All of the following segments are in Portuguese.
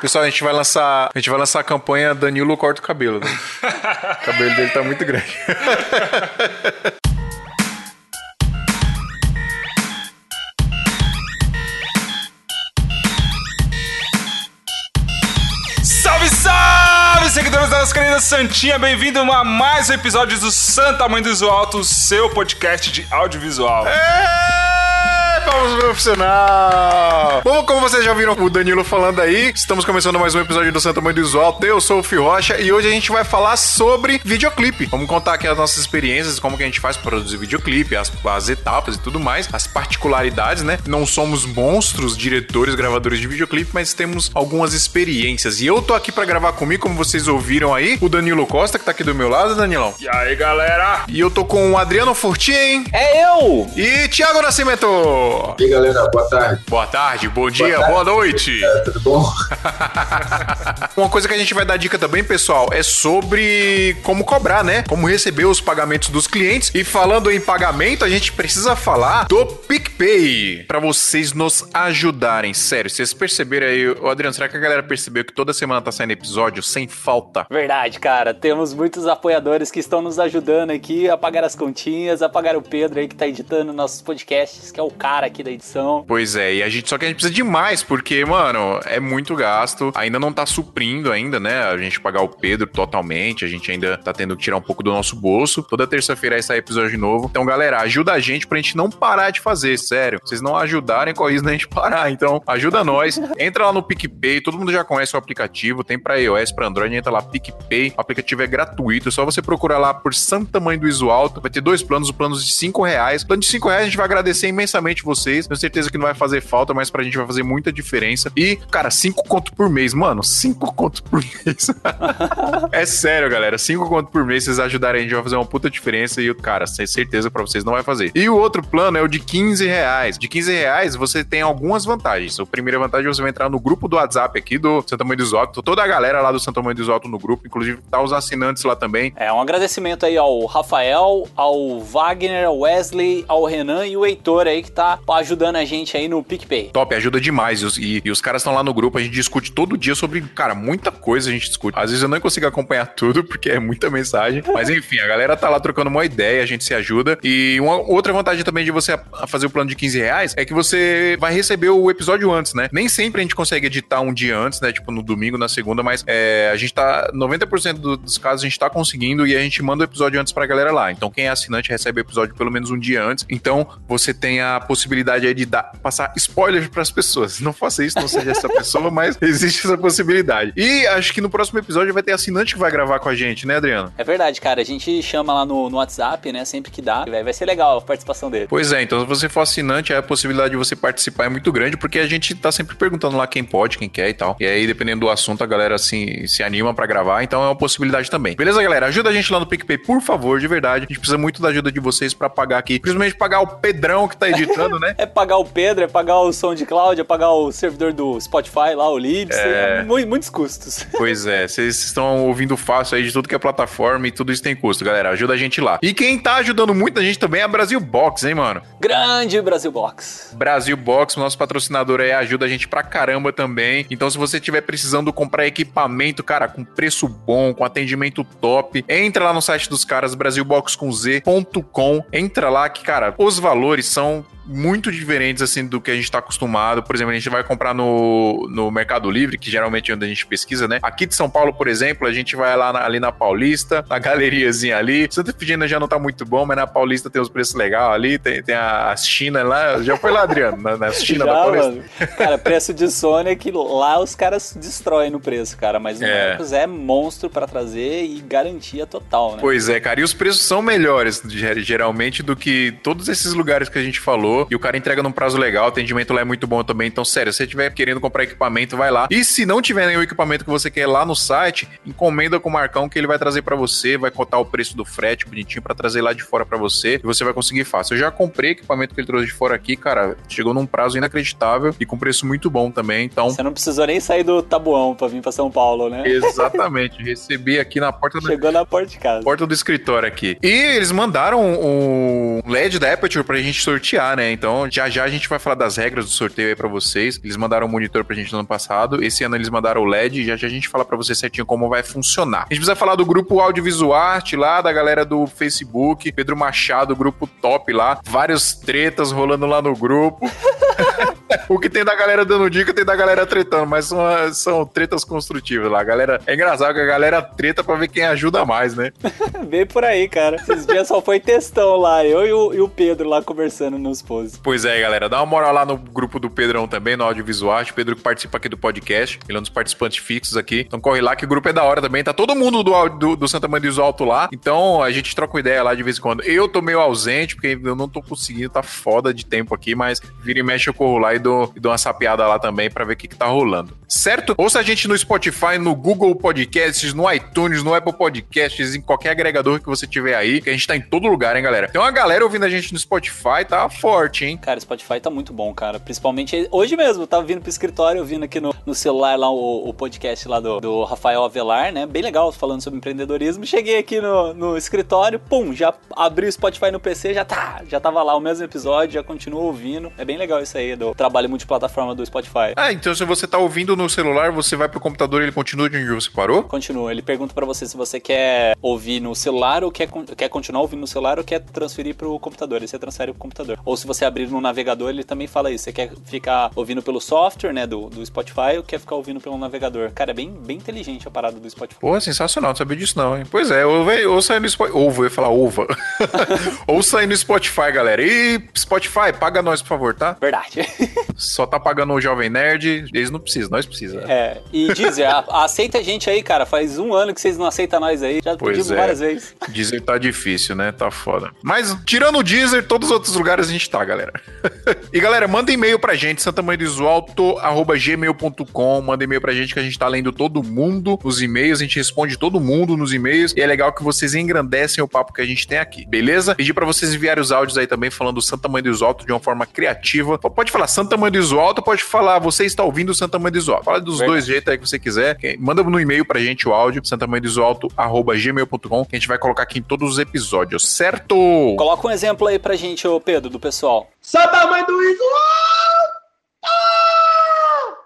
Pessoal, a gente vai lançar, a gente vai lançar a campanha Danilo corta o cabelo. Né? o cabelo dele tá muito grande. Salve, salve, seguidores da nossa querida Santinha! Bem-vindo a mais um episódio do Santa Mãe do Visual Alto, seu podcast de audiovisual. É, vamos profissional! Bom, como vocês já viram o Danilo falando aí, estamos começando mais um episódio do Santa Mãe do Visual. Eu sou o Fio Rocha e hoje a gente vai falar sobre videoclipe. Vamos contar aqui as nossas experiências, como que a gente faz para produzir videoclipe, as, as etapas e tudo mais, as particularidades, né? Não somos monstros, diretores, gravadores de videoclipe, mas temos algumas experiências. E eu tô aqui para gravar comigo, como vocês ouviram aí, o Danilo Costa, que tá aqui do meu lado, Danilão. E aí, galera? E eu tô com o Adriano Furtin É eu! e Thiago Nascimento. E aí, galera, boa tarde. Boa tarde, bom dia, tarde. boa noite. É, tudo bom? Uma coisa que a gente vai dar dica também, pessoal, é sobre como cobrar, né? Como receber os pagamentos dos clientes. E falando em pagamento, a gente precisa falar do PicPay para vocês nos ajudarem. Sério, vocês perceberam aí, Ô, Adriano, será que a galera percebeu que toda semana tá saindo episódio sem falta? Verdade, cara. Temos muitos apoiadores que estão nos ajudando aqui a pagar as continhas, a pagar o Pedro aí que tá editando nossos podcasts, que é o cara aqui da edição. Pois é, e a gente só que a gente precisa de mais, porque, mano, é muito gasto. Ainda não tá suprindo ainda, né? A gente pagar o Pedro totalmente, a gente ainda tá tendo que tirar um pouco do nosso bolso. Toda terça-feira vai sair episódio novo. Então, galera, ajuda a gente pra gente não parar de fazer, sério. Vocês não ajudarem com isso da gente parar. Então, ajuda nós. Entra lá no PicPay, todo mundo já conhece o aplicativo, tem pra iOS, pra Android, entra lá PicPay. O aplicativo é gratuito, é só você procurar lá por Santa Mãe do Iso Alto. Vai ter dois planos, o plano de 5 reais. O plano de 5 reais a gente vai agradecer imensamente vocês. Tenho certeza que não vai fazer falta, mas pra gente vai fazer muita diferença. E, cara, 5 conto por mês, mano. 5 conto por mês. é sério, galera. 5 conto por mês, vocês ajudarem a gente vai fazer uma puta diferença. E, cara, sem certeza pra vocês não vai fazer. E o outro plano é o de 15 reais. De 15 reais, você tem algumas vantagens. A primeira vantagem é você vai entrar no grupo do WhatsApp aqui do Santa Mãe do Isoto. Toda a galera lá do Santa Mãe do Isoto no grupo, inclusive tá os assinantes lá também. É, um agradecimento aí ao Rafael, ao Wagner, ao Wesley, ao Renan e o Heitor aí que tá ajudando a gente aí no PicPay. Top, ajuda demais. E, os- e- e os caras estão lá no grupo, a gente discute todo dia sobre, cara, muita coisa a gente discute. Às vezes eu não consigo acompanhar tudo, porque é muita mensagem. Mas enfim, a galera tá lá trocando uma ideia, a gente se ajuda. E uma outra vantagem também de você fazer o plano de 15 reais é que você vai receber o episódio antes, né? Nem sempre a gente consegue editar um dia antes, né? Tipo no domingo, na segunda, mas é, a gente tá. 90% do- dos casos a gente tá conseguindo e a gente manda o episódio antes pra galera lá. Então quem é assinante recebe o episódio pelo menos um dia antes. Então você tem a possibilidade aí de dar, passar spoilers pras pessoas. Não faça isso, não seja essa pessoa, mas existe essa possibilidade. E acho que no próximo episódio vai ter assinante que vai gravar com a gente, né, Adriano? É verdade, cara. A gente chama lá no, no WhatsApp, né? Sempre que dá. Vai ser legal a participação dele. Pois é, então se você for assinante, a possibilidade de você participar é muito grande, porque a gente tá sempre perguntando lá quem pode, quem quer e tal. E aí, dependendo do assunto, a galera assim, se anima pra gravar, então é uma possibilidade também. Beleza, galera? Ajuda a gente lá no PicPay, por favor, de verdade. A gente precisa muito da ajuda de vocês pra pagar aqui, principalmente pagar o Pedrão que tá editando, né? É pagar o Pedro, é pagar o SoundCloud, é pagar o servidor do Spotify lá, o Libs. É... mu- muitos custos. Pois é, vocês estão ouvindo fácil aí de tudo que é plataforma e tudo isso tem custo, galera. Ajuda a gente lá. E quem tá ajudando muita gente também é a Brasil Box, hein, mano? Grande Brasil Box. Brasil Box, nosso patrocinador aí, ajuda a gente pra caramba também. Então, se você estiver precisando comprar equipamento, cara, com preço bom, com atendimento top, entra lá no site dos caras, brasilboxcomz.com. Entra lá que, cara, os valores são muito diferentes assim do que a gente tá acostumado. Por exemplo, a gente vai comprar no, no Mercado Livre, que geralmente é onde a gente pesquisa, né? Aqui de São Paulo, por exemplo, a gente vai lá na- ali na Paulista, na galeriazinha ali. Santa Efigênia já não tá muito bom, mas na Paulista tem os preços legais ali, tem, tem a, China lá. Já foi lá, Adriano? Na, na China da Já, Paulista? mano. Cara, preço de Sony é que lá os caras destroem no preço, cara. Mas o É. Marcos é monstro pra trazer e garantia total, né? Pois é, cara. E os preços são melhores, ger- geralmente, do que todos esses lugares que a gente falou. E o cara entrega num prazo legal, o atendimento lá é muito bom também. Então, sério, se você estiver querendo comprar equipamento, vai lá. E se não tiver nenhum equipamento que você quer lá no site, encomenda com o Marcão que ele vai trazer pra você, vai cotar o preço do frete bonitinho pra trazer lá de fora pra você. E você vai conseguir fácil. Eu já comprei equipamento que ele trouxe de fora aqui, cara. Chegou num prazo inacreditável e com preço muito bom também. Então, Você não precisou nem sair do tabuão pra vir pra São Paulo, né? exatamente. Recebi aqui na porta Chegou na porta de casa. porta do escritório aqui. E eles mandaram um LED da Aperture pra gente sortear, né? Então, já já a gente vai falar das regras do sorteio aí pra vocês. Eles mandaram um monitor pra gente no ano passado. Esse ano eles mandaram o LED. Já já a gente fala pra vocês certinho como vai funcionar. A gente precisa falar do grupo Audiovisual Arte lá, da galera do Facebook. Pedro Machado, grupo top lá. Vários tretas rolando lá no grupo. o que tem da galera dando dica, tem da galera tretando, mas são, são tretas construtivas lá. A galera, é engraçado que a galera treta pra ver quem ajuda mais, né? Bem por aí, cara. Esses dias só foi testão lá, eu e o, e o Pedro lá conversando nos posts. Pois é, galera, dá uma moral lá no grupo do Pedrão também, no Audiovisual. O Pedro que participa aqui do podcast, ele é um dos participantes fixos aqui. Então corre lá que o grupo é da hora também. Tá todo mundo do, do, do Santa Maria do Alto lá. Então a gente troca uma ideia lá de vez em quando. Eu tô meio ausente, porque eu não tô conseguindo, tá foda de tempo aqui, mas vira e mexe eu corro lá e dou, e dou uma sapeada lá também para ver o que, que tá rolando. Certo? Ouça a gente no Spotify, no Google Podcasts, no iTunes, no Apple Podcasts, em qualquer agregador que você tiver aí, que a gente tá em todo lugar, hein, galera? Tem uma galera ouvindo a gente no Spotify, tá forte, hein? Cara, Spotify tá muito bom, cara. Principalmente hoje mesmo, tava vindo pro escritório, ouvindo aqui no, no celular lá o, o podcast lá do, do Rafael Avelar, né? Bem legal, falando sobre empreendedorismo. Cheguei aqui no, no escritório, pum, já abri o Spotify no PC, já tá, já tava lá o mesmo episódio, já continuo ouvindo. É bem legal isso aí do trabalho multiplataforma do Spotify. Ah, então se você tá ouvindo no celular, você vai pro computador e ele continua de onde você parou? Continua. Ele pergunta para você se você quer ouvir no celular ou quer, quer continuar ouvindo no celular ou quer transferir pro computador. E você transfere pro computador. Ou se você abrir no navegador, ele também fala isso. Você quer ficar ouvindo pelo software, né, do, do Spotify ou quer ficar ouvindo pelo navegador? Cara, é bem, bem inteligente a parada do Spotify. Pô, sensacional. Não sabia disso não, hein? Pois é, ouça aí no Spotify. Ovo, eu ia falar ova. ouça aí no Spotify, galera. E Spotify, paga nós, por favor, tá? Verdade. Só tá pagando o Jovem Nerd, eles não precisam, nós precisamos. É, e Deezer, a, aceita a gente aí, cara. Faz um ano que vocês não aceitam nós aí. Já pois pedimos é. várias vezes. Deezer tá difícil, né? Tá foda. Mas, tirando o Deezer, todos os outros lugares a gente tá, galera. e, galera, manda e-mail pra gente, santamanhodosalto.gmail.com. Manda e-mail pra gente que a gente tá lendo todo mundo nos e-mails. A gente responde todo mundo nos e-mails. E é legal que vocês engrandecem o papo que a gente tem aqui, beleza? Pedir pra vocês enviarem os áudios aí também falando Santa Mãe do Alto de uma forma criativa. Pode falar Santa Mãe do Alto, pode falar você está ouvindo Santa Mãe do Alto. Fala dos Verdade. dois jeitos aí que você quiser. Manda no e-mail pra gente o áudio, santamanhodosalto.gmail.com, que a gente vai colocar aqui em todos os episódios, certo? Coloca um exemplo aí pra gente, ô Pedro, do pessoal. Santa Mãe do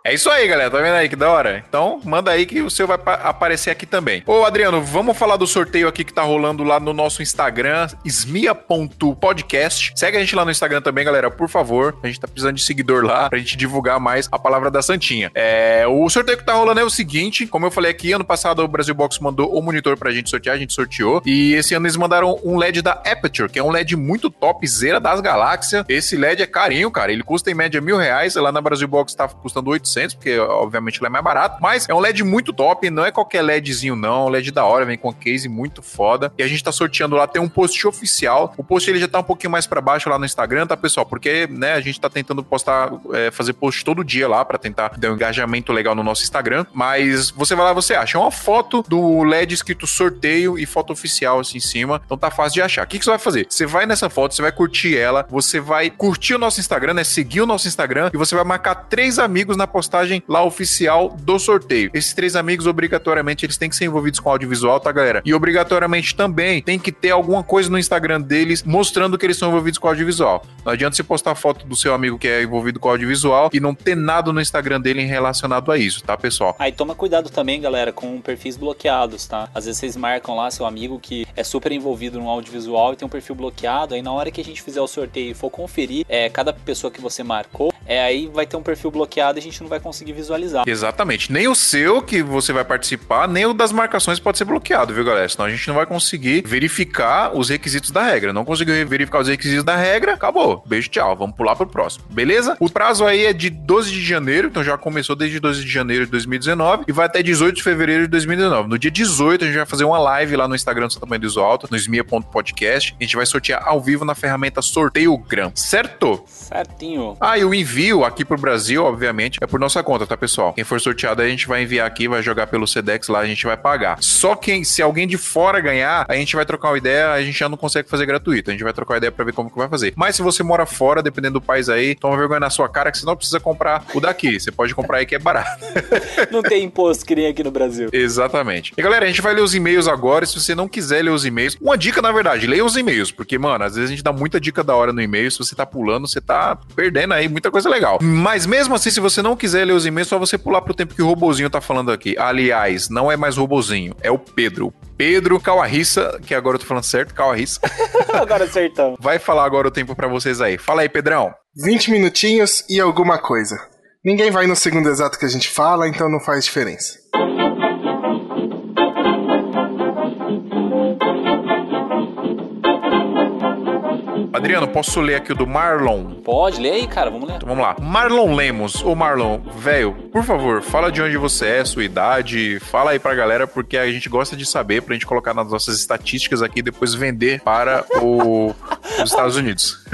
É isso aí, galera. Tá vendo aí que da hora? Então, manda aí que o seu vai pa- aparecer aqui também. Ô, Adriano, vamos falar do sorteio aqui que tá rolando lá no nosso Instagram, esmia.podcast. Segue a gente lá no Instagram também, galera, por favor. A gente tá precisando de seguidor lá pra gente divulgar mais a palavra da Santinha. É, o sorteio que tá rolando é o seguinte, como eu falei aqui, ano passado o Brasil Box mandou o monitor pra gente sortear, a gente sorteou. E esse ano eles mandaram um LED da Aperture, que é um LED muito topzera das galáxias. Esse LED é carinho, cara. Ele custa em média mil reais. Lá na Brasil Box tá custando 800, porque obviamente ele é mais barato. Mas é um LED muito top, não é qualquer LEDzinho, não. É um LED da hora, vem com case muito foda. E a gente tá sorteando lá, tem um post oficial. O post ele já tá um pouquinho mais pra baixo lá no Instagram, tá, pessoal? Porque, né, a gente tá tentando postar, é, fazer post todo dia lá pra tentar dar um engajamento legal no nosso Instagram. Mas você vai lá, você acha uma foto do LED escrito sorteio e foto oficial assim em cima. Então tá fácil de achar. O que, que você vai fazer? Você vai nessa foto, você vai curtir ela, você vai curtir o nosso Instagram, né? Seguir o nosso Instagram e você vai marcar três amigos na postagem lá oficial do sorteio. Esses três amigos, obrigatoriamente, eles têm que ser envolvidos com audiovisual, tá, galera? E obrigatoriamente também tem que ter alguma coisa no Instagram deles mostrando que eles são envolvidos com audiovisual. Não adianta você postar foto do seu amigo que é envolvido com audiovisual e não ter nada no Instagram dele relacionado a isso, tá, pessoal? Aí toma cuidado também, galera, com perfis bloqueados, tá? Às vezes vocês marcam lá seu amigo que é super envolvido no audiovisual e tem um perfil bloqueado. Aí na hora que a gente fizer o sorteio e for conferir é, cada pessoa que você marcou, é aí vai ter um perfil bloqueado e a gente não vai conseguir visualizar. Exatamente. Nem o seu que você vai participar, nem o das marcações pode ser bloqueado, viu, galera? Senão a gente não vai conseguir verificar os requisitos da regra. Não conseguiu verificar os requisitos da regra, acabou. Beijo, tchau. Vamos pular pro próximo. Beleza? O prazo aí é de 12 de janeiro, então já começou desde 12 de janeiro de 2019 e vai até 18 de fevereiro de 2019. No dia 18, a gente vai fazer uma live lá no Instagram do Santa Mãe do Alto, no smia.podcast. A gente vai sortear ao vivo na ferramenta Sorteio Gram, certo? Certinho. Ah, e o envio envio aqui pro Brasil, obviamente, é por nossa conta, tá, pessoal? Quem for sorteado, a gente vai enviar aqui, vai jogar pelo Sedex lá, a gente vai pagar. Só quem, se alguém de fora ganhar, a gente vai trocar uma ideia, a gente já não consegue fazer gratuito. A gente vai trocar uma ideia pra ver como que vai fazer. Mas se você mora fora, dependendo do país aí, toma vergonha na sua cara que você não precisa comprar o daqui. Você pode comprar aí que é barato. não tem imposto que nem aqui no Brasil. Exatamente. E galera, a gente vai ler os e-mails agora. Se você não quiser ler os e-mails, uma dica na verdade, leia os e-mails, porque, mano, às vezes a gente dá muita dica da hora no e-mail. Se você tá pulando, você tá perdendo aí muita coisa legal. Mas mesmo assim, se você não quiser ler os e-mails, só você pular pro tempo que o robozinho tá falando aqui. Aliás, não é mais robozinho, é o Pedro. Pedro Calarissa, que agora eu tô falando certo, Calarissa. agora acertamos. Vai falar agora o tempo para vocês aí. Fala aí, Pedrão. 20 minutinhos e alguma coisa. Ninguém vai no segundo exato que a gente fala, então não faz diferença. Adriano, posso ler aqui o do Marlon? Pode, lê aí, cara, vamos ler. Então vamos lá. Marlon Lemos. Ô Marlon, velho, por favor, fala de onde você é, sua idade, fala aí pra galera, porque a gente gosta de saber pra gente colocar nas nossas estatísticas aqui e depois vender para o, os Estados Unidos.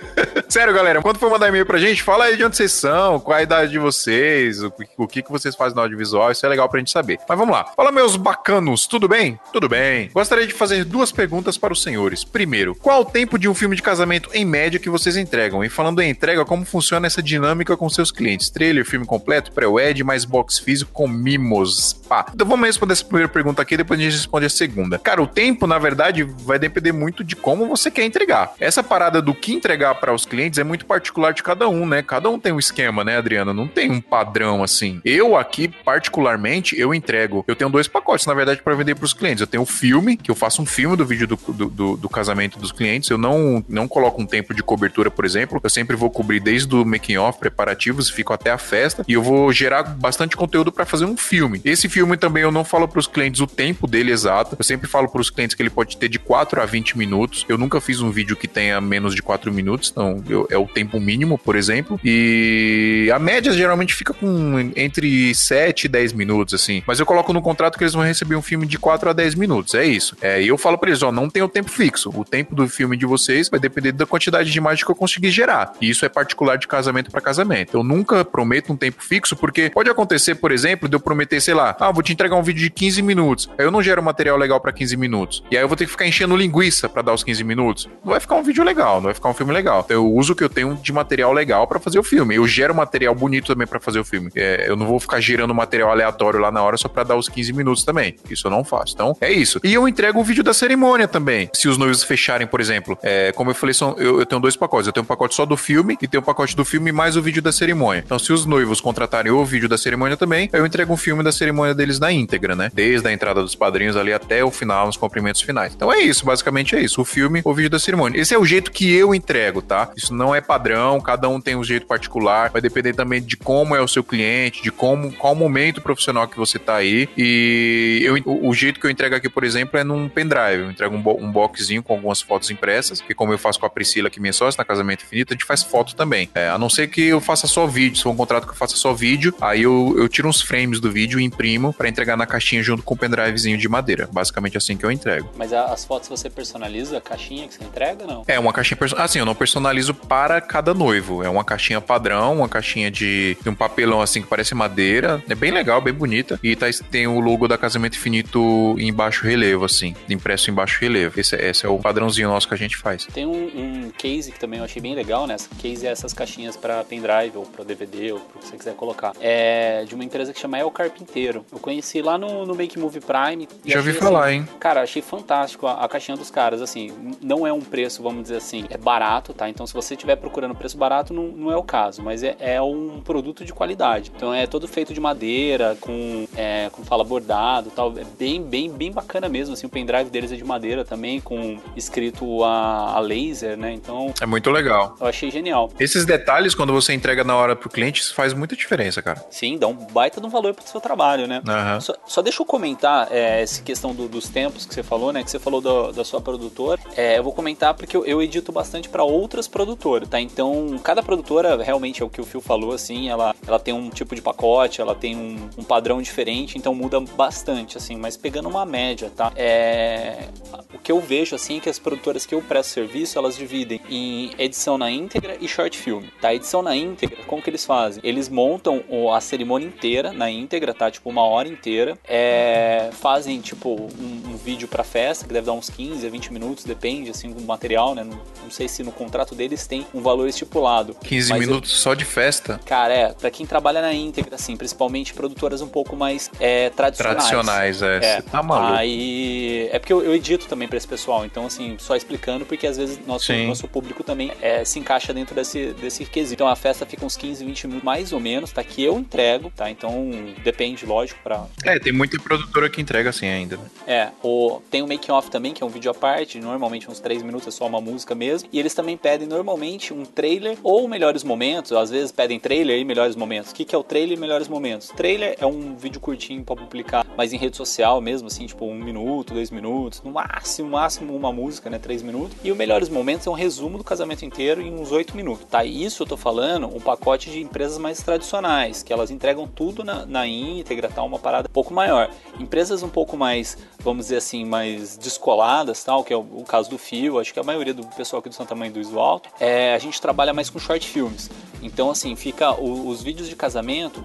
Sério, galera, quando for mandar e-mail pra gente, fala aí de onde vocês são, qual a idade de vocês, o, o que, que vocês fazem no audiovisual, isso é legal pra gente saber. Mas vamos lá. Fala, meus bacanos, tudo bem? Tudo bem. Gostaria de fazer duas perguntas para os senhores. Primeiro, qual o tempo de um filme de casamento em média que vocês entregam? E falando em entrega, como funciona essa dinâmica com seus clientes? Trailer, filme completo, pré-wed, mais box físico com mimos. Pá. Então vamos responder essa primeira pergunta aqui, depois a gente responde a segunda. Cara, o tempo, na verdade, vai depender muito de como você quer entregar. Essa parada do que entregar para os clientes é muito particular de cada um, né? Cada um tem um esquema, né, Adriano? Não tem um padrão assim. Eu aqui, particularmente, eu entrego. Eu tenho dois pacotes, na verdade, para vender para os clientes. Eu tenho o filme, que eu faço um filme do vídeo do, do, do, do casamento dos clientes. Eu não, não coloco um tempo de cobertura, por exemplo. Eu sempre vou cobrir desde o making off, preparativos, fico até a festa. E eu vou gerar bastante conteúdo para fazer um filme. Esse filme também eu não falo para os clientes o tempo dele exato. Eu sempre falo para os clientes que ele pode ter de 4 a 20 minutos. Eu nunca fiz um vídeo que tenha menos de 4 minutos, então eu, é o tempo mínimo, por exemplo. E a média geralmente fica com entre 7 e 10 minutos, assim. Mas eu coloco no contrato que eles vão receber um filme de 4 a 10 minutos. É isso. É, e eu falo para eles: ó, não tem o tempo fixo. O tempo do filme de vocês vai depender da quantidade de imagem que eu conseguir gerar. E isso é particular de casamento para casamento. Eu nunca prometo um tempo fixo, porque pode acontecer, por exemplo, de eu prometer, sei lá, ah, vou te entregar um vídeo de 15 minutos. Aí eu não gero material legal para 15 minutos. E aí eu vou ter que ficar enchendo linguiça para dar os 15 minutos. Não vai ficar um vídeo legal, não vai ficar um filme legal. Então eu uso o que eu tenho de material legal para fazer o filme. Eu gero material bonito também para fazer o filme. É, eu não vou ficar gerando material aleatório lá na hora só para dar os 15 minutos também. Isso eu não faço. Então é isso. E eu entrego o vídeo da cerimônia também. Se os noivos fecharem, por exemplo, é, como eu falei, são, eu, eu tenho dois pacotes. Eu tenho um pacote só do filme e tenho um pacote do filme mais o vídeo da cerimônia. Então, se os noivos contratarem o vídeo da cerimônia também, eu entrego um filme da cerimônia deles na íntegra, né? Desde a entrada dos padrinhos ali até o final, nos cumprimentos finais. Então é isso, basicamente é isso. O filme, o vídeo da cerimônia. Esse é o jeito que eu entrego, tá? Isso não é padrão, cada um tem um jeito particular, vai depender também de como é o seu cliente, de como, qual momento profissional que você tá aí. E eu, o, o jeito que eu entrego aqui, por exemplo, é num pendrive. Eu entrego um, bo um boxzinho com algumas fotos impressas, que como eu faço com a Priscila, que é minha sócia na Casamento Infinito, a gente faz foto também. É, a não ser que eu faça só vídeo, se for um contrato que eu faça só vídeo, aí eu, eu tiro uns frames do vídeo e imprimo para entregar na caixinha junto com o pendrivezinho de madeira. Basicamente assim que eu entrego. Mas as fotos você personaliza a caixinha que você entrega, não? É uma caixinha personalizada. Assim, eu não personalizo para cada noivo. É uma caixinha padrão, uma caixinha de, de um papelão assim que parece madeira. É bem legal, bem bonita. E tá, tem o logo da Casamento Infinito em baixo relevo, assim, impresso em baixo relevo. Esse, esse é o padrãozinho nosso que a gente faz. Tem um, um case que também eu achei bem legal, né? Case é essas caixinhas para pendrive ou para DVD ou pro que você quiser colocar. É de uma empresa que chama El Carpinteiro. Eu conheci lá no, no Make Movie Prime. Já ouvi falar, assim, hein? Cara, achei fantástico a, a, caixinha dos caras. Assim, não é um preço, vamos dizer assim, é barato, tá? Então, se você estiver procurando preço barato, não, não é o caso, mas é, é um produto de qualidade. Então, é todo feito de madeira, com, é, com fala bordado tal. É bem, bem, bem bacana mesmo. Assim, o pendrive deles é de madeira também, com escrito a, a laser, né? Então. É muito legal. Eu achei genial. Esses detalhes, quando você entrega na hora pro cliente, isso faz muita diferença, cara. Sim, dá um baita de um valor pro seu trabalho, né? Uhum. Só, só, deixa eu comentar é, essa questão do, dos tempos que você falou, né? Que você falou do, da sua produtora. É, eu vou comentar porque eu, eu edito bastante para outras produtoras, tá? Então, cada produtora realmente é o que o Phil falou, assim, ela, ela tem um tipo de pacote, ela tem um, um padrão diferente, então muda bastante, assim, mas pegando uma média, tá? É, o que eu vejo, assim, é que as produtoras que eu presto serviço, elas dividem em edição na íntegra e short film, tá? A edição na íntegra, como que eles fazem? Eles montam a cerimônia inteira na íntegra, tá? Tipo, uma hora inteira, é, fazem, tipo, um, um vídeo pra festa, que deve dar uns 15 a 20 minutos, depende, assim, do material, né? Não, não sei se no contrato deles tem um valor estipulado. 15 minutos eu, só de festa? Cara, é, pra quem trabalha na íntegra, assim, principalmente produtoras um pouco mais é, tradicionais. Tradicionais, é. é. Você tá maluco. Aí, é porque eu, eu, edito também pra esse pessoal, então, assim, só explicando, porque às vezes nosso, nosso público também é, se encaixa dentro desse, desse quesito. Então a festa fica uns 15, 20 minutos mais ou menos, tá? Que eu entrego, tá? Então depende, lógico, pra. É, tem muita produtora que entrega assim ainda, né? É, o, tem o making off também, que é um vídeo à parte, normalmente uns 3 minutos é só uma música mesmo. E eles também pedem normalmente um trailer ou melhores momentos, às vezes pedem trailer e melhores momentos. O que, que é o trailer e melhores momentos? Trailer é um vídeo curtinho para publicar, mas em rede social mesmo, assim, tipo um minuto, dois minutos, no máximo, máximo uma música, né? Três minutos. E o melhores momentos é um resumo do casamento inteiro em uns oito minutos, tá? Isso eu tô falando um pacote de empresas mais tradicionais, que elas entregam tudo na, na íntegra, tá? Uma parada um pouco maior. Empresas um pouco mais, vamos dizer assim, mais descoladas, tal, que é o, o caso do Fio, acho que a maioria do pessoal aqui do Santa Mãe do Iso Alto, é, a gente trabalha mais com short filmes. Então, assim, fica o, os vídeos de casamento,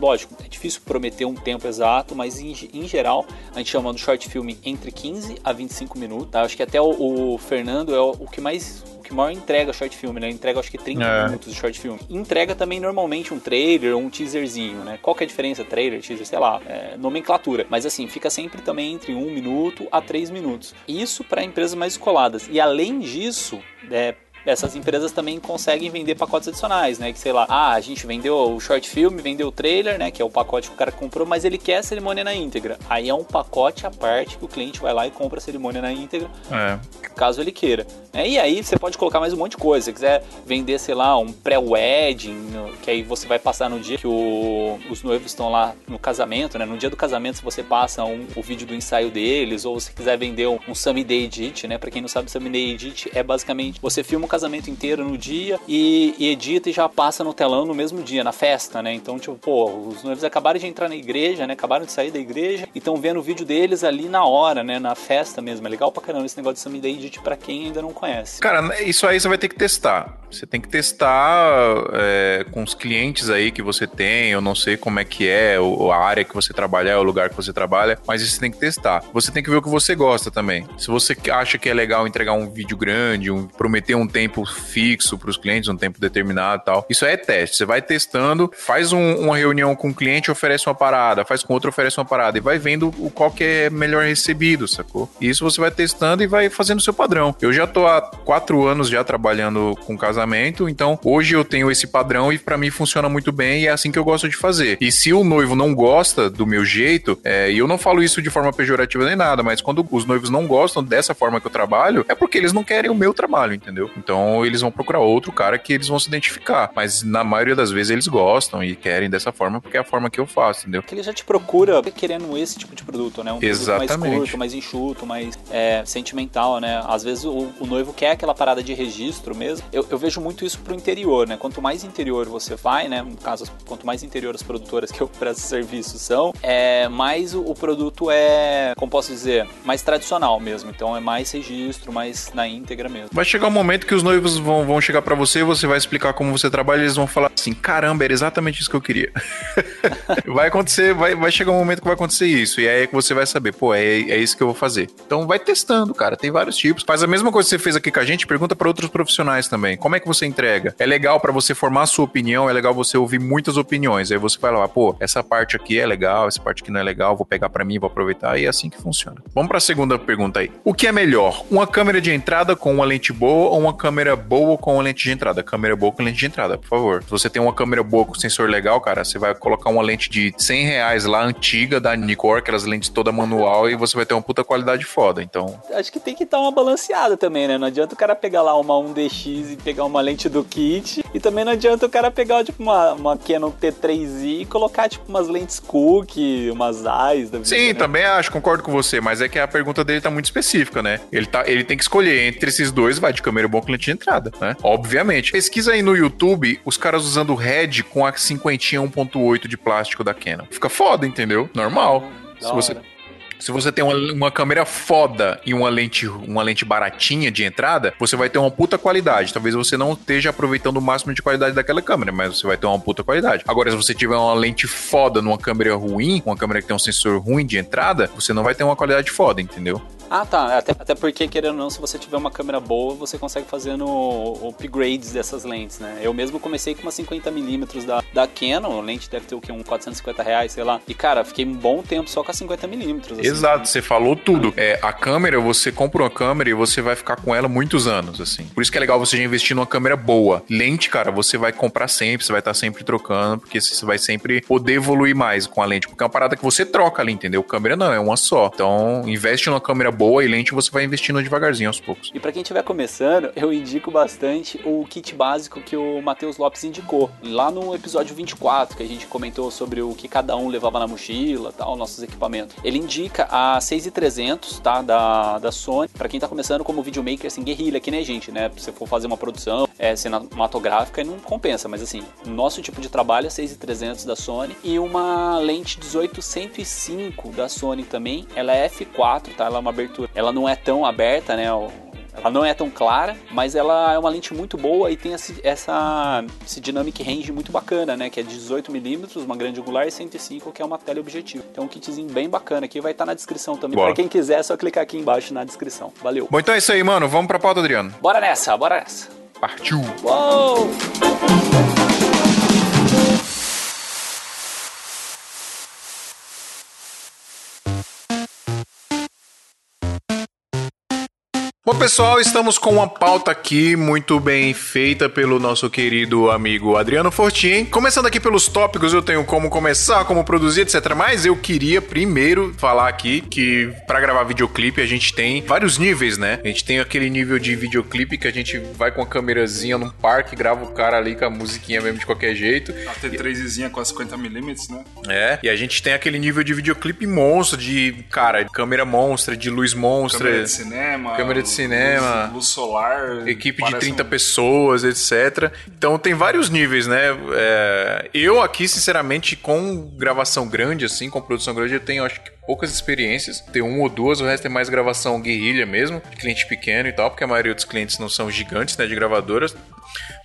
lógico, é difícil prometer um tempo exato, mas em, em geral a gente chama do short filme entre 15 a 25 minutos. Tá? Acho que até o, o Fernando é o, o que mais que maior entrega short film, né? Entrega acho que 30 é. minutos de short film. Entrega também normalmente um trailer ou um teaserzinho, né? Qual que é a diferença? Trailer, teaser, sei lá, é, nomenclatura. Mas assim, fica sempre também entre um minuto a três minutos. Isso para empresas mais escoladas. E além disso, é, essas empresas também conseguem vender pacotes adicionais, né? Que sei lá, ah, a gente vendeu o short film, vendeu o trailer, né? Que é o pacote que o cara comprou, mas ele quer a cerimônia na íntegra. Aí é um pacote à parte que o cliente vai lá e compra a cerimônia na íntegra, é. caso ele queira. É, e aí você pode colocar mais um monte de coisa. Se quiser vender, sei lá, um pré-wedding, que aí você vai passar no dia que o, os noivos estão lá no casamento, né? No dia do casamento, se você passa um, o vídeo do ensaio deles, ou se quiser vender um, um Day Edit, né? Pra quem não sabe, Day Edit é basicamente você filma o casamento inteiro no dia e, e, edita e já passa no telão no mesmo dia, na festa, né? Então, tipo, pô, os noivos acabaram de entrar na igreja, né? Acabaram de sair da igreja e estão vendo o vídeo deles ali na hora, né? Na festa mesmo. É legal pra caramba esse negócio de Summy Day Edit pra quem ainda não conhece. Cara, isso aí você vai ter que testar. Você tem que testar é, com os clientes aí que você tem, eu não sei como é que é, a área que você trabalha, o lugar que você trabalha, mas isso você tem que testar. Você tem que ver o que você gosta também. Se você acha que é legal entregar um vídeo grande, um, prometer um tempo fixo para os clientes, um tempo determinado tal. Isso é teste. Você vai testando, faz um, uma reunião com o cliente, oferece uma parada, faz com outro, oferece uma parada e vai vendo o qual que é melhor recebido, sacou? E isso você vai testando e vai fazendo o seu padrão. Eu já tô há quatro anos já trabalhando com casamento, então hoje eu tenho esse padrão e para mim funciona muito bem e é assim que eu gosto de fazer. E se o noivo não gosta do meu jeito, é, e eu não falo isso de forma pejorativa nem nada, mas quando os noivos não gostam dessa forma que eu trabalho, é porque eles não querem o meu trabalho, entendeu? Então eles vão procurar outro cara que eles vão se identificar. Mas na maioria das vezes eles gostam e querem dessa forma porque é a forma que eu faço, entendeu? Que ele já te procura querendo esse tipo de produto, né? Um Exatamente. produto mais curto, mais enxuto, mais é, sentimental, né? Às vezes o, o, noivo quer aquela parada de registro mesmo. Eu, eu, vejo muito isso pro interior, né? Quanto mais interior você vai, né? No caso, quanto mais interior as produtoras que eu presto serviço são, é, mais o, o produto é, como posso dizer, mais tradicional mesmo. Então é mais registro, mais na íntegra mesmo. Vai chegar um momento que os noivos vão, vão chegar para você, você vai explicar como você trabalha, eles vão falar assim: caramba, era exatamente isso que eu queria. vai acontecer, vai, vai chegar um momento que vai acontecer isso. E aí é que você vai saber, pô, é, é isso que eu vou fazer. Então vai testando, cara. Tem vários tipos. Faz a mesma coisa que você fez aqui com a gente, pergunta para outros profissionais também. Como é que você entrega? É legal para você formar a sua opinião, é legal você ouvir muitas opiniões. Aí você vai lá, pô, essa parte aqui é legal, essa parte aqui não é legal, vou pegar para mim, vou aproveitar. E é assim que funciona. Vamos para a segunda pergunta aí. O que é melhor? Uma câmera de entrada com uma lente boa ou uma câmera câmera boa com lente de entrada. Câmera boa com lente de entrada, por favor. Se você tem uma câmera boa com sensor legal, cara, você vai colocar uma lente de 100 reais lá, antiga, da Nikkor, aquelas lentes toda manual, e você vai ter uma puta qualidade foda. Então, Acho que tem que estar uma balanceada também, né? Não adianta o cara pegar lá uma 1DX e pegar uma lente do kit. E também não adianta o cara pegar, tipo, uma, uma Canon T3i e colocar, tipo, umas lentes Cook, umas eyes da vida, Sim, né? também acho, concordo com você, mas é que a pergunta dele tá muito específica, né? Ele, tá, ele tem que escolher entre esses dois, vai de câmera boa com lente de entrada, né? Obviamente. Pesquisa aí no YouTube os caras usando Red com a 50 1.8 de plástico da Canon. Fica foda, entendeu? Normal. Da Se você, hora. Se você tem uma, uma câmera foda e uma lente, uma lente baratinha de entrada, você vai ter uma puta qualidade. Talvez você não esteja aproveitando o máximo de qualidade daquela câmera, mas você vai ter uma puta qualidade. Agora, se você tiver uma lente foda numa câmera ruim, uma câmera que tem um sensor ruim de entrada, você não vai ter uma qualidade foda, entendeu? Ah, tá. Até, até porque, querendo ou não, se você tiver uma câmera boa, você consegue fazer no upgrades dessas lentes, né? Eu mesmo comecei com uma 50mm da, da Canon, a lente deve ter o quê? Um 450 reais, sei lá. E, cara, fiquei um bom tempo só com a 50mm. Assim, Exato, você falou tudo. É, a câmera, você compra uma câmera e você vai ficar com ela muitos anos, assim. Por isso que é legal você já investir numa câmera boa. Lente, cara, você vai comprar sempre, você vai estar sempre trocando, porque você vai sempre poder evoluir mais com a lente, porque é uma parada que você troca ali, entendeu? Câmera não, é uma só. Então, investe numa câmera boa e lente você vai investindo devagarzinho aos poucos. E pra quem estiver começando, eu indico bastante o kit básico que o Matheus Lopes indicou. Lá no episódio 24, que a gente comentou sobre o que cada um levava na mochila, tal, nossos equipamentos. Ele indica a 6300, tá, da, da Sony, pra quem tá começando como videomaker, assim, guerrilha, que nem a gente, né? Se for fazer uma produção é, cinematográfica, não compensa, mas assim, nosso tipo de trabalho é 6300 da Sony e uma lente 18-105 da Sony também. Ela é f4, tá? Ela é uma abertura. Ela não é tão aberta, né? Ela não é tão clara, mas ela é uma lente muito boa e tem esse, essa, esse dynamic range muito bacana, né? Que é 18mm, uma grande angular e 105, que é uma teleobjetiva. Então um kitzinho bem bacana aqui, vai estar na descrição também. Boa. Pra quem quiser, é só clicar aqui embaixo na descrição. Valeu. Bom, então é isso aí, mano. Vamos pra pauta, Adriano. Bora nessa, bora nessa. Partiu! Uou! Pessoal, estamos com uma pauta aqui muito bem feita pelo nosso querido amigo Adriano Fortin. Começando aqui pelos tópicos, eu tenho como começar, como produzir, etc. Mas eu queria primeiro falar aqui que para gravar videoclipe a gente tem vários níveis, né? A gente tem aquele nível de videoclipe que a gente vai com a câmerazinha num parque, grava o cara ali com a musiquinha mesmo de qualquer jeito. A T3zinha com a 50mm, né? É, e a gente tem aquele nível de videoclipe monstro, de, cara, câmera monstra, de luz monstra. Câmera de cinema. Câmera de cinema. Luz, luz solar. equipe de parece 30 um- pessoas, etc. Então tem vários níveis, né? É, eu aqui, sinceramente, com gravação grande, assim, com produção grande, eu tenho acho que poucas experiências. Tenho uma ou duas, o resto é mais gravação guerrilha mesmo, de cliente pequeno e tal, porque a maioria dos clientes não são gigantes, né, de gravadoras.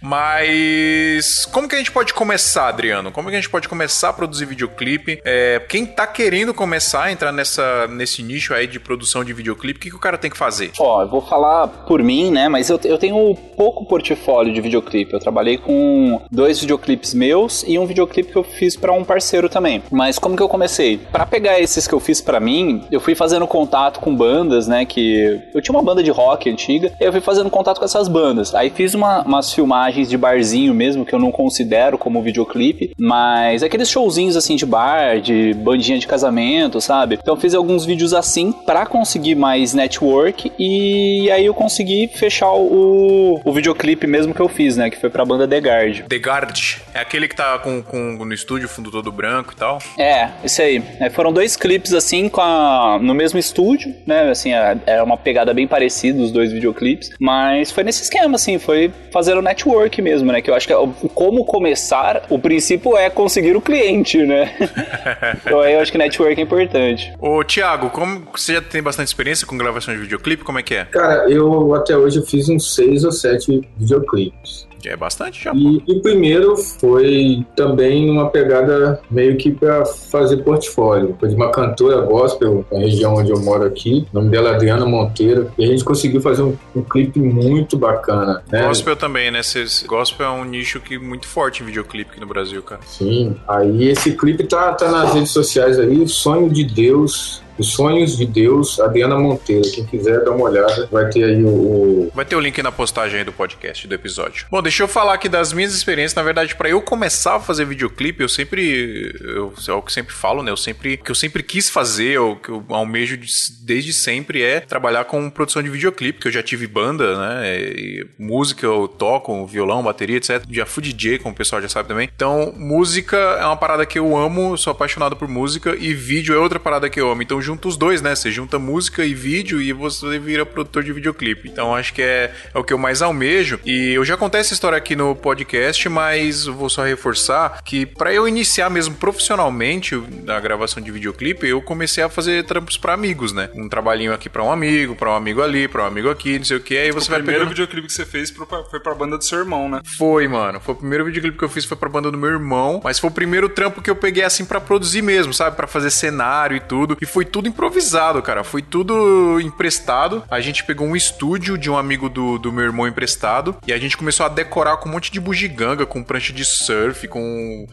Mas como que a gente pode começar, Adriano? Como que a gente pode começar a produzir videoclipe? É, quem tá querendo começar a entrar nessa, nesse nicho aí de produção de videoclipe, o que, que o cara tem que fazer? Ó, eu vou falar por mim, né? Mas eu, eu tenho pouco portfólio de videoclipe. Eu trabalhei com dois videoclipes meus e um videoclipe que eu fiz pra um parceiro também. Mas como que eu comecei? Pra pegar esses que eu fiz pra mim, eu fui fazendo contato com bandas, né? Que eu tinha uma banda de rock antiga, eu fui fazendo contato com essas bandas. Aí fiz uma- umas filmagens de barzinho mesmo que eu não considero como videoclipe, mas aqueles showzinhos assim de bar, de bandinha de casamento, sabe? Então eu fiz alguns vídeos assim pra conseguir mais network e aí eu consegui fechar o, o videoclipe mesmo que eu fiz, né? Que foi pra banda The Guard. The Guard. É aquele que tá com, com no estúdio, fundo todo branco e tal. É, isso aí. É, foram dois clipes assim com a- no mesmo estúdio, né? Assim, é, é uma pegada bem parecida os dois videoclipes, mas foi nesse esquema assim, foi fazendo network mesmo, né? Que eu acho que é como começar, o princípio é conseguir o cliente, né? então aí eu acho que network é importante. Ô, Thiago, como você já tem bastante experiência com gravação de videoclipe? Como é que é? Cara, eu até hoje eu fiz uns seis ou sete videoclipes. Já é bastante, já, pô. E o primeiro foi também uma pegada meio que pra fazer portfólio. Foi de uma cantora gospel, na região onde eu moro aqui. O nome dela é Adriana Monteiro. E a gente conseguiu fazer um, um clipe muito bacana. Né? Gospel também, né? Cês- Gospel é um nicho que muito forte em videoclipe aqui no Brasil, cara. Sim. Aí esse clipe tá, tá nas redes sociais aí, Sonho de Deus. Os Sonhos de Deus, Adriana Monteiro. Quem quiser dar uma olhada, vai ter aí o, o... Vai ter o link na postagem aí do podcast, do episódio. Bom, deixa eu falar aqui das minhas experiências. Na verdade, para eu começar a fazer videoclipe, eu sempre. Eu, é o que sempre falo, né? Eu sempre. que eu sempre quis fazer, o que eu almejo desde sempre é trabalhar com produção de videoclipe, que eu já tive banda, né? E música eu toco, violão, bateria, etc. Já fui DJ, como o pessoal já sabe também. Então, música é uma parada que eu amo, sou apaixonado por música, e vídeo é outra parada que eu amo. Então, junta os dois, né? Você junta música e vídeo e você vira produtor de videoclipe. Então, acho que é, é o que eu mais almejo. E eu já contei essa história aqui no podcast, mas vou só reforçar que para eu iniciar mesmo profissionalmente na gravação de videoclipe, eu comecei a fazer trampos para amigos, né? Um trabalhinho aqui para um amigo, para um amigo ali, para um amigo aqui, não sei o que. Aí você o vai primeiro pegando... videoclipe que você fez foi pra banda do seu irmão, né? Foi, mano. Foi o primeiro videoclipe que eu fiz foi pra banda do meu irmão, mas foi o primeiro trampo que eu peguei assim para produzir mesmo, sabe? para fazer cenário e tudo. E foi tudo improvisado, cara. Foi tudo emprestado. A gente pegou um estúdio de um amigo do, do meu irmão emprestado e a gente começou a decorar com um monte de bugiganga, com prancha de surf, com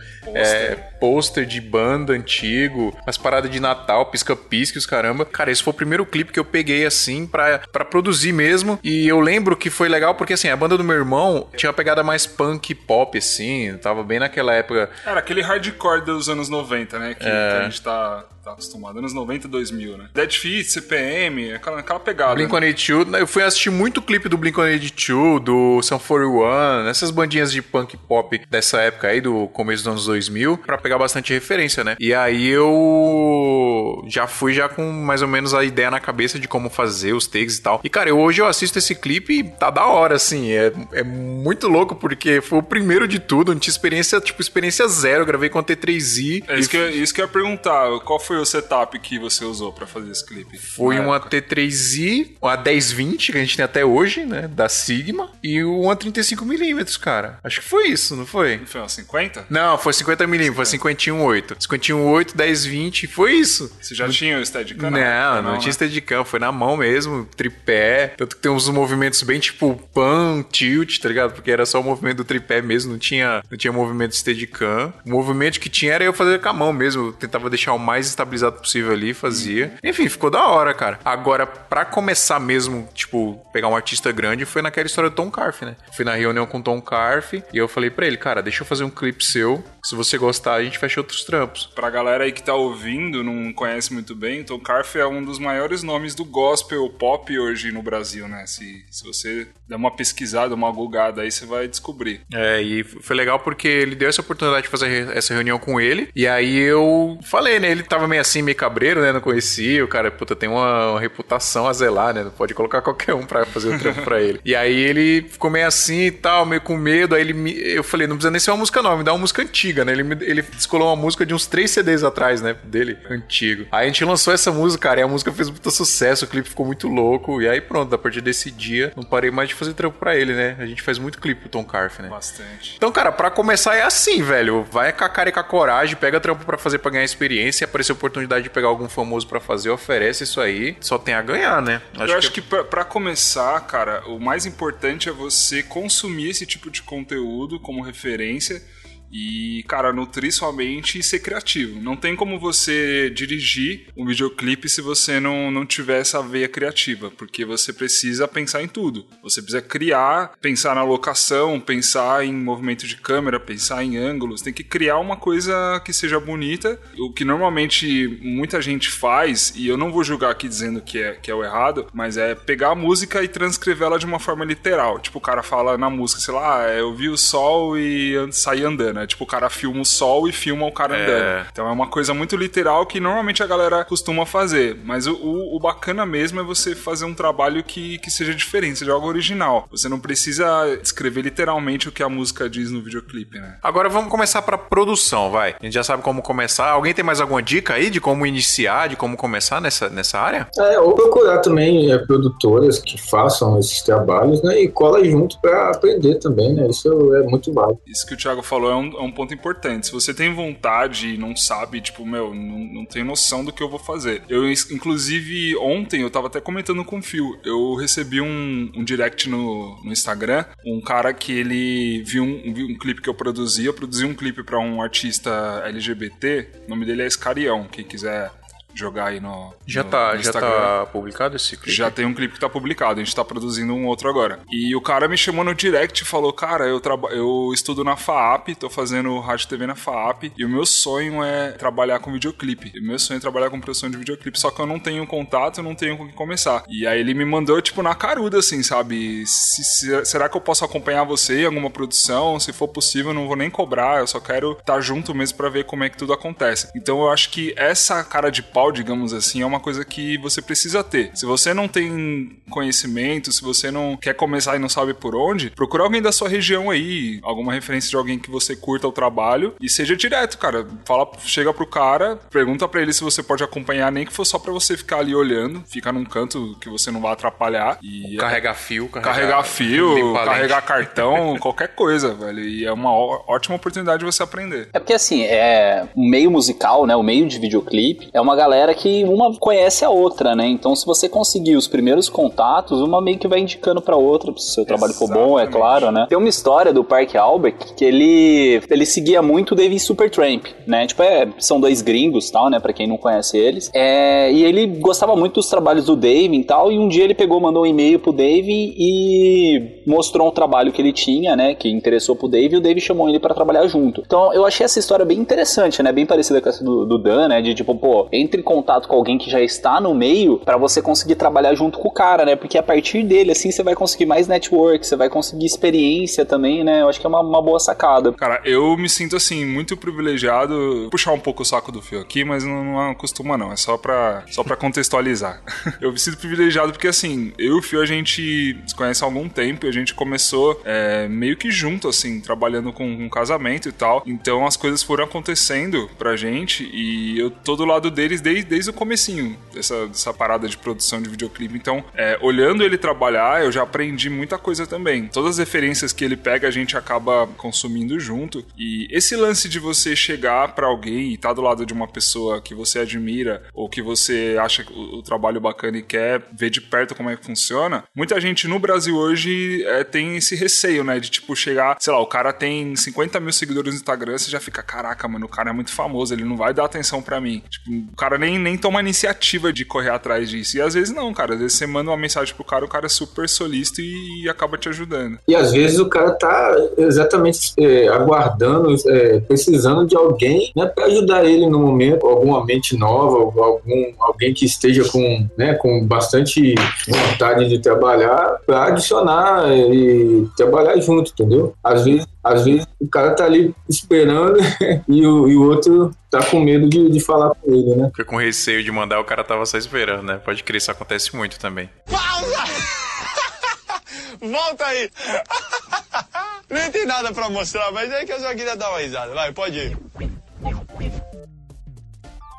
pôster é, de banda antigo, as paradas de Natal, pisca-pisca, os caramba. Cara, esse foi o primeiro clipe que eu peguei assim pra, pra produzir mesmo. E eu lembro que foi legal porque assim, a banda do meu irmão tinha uma pegada mais punk pop, assim, tava bem naquela época. Era aquele hardcore dos anos 90, né? Que, é... que a gente tá tá acostumado. Anos 90, 2000, né? Dead Feet, CPM, aquela, aquela pegada. Blink-182, né? eu fui assistir muito clipe do Blink-182, do Sun 41, essas bandinhas de punk pop dessa época aí, do começo dos anos 2000, pra pegar bastante referência, né? E aí eu já fui já com mais ou menos a ideia na cabeça de como fazer os takes e tal. E, cara, eu, hoje eu assisto esse clipe e tá da hora, assim. É, é muito louco porque foi o primeiro de tudo, não tinha experiência, tipo, experiência zero. Eu gravei com a T3i. É isso, e... que, eu, isso que eu ia perguntar. Qual foi o setup que você usou para fazer esse clipe? Foi uma época? T3i, uma 1020 que a gente tem até hoje, né, da Sigma, e uma 35mm, cara. Acho que foi isso, não foi? Foi uma 50? Não, foi 50mm, foi 51.8. 51.8, 1020, foi isso. Você já tinha o Steadicam? Não, não, não, não tinha né? Steadicam, foi na mão mesmo, tripé, tanto que tem uns movimentos bem tipo pan, tilt, tá ligado? Porque era só o movimento do tripé mesmo, não tinha, não tinha movimento Steadicam. O movimento que tinha era eu fazer com a mão mesmo, eu tentava deixar o mais estabilizado estabilizado possível ali, fazia. Enfim, ficou da hora, cara. Agora, pra começar mesmo, tipo, pegar um artista grande, foi naquela história do Tom Carf, né? Fui na reunião com o Tom Carf e eu falei pra ele, cara, deixa eu fazer um clipe seu. Se você gostar, a gente fecha outros trampos. Pra galera aí que tá ouvindo, não conhece muito bem, Tom Carf é um dos maiores nomes do gospel pop hoje no Brasil, né? Se, se você der uma pesquisada, uma gulgada aí, você vai descobrir. É, e foi legal porque ele deu essa oportunidade de fazer essa reunião com ele. E aí eu falei, né? Ele tava meio assim, meio cabreiro, né? Não conhecia. O cara, puta, tem uma, uma reputação a zelar, né? Não pode colocar qualquer um pra fazer o trampo pra ele. E aí ele ficou meio assim e tal, meio com medo. Aí ele me, eu falei, não precisa nem ser uma música nova, me dá uma música antiga, né? Ele, me, ele descolou uma música de uns três CDs atrás, né? Dele, antigo. Aí a gente lançou essa música, cara, e a música fez muito sucesso, o clipe ficou muito louco. E aí pronto, a partir desse dia, não parei mais de fazer trampo pra ele, né? A gente faz muito clipe pro Tom Carf, né? Bastante. Então, cara, pra começar é assim, velho. Vai com a cara e com a coragem, pega trampo pra fazer pra ganhar experiência, aparecer oportunidade de pegar algum famoso para fazer, oferece isso aí, só tem a ganhar, né? Acho eu acho que, que para começar, cara, o mais importante é você consumir esse tipo de conteúdo como referência e, cara, nutrir sua mente e ser criativo. Não tem como você dirigir um videoclipe se você não, não tiver essa veia criativa, porque você precisa pensar em tudo. Você precisa criar, pensar na locação, pensar em movimento de câmera, pensar em ângulos. Tem que criar uma coisa que seja bonita. O que normalmente muita gente faz, e eu não vou julgar aqui dizendo que é, que é o errado, mas é pegar a música e transcrevê-la de uma forma literal. Tipo, o cara fala na música, sei lá, ah, eu vi o sol e saí andando né? Tipo, o cara filma o sol e filma o cara é. andando. Então é uma coisa muito literal que normalmente a galera costuma fazer. Mas o, o, o, bacana mesmo é você fazer um trabalho que, que seja diferente, seja algo original. Você não precisa escrever literalmente o que a música diz no videoclipe, né? Agora vamos começar pra produção, vai. A gente já sabe como começar. Alguém tem mais alguma dica aí de como iniciar, de como começar nessa, nessa área? É, ou procurar também é, produtoras que façam esses trabalhos, né? E cola junto para aprender também, né? Isso é muito válido. Isso que o Thiago falou é um, é um ponto importante. Se você tem vontade e não sabe, tipo, meu, não, não noção do que eu vou fazer. Eu, inclusive, ontem eu tava até comentando com o Phil, eu recebi um, um direct no, no Instagram, um cara que ele viu um, viu um clipe que eu produzi, eu produzi um clipe para um artista LGBT, o nome dele é Escarião, quem quiser jogar aí no. Já no, tá, no já tá publicado esse clipe? Já tem um clipe que tá publicado, a gente tá produzindo um outro agora. E o cara me chamou no direct e falou: Cara, eu, traba eu estudo na FAAP, tô fazendo rádio TV na FAAP, e o meu sonho é trabalhar com videoclipe. E o meu sonho é trabalhar com produção de videoclipe, só que eu não tenho contato, eu não tenho com o que começar. E aí ele me mandou, tipo, na caruda, assim, sabe? Se- se- será que eu posso acompanhar você em alguma produção? Se for possível, eu não vou nem cobrar, eu só quero estar junto mesmo pra ver como é que tudo acontece. Então eu acho que essa cara de pau, digamos assim, é uma coisa que você precisa ter. Se você não tem conhecimento, se você não quer começar e não sabe por onde, procura alguém da sua região aí, alguma referência de alguém que você curta o trabalho e seja direto, cara. Fala, chega pro cara, pergunta pra ele se você pode acompanhar, nem que for só pra você ficar ali olhando, fica num canto que você não vai atrapalhar e Carregar fio, carregar, carregar fio, carregar cartão, qualquer coisa, velho. E é uma ótima oportunidade de você aprender. É porque assim, é o meio musical, né? O meio de videoclipe é uma galera que uma conhece a outra, né? Então, se você conseguir os primeiros contatos, uma meio que vai indicando pra outra, se o seu trabalho for bom, é Exatamente. claro, né? Tem uma história do Park Albert que ele ele seguia muito o Dave Supertramp, né? Tipo, é, são dois gringos, tal, né? Pra quem não conhece eles. É, e ele gostava muito dos trabalhos do Dave e tal. E um dia ele pegou, mandou um e-mail pro Dave e mostrou um trabalho que ele tinha, né? Que interessou pro Dave e o Dave chamou ele pra trabalhar junto. Então eu achei essa história bem interessante, né? Bem parecida com essa do, do Dan, né? De tipo, pô, entre em contato com alguém que já está no meio pra você conseguir trabalhar junto com o cara, né? Porque a partir dele, assim, você vai conseguir mais network, você vai conseguir experiência também, né? Eu acho que é uma, uma boa sacada. Cara, eu me sinto assim, muito privilegiado. Puxar um pouco o saco do fio aqui, mas não, não costuma, não. É só pra, só pra contextualizar. eu me sinto privilegiado porque, assim, eu e o Fio a gente se conhece há algum tempo e a gente começou é, meio que junto, assim, trabalhando com um casamento e tal. Então as coisas foram acontecendo pra gente e eu tô do lado deles desde, desde o comecinho dessa, dessa parada de produção de videoclipe. Então, é, olhando ele trabalhar, eu já aprendi muita coisa também. Todas as referências que ele pega, a gente acaba consumindo junto. E esse lance de você chegar pra alguém e estar do lado de uma pessoa que você admira ou que você acha o, o trabalho bacana e quer ver de perto como é que funciona, muita gente no Brasil hoje é, tem esse receio, né? De tipo chegar, sei lá, o cara tem 50 mil seguidores no Instagram, você já fica, caraca, mano, o cara é muito famoso, ele não vai dar atenção pra mim. Tipo, o cara nem, nem toma iniciativa de correr atrás disso. E às vezes não, cara. Às vezes você manda uma mensagem pro cara, o cara é super solícito e, e acaba te ajudando. E às vezes o cara tá exatamente é, aguardando, é, precisando de alguém né, para ajudar ele no momento, alguma mente nova, algum, alguém que esteja com, né, com bastante vontade de trabalhar para adicionar e trabalhar junto, entendeu? Às vezes, às vezes o cara tá ali esperando e o, e o outro tá com medo de, de falar com ele, né? Fica com receio de mandar, o cara tava só esperando, né? Pode crer, isso acontece muito também. Volta aí! Nem tem nada pra mostrar, mas é que eu só queria dar uma risada. Vai, pode ir.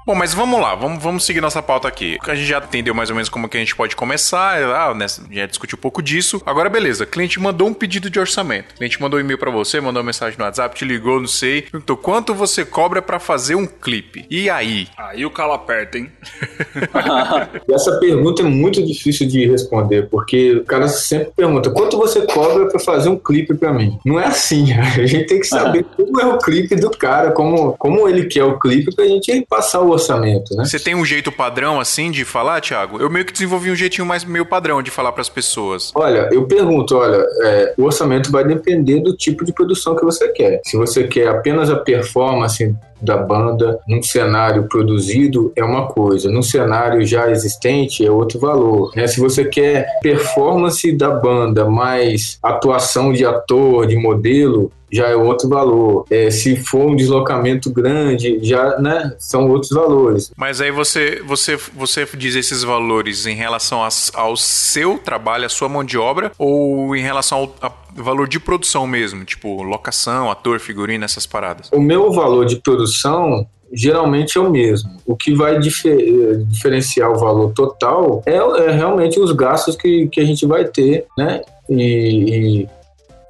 Bom, mas vamos lá, vamos, vamos seguir nossa pauta aqui. A gente já entendeu mais ou menos como que a gente pode começar, ah, né, já discutiu um pouco disso. Agora, beleza, o cliente mandou um pedido de orçamento. O cliente mandou um e-mail pra você, mandou uma mensagem no WhatsApp, te ligou, não sei. Perguntou quanto você cobra pra fazer um clipe. E aí? Aí o calo aperta, hein? E essa pergunta é muito difícil de responder, porque o cara sempre pergunta: quanto você cobra para fazer um clipe para mim? Não é assim. A gente tem que saber como é o clipe do cara, como, como ele quer o clipe, pra gente passar o orçamento, né? Você tem um jeito padrão assim de falar, Thiago? Eu meio que desenvolvi um jeitinho mais meio padrão de falar pras pessoas. Olha, eu pergunto, olha, é, o orçamento vai depender do tipo de produção que você quer. Se você quer apenas a performance da banda num cenário produzido é uma coisa, num cenário já existente é outro valor. Né? Se você quer performance da banda mais atuação de ator, de modelo, já é outro valor. É, se for um deslocamento grande, já né, são outros valores. Mas aí você, você, você diz esses valores em relação as- ao seu trabalho, à sua mão de obra, ou em relação ao a- valor de produção mesmo? Tipo, locação, ator, figurino, essas paradas. O meu valor de produção geralmente é o mesmo. O que vai dife- eh, diferenciar o valor total é, é realmente os gastos que, que a gente vai ter, né? E, e,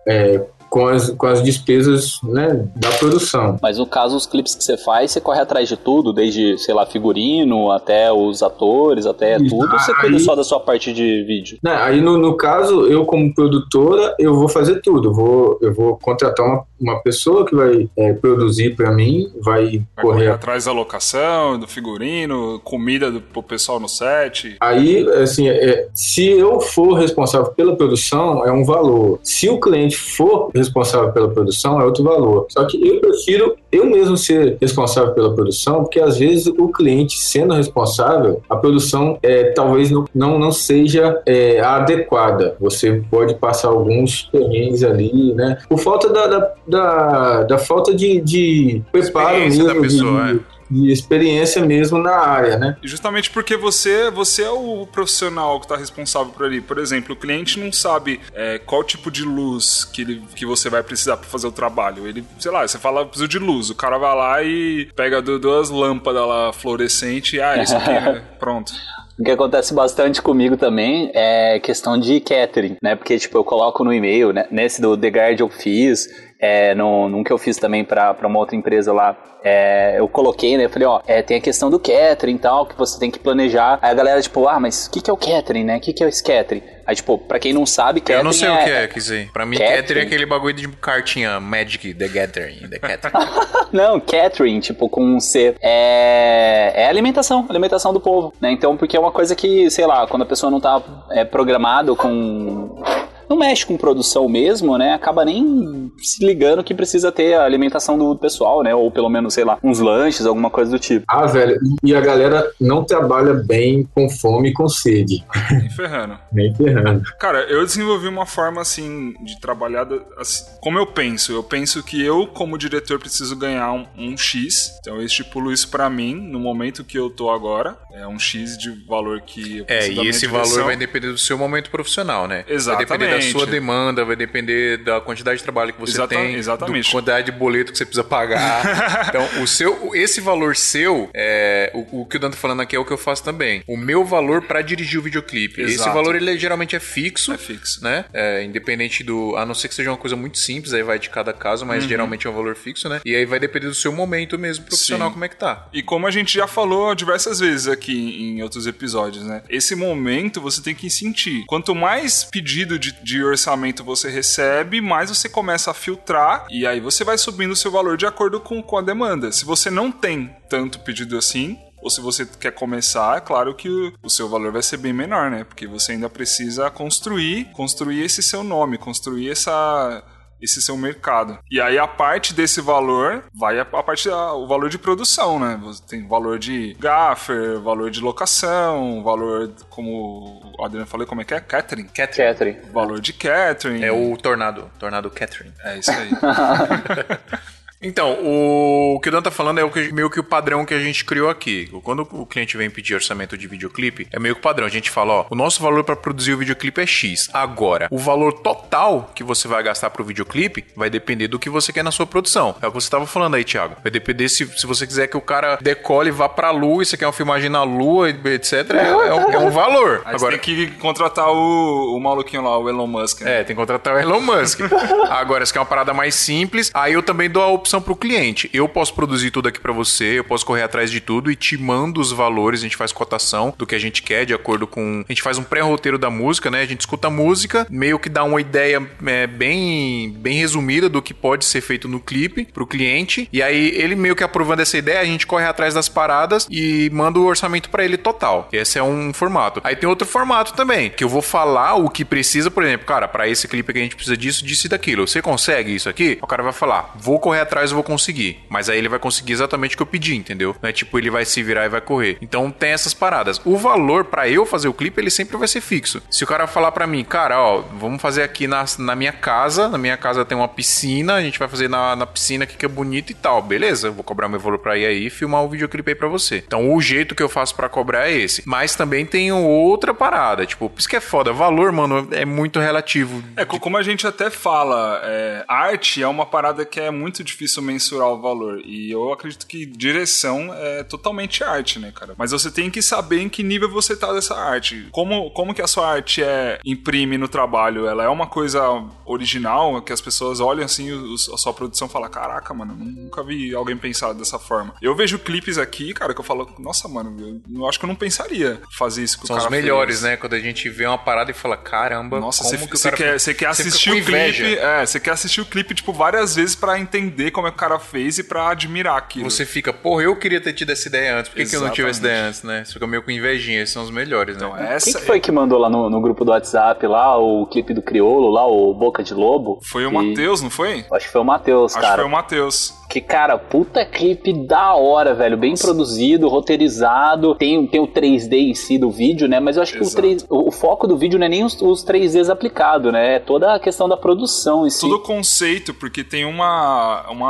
é, com as, com as despesas né, da produção. Mas no caso, os clipes que você faz, você corre atrás de tudo, desde, sei lá, figurino, até os atores, até Isso. tudo, ou você Aí- cuida só da sua parte de vídeo? Né, aí no, no caso, eu como produtora, eu vou fazer tudo. Eu vou, eu vou contratar uma, uma pessoa que vai é, produzir para mim, vai Vai correr correr atrás da locação, do figurino, comida do, pro pessoal no set. Aí, assim, é, se eu for responsável pela produção, é um valor. Se o cliente for responsável pela produção, é outro valor. Só que eu prefiro eu mesmo ser responsável pela produção, porque às vezes o cliente sendo responsável, a produção é, talvez não, não, não seja é, adequada. Você pode passar alguns perrengues ali, né? Por falta da, da, da, da falta de, de preparo Experiência da mesmo, de- pessoa, de, experiência mesmo na área, né? E justamente porque você, você é o profissional que está responsável por ali. Por exemplo, o cliente não sabe é, qual tipo de luz que, ele, que você vai precisar para fazer o trabalho. Ele, sei lá, você fala, preciso de luz. O cara vai lá e pega du- duas lâmpadas lá fluorescentes e, ah, isso aqui, né? Pronto. O que acontece bastante comigo também é questão de catering, né? Porque, tipo, eu coloco no e-mail, né? Nesse do The Guard eu fiz, é, no, num que eu fiz também pra, pra uma outra empresa lá, é, eu coloquei, né? Eu falei, ó, é, tem a questão do catering e tal, que você tem que planejar. Aí a galera, tipo, ah, mas o que, que é o catering, né? O que, que é esse catering? Aí, tipo, pra quem não sabe, catering Eu não sei o que é, quer dizer. Pra mim, Catherine. Catherine é aquele bagulho de cartinha Magic, The Gathering, The Catherine. Não, catering, tipo, com um C. É, é alimentação, alimentação do povo, né? Então, porque é uma coisa que, sei lá, quando a pessoa não tá é, programado com. Não mexe com produção mesmo, né? Acaba nem se ligando que precisa ter a alimentação do pessoal, né? Ou pelo menos, sei lá, uns lanches, alguma coisa do tipo. Ah, velho, e a galera não trabalha bem com fome e com sede, Nem ferrando. nem ferrando. Cara, eu desenvolvi uma forma assim de trabalhar assim, como eu penso. Eu penso que eu, como diretor, preciso ganhar um, um X. Então eu estipulo isso pra mim no momento que eu tô agora. É um X de valor que eu É, preciso da e esse direção. valor vai depender do seu momento profissional, né? Vai Exatamente. depender da sua demanda, vai depender da quantidade de trabalho que você Exata- tem, exatamente. da quantidade de boleto que você precisa pagar. então, o seu, esse valor seu, é, o, o que o Dan tá falando aqui é o que eu faço também. O meu valor pra dirigir o videoclipe. Esse Exato. valor, ele geralmente é fixo. É fixo. Né? É, independente do. A não ser que seja uma coisa muito simples, aí vai de cada caso, mas Uhum. geralmente é um valor fixo, né? E aí vai depender do seu momento mesmo profissional, Sim. como é que tá. E como a gente já falou diversas vezes aqui em outros episódios, né? Esse momento você tem que sentir. Quanto mais pedido de, de orçamento você recebe, mais você começa a filtrar e aí você vai subindo o seu valor de acordo com, com a demanda. Se você não tem tanto pedido assim, ou se você quer começar, é claro que o, seu valor vai ser bem menor, né? Porque você ainda precisa construir, construir esse seu nome, construir essa esse seu mercado. E aí a parte desse valor vai a, a parte da, o valor de produção, né? Você tem valor de gaffer, valor de locação, valor como o Adriano falou, como é que é? Catering. Catherine. Catering. Valor de catering. É o Tornado. Tornado Catherine. É isso aí. Então, o que o Dan tá falando é o que, meio que o padrão que a gente criou aqui. Quando o cliente vem pedir orçamento de videoclipe, é meio que o padrão. A gente fala, ó, o nosso valor para produzir o videoclipe é X. Agora, o valor total que você vai gastar pro videoclipe vai depender do que você quer na sua produção. É o que você tava falando aí, Thiago. Vai depender se, se você quiser que o cara decole e vá pra lua, e você quer uma filmagem na lua, etc. É, é um, é um valor. Aí Agora, você tem que contratar o, o maluquinho lá, o Elon Musk. Né? é, tem que contratar o Elon Musk. Agora, se quer uma parada mais simples, aí eu também dou a opção pro cliente. Eu posso produzir tudo aqui pra você, eu posso correr atrás de tudo e te mando os valores, a gente faz cotação do que a gente quer, de acordo com. A gente faz um pré-roteiro da música, né? A gente escuta a música, meio que dá uma ideia é, bem, bem resumida do que pode ser feito no clipe pro cliente. E aí, ele meio que aprovando essa ideia, a gente corre atrás das paradas e manda o orçamento pra ele total. Esse é um formato. Aí tem outro formato também, que eu vou falar o que precisa, por exemplo, cara, pra esse clipe que a gente precisa disso, disso e daquilo. Você consegue isso aqui? O cara vai falar, vou correr atrás, eu vou conseguir. Mas aí ele vai conseguir exatamente o que eu pedi, entendeu? Não é tipo, ele vai se virar e vai correr. Então tem essas paradas. O valor pra eu fazer o clipe, ele sempre vai ser fixo. Se o cara falar pra mim, cara, ó, vamos fazer aqui na, na minha casa, na minha casa tem uma piscina, a gente vai fazer na, na piscina aqui que é bonito e tal, beleza? Vou cobrar meu valor pra ir aí e filmar o videoclipe aí pra você. Então o jeito que eu faço pra cobrar é esse. Mas também tem outra parada, tipo, isso que é foda, valor, mano, é muito relativo. É, co- como a gente até fala, é, arte é uma parada que é muito difícil difícil mensurar o valor. E eu acredito que direção é totalmente arte, né, cara? Mas você tem que saber em que nível você tá dessa arte. Como, como que a sua arte é imprime no trabalho? Ela é uma coisa original, que as pessoas olham assim a sua produção e falam: Caraca, mano, nunca vi alguém pensar dessa forma. Eu vejo clipes aqui, cara, que eu falo, nossa, mano, eu, acho que eu não pensaria fazer isso com São o cara os melhores, fez. né? Quando a gente vê uma parada e fala, caramba, Nossa, como você, que quer, quer assistir o clipe, é, você quer assistir o clipe tipo várias vezes pra entender como é que o cara fez e pra admirar aquilo. Você fica, porra, eu queria ter tido essa ideia antes. Por que, que eu não tive essa ideia antes, né? Você fica meio com invejinha, esses são os melhores, Então, né? essa Quem que foi que mandou lá no, no grupo do WhatsApp lá o clipe do Criolo, lá, o Boca de Lobo? foi o E- Matheus, não foi? Acho que foi o Matheus, Acho que cara. foi o Matheus. Que, cara, puta clipe da hora, velho. Bem produzido, roteirizado. Tem, tem o 3D em si do vídeo, né? Mas eu acho que o, Exato. 3, o, o foco do vídeo não é nem os, os 3Ds aplicados, né? É toda a questão da produção em si. Todo o conceito, porque tem uma. uma.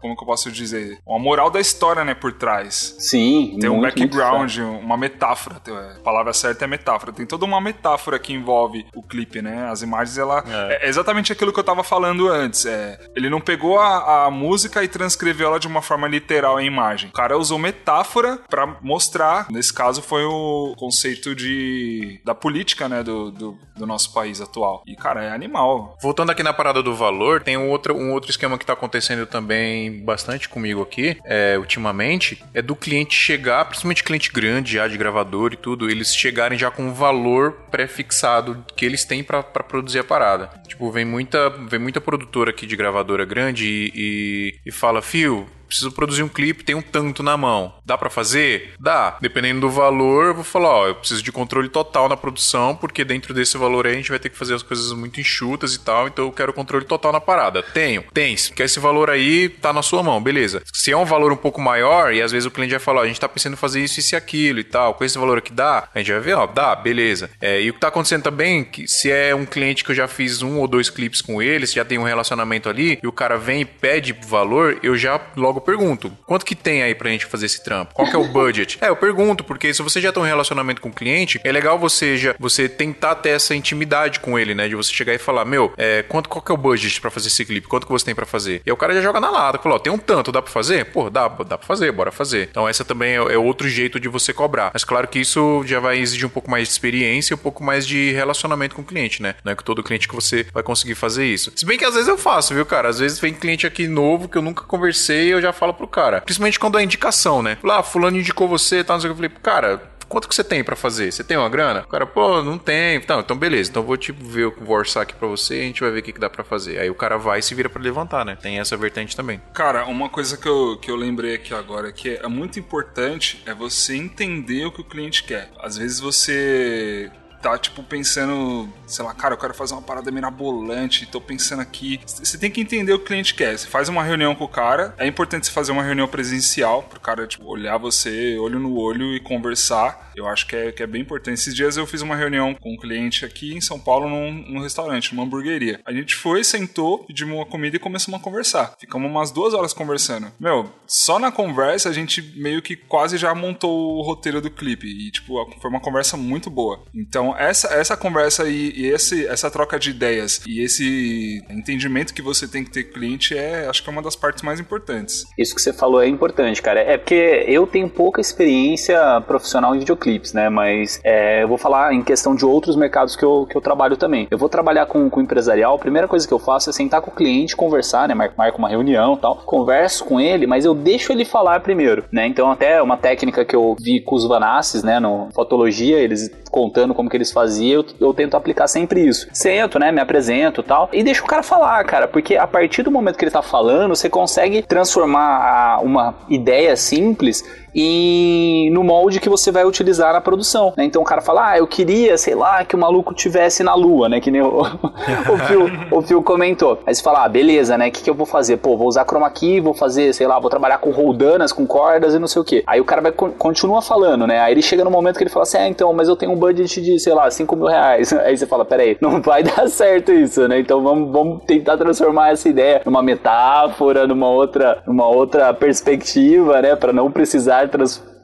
Como que eu posso dizer? Uma moral da história, né, por trás. Sim, Tem um muito, muito background, uma metáfora. tem- A palavra certa é metáfora. Tem toda uma metáfora que envolve o clipe, né? As imagens, ela. É, é exatamente aquilo que eu tava falando antes. É, ele não pegou a, a música e transcreveu ela de uma forma literal em imagem. O cara usou metáfora pra mostrar. Nesse caso, foi o conceito de. da política, né? Do, do, do nosso país atual. E, cara, é animal. Voltando aqui na parada do valor, tem um outro, um outro esquema que tá acontecendo também bastante comigo aqui, é, ultimamente, é do cliente chegar, principalmente cliente grande já, de gravador e tudo, eles chegarem já com um valor pré-fixado que eles têm pra produzir a parada. Tipo, vem muita, vem muita produtora aqui de gravadora grande e, e, e fala, fio, preciso produzir um clipe, tem um tanto na mão. Dá pra fazer? Dá. Dependendo do valor, eu vou falar, ó, eu preciso de controle total na produção, porque dentro desse valor aí a gente vai ter que fazer as coisas muito enxutas e tal, então eu quero controle total na parada. Tenho. Tens. Porque esse valor aí tá na sua mão, beleza. Se é um valor um pouco maior, e às vezes o cliente vai falar, ó, a gente tá pensando em fazer isso, isso e aquilo e tal, com esse valor aqui dá, a gente vai ver, ó, dá, beleza. É, e o que tá acontecendo também, que se é um cliente que eu já fiz um ou dois clipes com ele, se já tem um relacionamento ali, e o cara vem e pede valor, eu já logo pergunto, quanto que tem aí pra gente fazer esse trampo? Qual que é o budget? é, eu pergunto, porque se você já tem um relacionamento com o cliente, é legal você já, você tentar ter essa intimidade com ele, né? De você chegar e falar, meu, é, quanto, qual que é o budget pra fazer esse clipe? Quanto que você tem pra fazer? E aí o cara já joga na lata, fala, ó, tem um tanto, dá pra fazer? Pô, dá, dá pra fazer, bora fazer. Então essa também é, é outro jeito de você cobrar. Mas claro que isso já vai exigir um pouco mais de experiência e um pouco mais de relacionamento com o cliente, né? Não é com todo cliente que você vai conseguir fazer isso. Se bem que às vezes eu faço, viu, cara? Às vezes vem cliente aqui novo que eu nunca conversei e eu já falo pro cara. Principalmente quando é indicação, né? Lá, fulano indicou você, tá, não sei o que. Eu falei, cara, quanto que você tem pra fazer? Você tem uma grana? O cara, pô, não tem. Então, então beleza. Então vou tipo ver, vou orçar aqui pra você e a gente vai ver o que, que dá pra fazer. Aí o cara vai e se vira pra levantar, né? Tem essa vertente também. Cara, uma coisa que eu, que eu lembrei aqui agora que é muito importante é você entender o que o cliente quer. Às vezes você tá, tipo, pensando, sei lá, cara, eu quero fazer uma parada mirabolante, tô pensando aqui. Você tem que entender o que o cliente quer. Você faz uma reunião com o cara, é importante você fazer uma reunião presencial, pro cara, tipo, olhar você olho no olho e conversar. Eu acho que é, que é bem importante. Esses dias eu fiz uma reunião com um cliente aqui em São Paulo, num, num restaurante, numa hamburgueria. A gente foi, sentou, pedimos uma comida e começamos a conversar. Ficamos umas duas horas conversando. Meu, só na conversa a gente meio que quase já montou o roteiro do clipe. E, tipo, foi uma conversa muito boa. Então, essa, essa conversa e, e esse, essa troca de ideias e esse entendimento que você tem que ter cliente é, acho que é uma das partes mais importantes. Isso que você falou é importante, cara. É porque eu tenho pouca experiência profissional em videoclipes, né? Mas é, eu vou falar em questão de outros mercados que eu, que eu trabalho também. Eu vou trabalhar com, com empresarial, a primeira coisa que eu faço é sentar com o cliente, conversar, né? Mar- Marco uma reunião tal. Converso com ele, mas eu deixo ele falar primeiro, né? Então, até uma técnica que eu vi com os Vanassis, né? No Fotologia, eles contando como que eles faziam, eu, eu tento aplicar sempre isso. Sento, né? Me apresento tal. E deixo o cara falar, cara. Porque a partir do momento que ele tá falando, você consegue transformar uma ideia simples e no molde que você vai utilizar na produção. né? Então o cara fala, ah, eu queria, sei lá, que o maluco tivesse na lua, né? Que nem o, o, Phil, o Phil comentou. Aí você fala, ah, beleza, né? O que, que eu vou fazer? Pô, vou usar chroma key, vou fazer, sei lá, vou trabalhar com roldanas, com cordas e não sei o que. Aí o cara vai con- continua falando, né? Aí ele chega no momento que ele fala assim, ah, então, mas eu tenho um budget de, sei lá, 5 mil reais. Aí você fala, peraí, não vai dar certo isso, né? Então vamos, vamos tentar transformar essa ideia numa metáfora, numa outra, numa outra perspectiva, né? Pra não precisar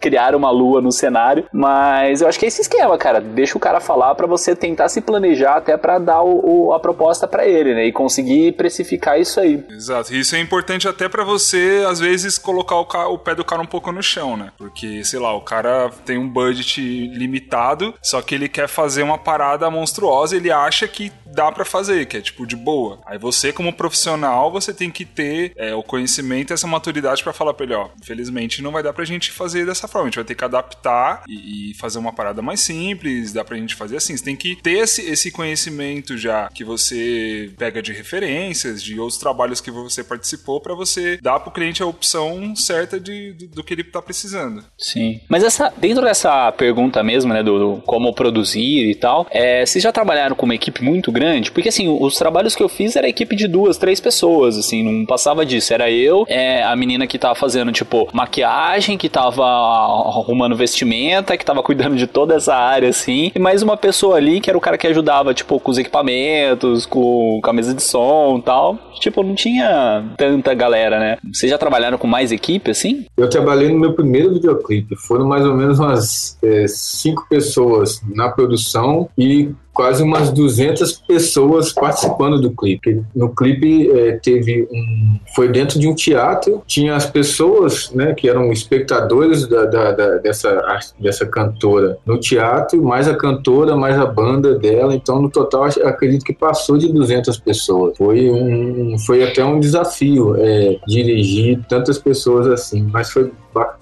criar uma lua no cenário, mas eu acho que é esse esquema, cara. Deixa o cara falar para você tentar se planejar até para dar o, o, a proposta para ele, né? E conseguir precificar isso aí. Exato. Isso é importante até para você, às vezes, colocar o, o pé do cara um pouco no chão, né? Porque, sei lá, o cara tem um budget limitado, só que ele quer fazer uma parada monstruosa, ele acha que dá para fazer, que é tipo de boa. Aí você, como profissional, você tem que ter é, o conhecimento essa maturidade para falar pra ele, ó, infelizmente não vai dar pra gente fazer dessa forma, a gente vai ter que adaptar e, e, fazer uma parada mais simples, dá pra gente fazer assim. Você tem que ter esse, esse conhecimento já que você pega de referências, de outros trabalhos que você participou, para você dar pro cliente a opção certa de, do, do, que ele tá precisando. Sim. Mas essa, dentro dessa pergunta mesmo, né, do, do como produzir e tal, é, vocês já trabalharam com uma equipe muito grande? Grande, porque assim, os trabalhos que eu fiz era equipe de duas, três pessoas, assim, não passava disso. Era eu, é, a menina que tava fazendo, tipo, maquiagem, que tava arrumando vestimenta, que tava cuidando de toda essa área, assim, e mais uma pessoa ali que era o cara que ajudava, tipo, com os equipamentos, com, com a mesa de som e tal. Tipo, não tinha tanta galera, né? Vocês já trabalharam com mais equipe, assim? Eu trabalhei no meu primeiro videoclipe. Foram mais ou menos umas é, cinco pessoas na produção e quase umas 200 pessoas participando do clipe. No clipe é, teve um, foi dentro de um teatro, tinha as pessoas, né, que eram espectadores da, da, da, dessa dessa cantora no teatro, mais a cantora, mais a banda dela. Então, no total, acredito que passou de 200 pessoas. Foi um, foi até um desafio é, dirigir tantas pessoas assim, mas foi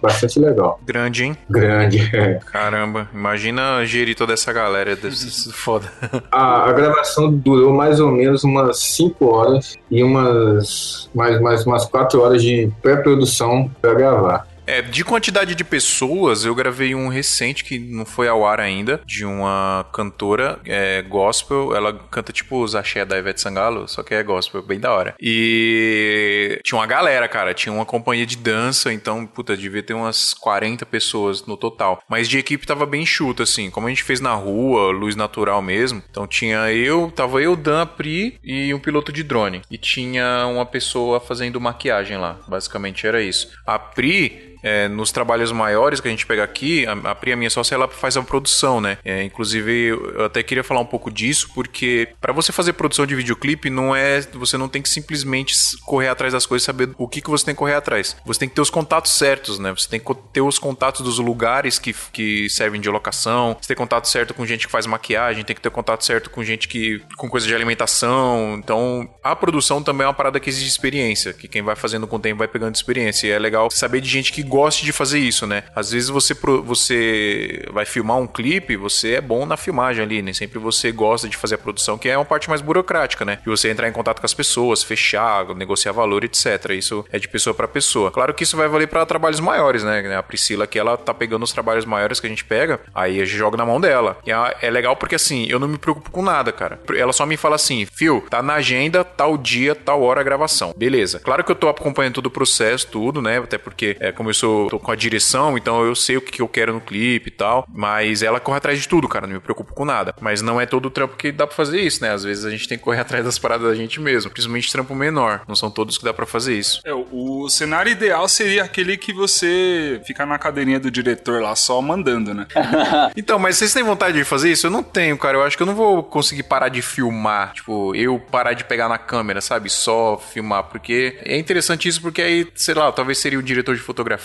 bastante legal. Grande, hein? Grande, é. Caramba, imagina gerir toda essa galera, deve ser foda. A, a gravação durou mais ou menos umas 5 horas e umas mais, mais umas 4 horas de pré-produção para gravar. É, de quantidade de pessoas, eu gravei um recente que não foi ao ar ainda, de uma cantora é, gospel. Ela canta tipo os axé da Ivete Sangalo, só que é gospel, bem da hora. E tinha uma galera, cara, tinha uma companhia de dança, então, puta, devia ter umas 40 pessoas no total. Mas de equipe tava bem chuta, assim, como a gente fez na rua, luz natural mesmo. Então tinha eu, tava eu, Dan, Pri e um piloto de drone. E tinha uma pessoa fazendo maquiagem lá, basicamente era isso. A Pri é, nos trabalhos maiores que a gente pega aqui, a, a Pri, a minha sócia, ela faz a produção, né? É, inclusive, eu até queria falar um pouco disso, porque para você fazer produção de videoclipe, não é. Você não tem que simplesmente correr atrás das coisas e saber o que, que você tem que correr atrás. Você tem que ter os contatos certos, né? Você tem que ter os contatos dos lugares que, que servem de locação, você tem contato certo com gente que faz maquiagem, tem que ter contato certo com gente que. com coisa de alimentação. Então, a produção também é uma parada que exige experiência, que quem vai fazendo com o tempo vai pegando experiência. E é legal saber de gente que goste de fazer isso, né? Às vezes você, você vai filmar um clipe, você é bom na filmagem ali, nem sempre você gosta de fazer a produção, que é uma parte mais burocrática, né? E você entrar em contato com as pessoas, fechar, negociar valor, etc. Isso é de pessoa para pessoa. Claro que isso vai valer para trabalhos maiores, né? A Priscila aqui, ela tá pegando os trabalhos maiores que a gente pega, aí a gente joga na mão dela. E é legal porque assim, eu não me preocupo com nada, cara. Ela só me fala assim, fio, tá na agenda, tal dia, tal hora a gravação. Beleza. Claro que eu tô acompanhando todo o processo, tudo, né? Até porque, é, como eu sou tô com a direção, então eu sei o que, que eu quero no clipe e tal. Mas ela corre atrás de tudo, cara. Não me preocupo com nada. Mas não é todo o trampo que dá pra fazer isso, né? Às vezes a gente tem que correr atrás das paradas da gente mesmo. Principalmente trampo menor. Não são todos que dá para fazer isso. É, o cenário ideal seria aquele que você fica na cadeirinha do diretor lá só mandando, né? então, mas vocês têm vontade de fazer isso? Eu não tenho, cara. Eu acho que eu não vou conseguir parar de filmar. Tipo, eu parar de pegar na câmera, sabe? Só filmar. Porque é interessante isso, porque aí, sei lá, talvez seria o diretor de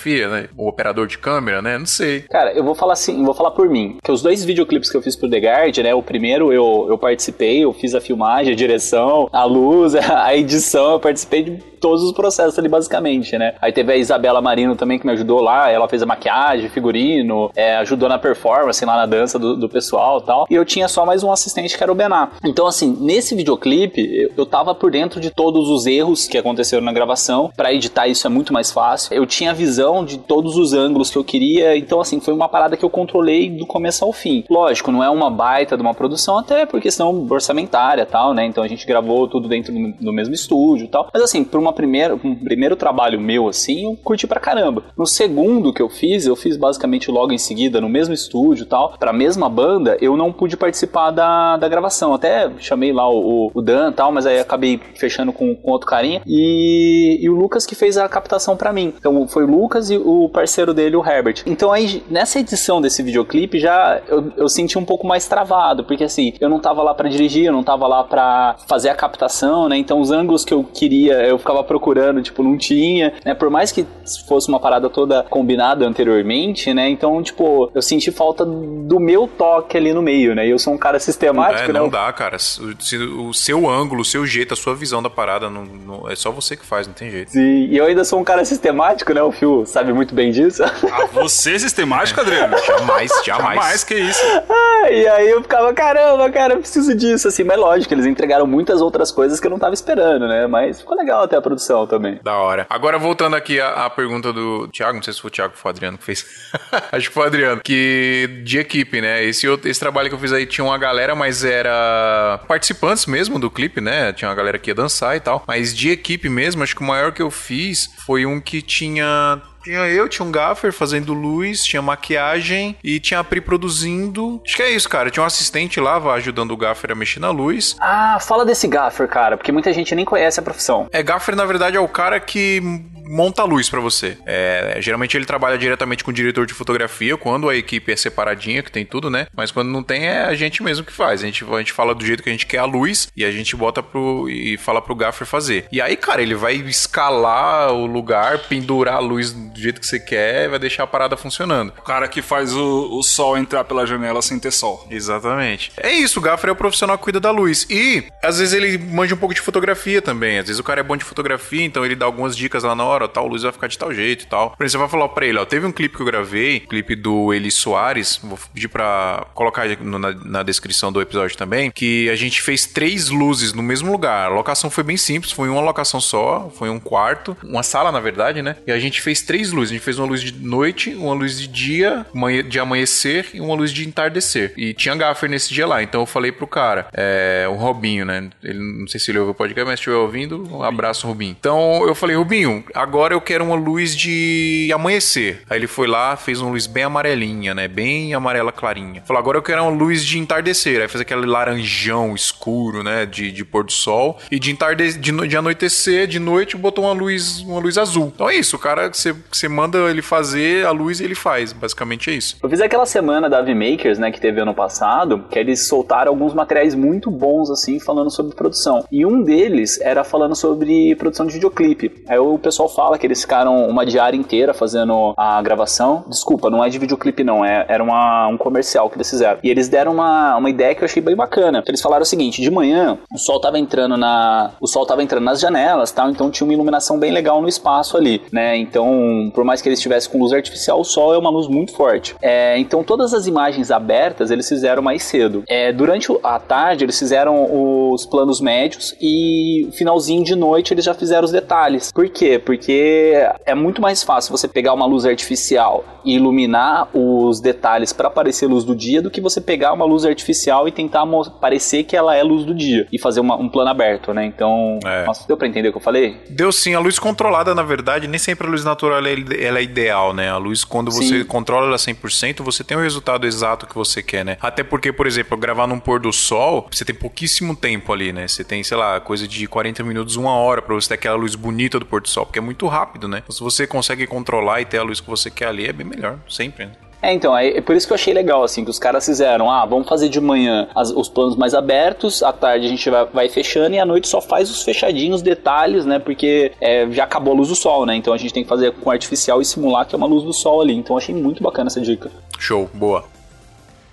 fotografia, né? O operador de câmera, né? Não sei. Cara, eu vou falar assim, vou falar por mim. Que os dois videoclipes que eu fiz pro The Guard, né? O primeiro eu, eu participei, eu fiz a filmagem, a direção, a luz, a edição, eu participei de todos os processos ali, basicamente, né? Aí teve a Isabela Marino também que me ajudou lá, ela fez a maquiagem, figurino, é, ajudou na performance, lá na dança do, do pessoal e tal. E eu tinha só mais um assistente que era o Bená. Então, assim, nesse videoclipe, eu, eu tava por dentro de todos os erros que aconteceram na gravação. Para editar isso é muito mais fácil. Eu tinha a visão de todos os ângulos que eu queria. Então, assim, foi uma parada que eu controlei do começo ao fim. Lógico, não é uma baita de uma produção, até por questão orçamentária e tal, né? Então a gente gravou tudo dentro do mesmo estúdio e tal. Mas, assim, por uma uma primeira, um primeiro trabalho meu, assim, eu curti pra caramba. No segundo que eu fiz, eu fiz basicamente logo em seguida, no mesmo estúdio e tal, pra mesma banda, eu não pude participar da, da gravação. Até chamei lá o, o Dan e tal, mas aí acabei fechando com, com outro carinha. E, e o Lucas que fez a captação pra mim. Então foi o Lucas e o parceiro dele, o Herbert. Então aí, nessa edição desse videoclipe, já eu, eu senti um pouco mais travado, porque assim, eu não tava lá pra dirigir, eu não tava lá pra fazer a captação, né? Então os ângulos que eu queria, eu ficava procurando, tipo, não tinha, né? Por mais que fosse uma parada toda combinada anteriormente, né? Então, tipo, eu senti falta do meu toque ali no meio, né? E eu sou um cara sistemático, é, né? não dá, cara. O, seu ângulo, o seu jeito, a sua visão da parada, não, não, é só você que faz, não tem jeito. Sim, e eu ainda sou um cara sistemático, né? O Phil sabe muito bem disso. Ah, você é sistemático, Adriano? jamais, jamais. Jamais, que isso. Ah, e aí eu ficava, caramba, cara, eu preciso disso, assim. Mas lógico, eles entregaram muitas outras coisas que eu não tava esperando, né? Mas ficou legal até a produção também. Da hora. Agora, voltando aqui à, à pergunta do Thiago, não sei se foi o Thiago ou o Adriano que fez. Acho que foi o Adriano. Que de equipe, né? Esse, esse trabalho que eu fiz aí tinha uma galera, mas era participantes mesmo do clipe, né? Tinha uma galera que ia dançar e tal. Mas de equipe mesmo, acho que o maior que eu fiz foi um que tinha tinha eu, tinha um gaffer fazendo luz, tinha maquiagem e tinha a Pri produzindo. Acho que é isso, cara. Tinha um assistente lá ajudando o gaffer a mexer na luz. Ah, fala desse gaffer, cara, porque muita gente nem conhece a profissão. É, gaffer na verdade é o cara que monta a luz para você. É, geralmente ele trabalha diretamente com o diretor de fotografia, quando a equipe é separadinha, que tem tudo, né? Mas quando não tem, é a gente mesmo que faz. A gente, a gente fala do jeito que a gente quer a luz e a gente bota pro. e fala pro gaffer fazer. E aí, cara, ele vai escalar o lugar, pendurar a luz do jeito que você quer e vai deixar a parada funcionando. O cara que faz o, o sol entrar pela janela sem ter sol. Exatamente. É isso, o gaffer é o profissional que cuida da luz. E, às vezes, ele manja um pouco de fotografia também. Às vezes o cara é bom de fotografia, então ele dá algumas dicas lá na hora hora, tal luz vai ficar de tal jeito e tal. Por exemplo, você vai falar pra ele, ó, teve um clipe que eu gravei, clipe do Eli Soares, vou pedir pra colocar na, na descrição do episódio também, que a gente fez três luzes no mesmo lugar. A locação foi bem simples, foi uma locação só, foi um quarto, uma sala, na verdade, né? E a gente fez três luzes. A gente fez uma luz de noite, uma luz de dia, de amanhecer e uma luz de entardecer. E tinha gaffer nesse dia lá. Então eu falei pro cara, é, o Robinho, né? Ele, não sei se ele ouviu o podcast, mas estiver ouvindo, um abraço, Rubinho. Então eu falei, Rubinho, agora eu quero uma luz de amanhecer. Aí ele foi lá, fez uma luz bem amarelinha, né? Bem amarela clarinha. Falou, agora eu quero uma luz de entardecer. Aí fez aquele laranjão escuro, né? De, de pôr do sol. E de, entarde... de, de anoitecer, de noite, botou uma luz, uma luz azul. Então é isso, o cara, você, você manda ele fazer a luz e ele faz. Basicamente é isso. Eu fiz aquela semana da V-Makers, né? Que teve ano passado, que eles soltaram alguns materiais muito bons, assim, falando sobre produção. E um deles era falando sobre produção de videoclipe. Aí o pessoal fala que eles ficaram uma diária inteira fazendo a gravação. Desculpa, não é de videoclipe não, é, era uma, um comercial que eles fizeram. E eles deram uma, uma ideia que eu achei bem bacana. Eles falaram o seguinte, de manhã o sol tava entrando na o sol tava entrando nas janelas, tal, então tinha uma iluminação bem legal no espaço ali, né? Então, por mais que eles estivessem com luz artificial, o sol é uma luz muito forte. É, então todas as imagens abertas eles fizeram mais cedo. É, durante a tarde eles fizeram os planos médios e finalzinho de noite eles já fizeram os detalhes. Por quê? Porque é muito mais fácil você pegar uma luz artificial e iluminar os detalhes para parecer luz do dia do que você pegar uma luz artificial e tentar parecer que ela é luz do dia e fazer uma, um plano aberto, né? Então, é. nossa, deu para entender o que eu falei? Deu sim. A luz controlada, na verdade, nem sempre a luz natural ela é, ela é ideal, né? A luz, quando você sim. controla ela 100%, você tem o resultado exato que você quer, né? Até porque, por exemplo, gravar num pôr do sol, você tem pouquíssimo tempo ali, né? Você tem, sei lá, coisa de 40 minutos, uma hora para você ter aquela luz bonita do pôr do sol, porque é muito rápido né? Se você consegue controlar e ter a luz que você quer ali, é bem melhor, sempre. Né? É, então, é, é, por isso que eu achei legal, assim, que os caras fizeram, ah, vamos fazer de manhã as, os planos mais abertos, à tarde a gente vai, vai, fechando e à noite só faz os fechadinhos, detalhes, né, porque é, já acabou a luz do sol, né, então a gente tem que fazer com artificial e simular que é uma luz do sol ali, então achei muito bacana essa dica. Show, boa.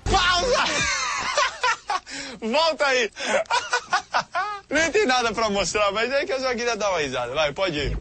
Pausa! Volta aí! Nem tem nada pra mostrar, mas é que eu só queria dar uma risada, vai, pode ir.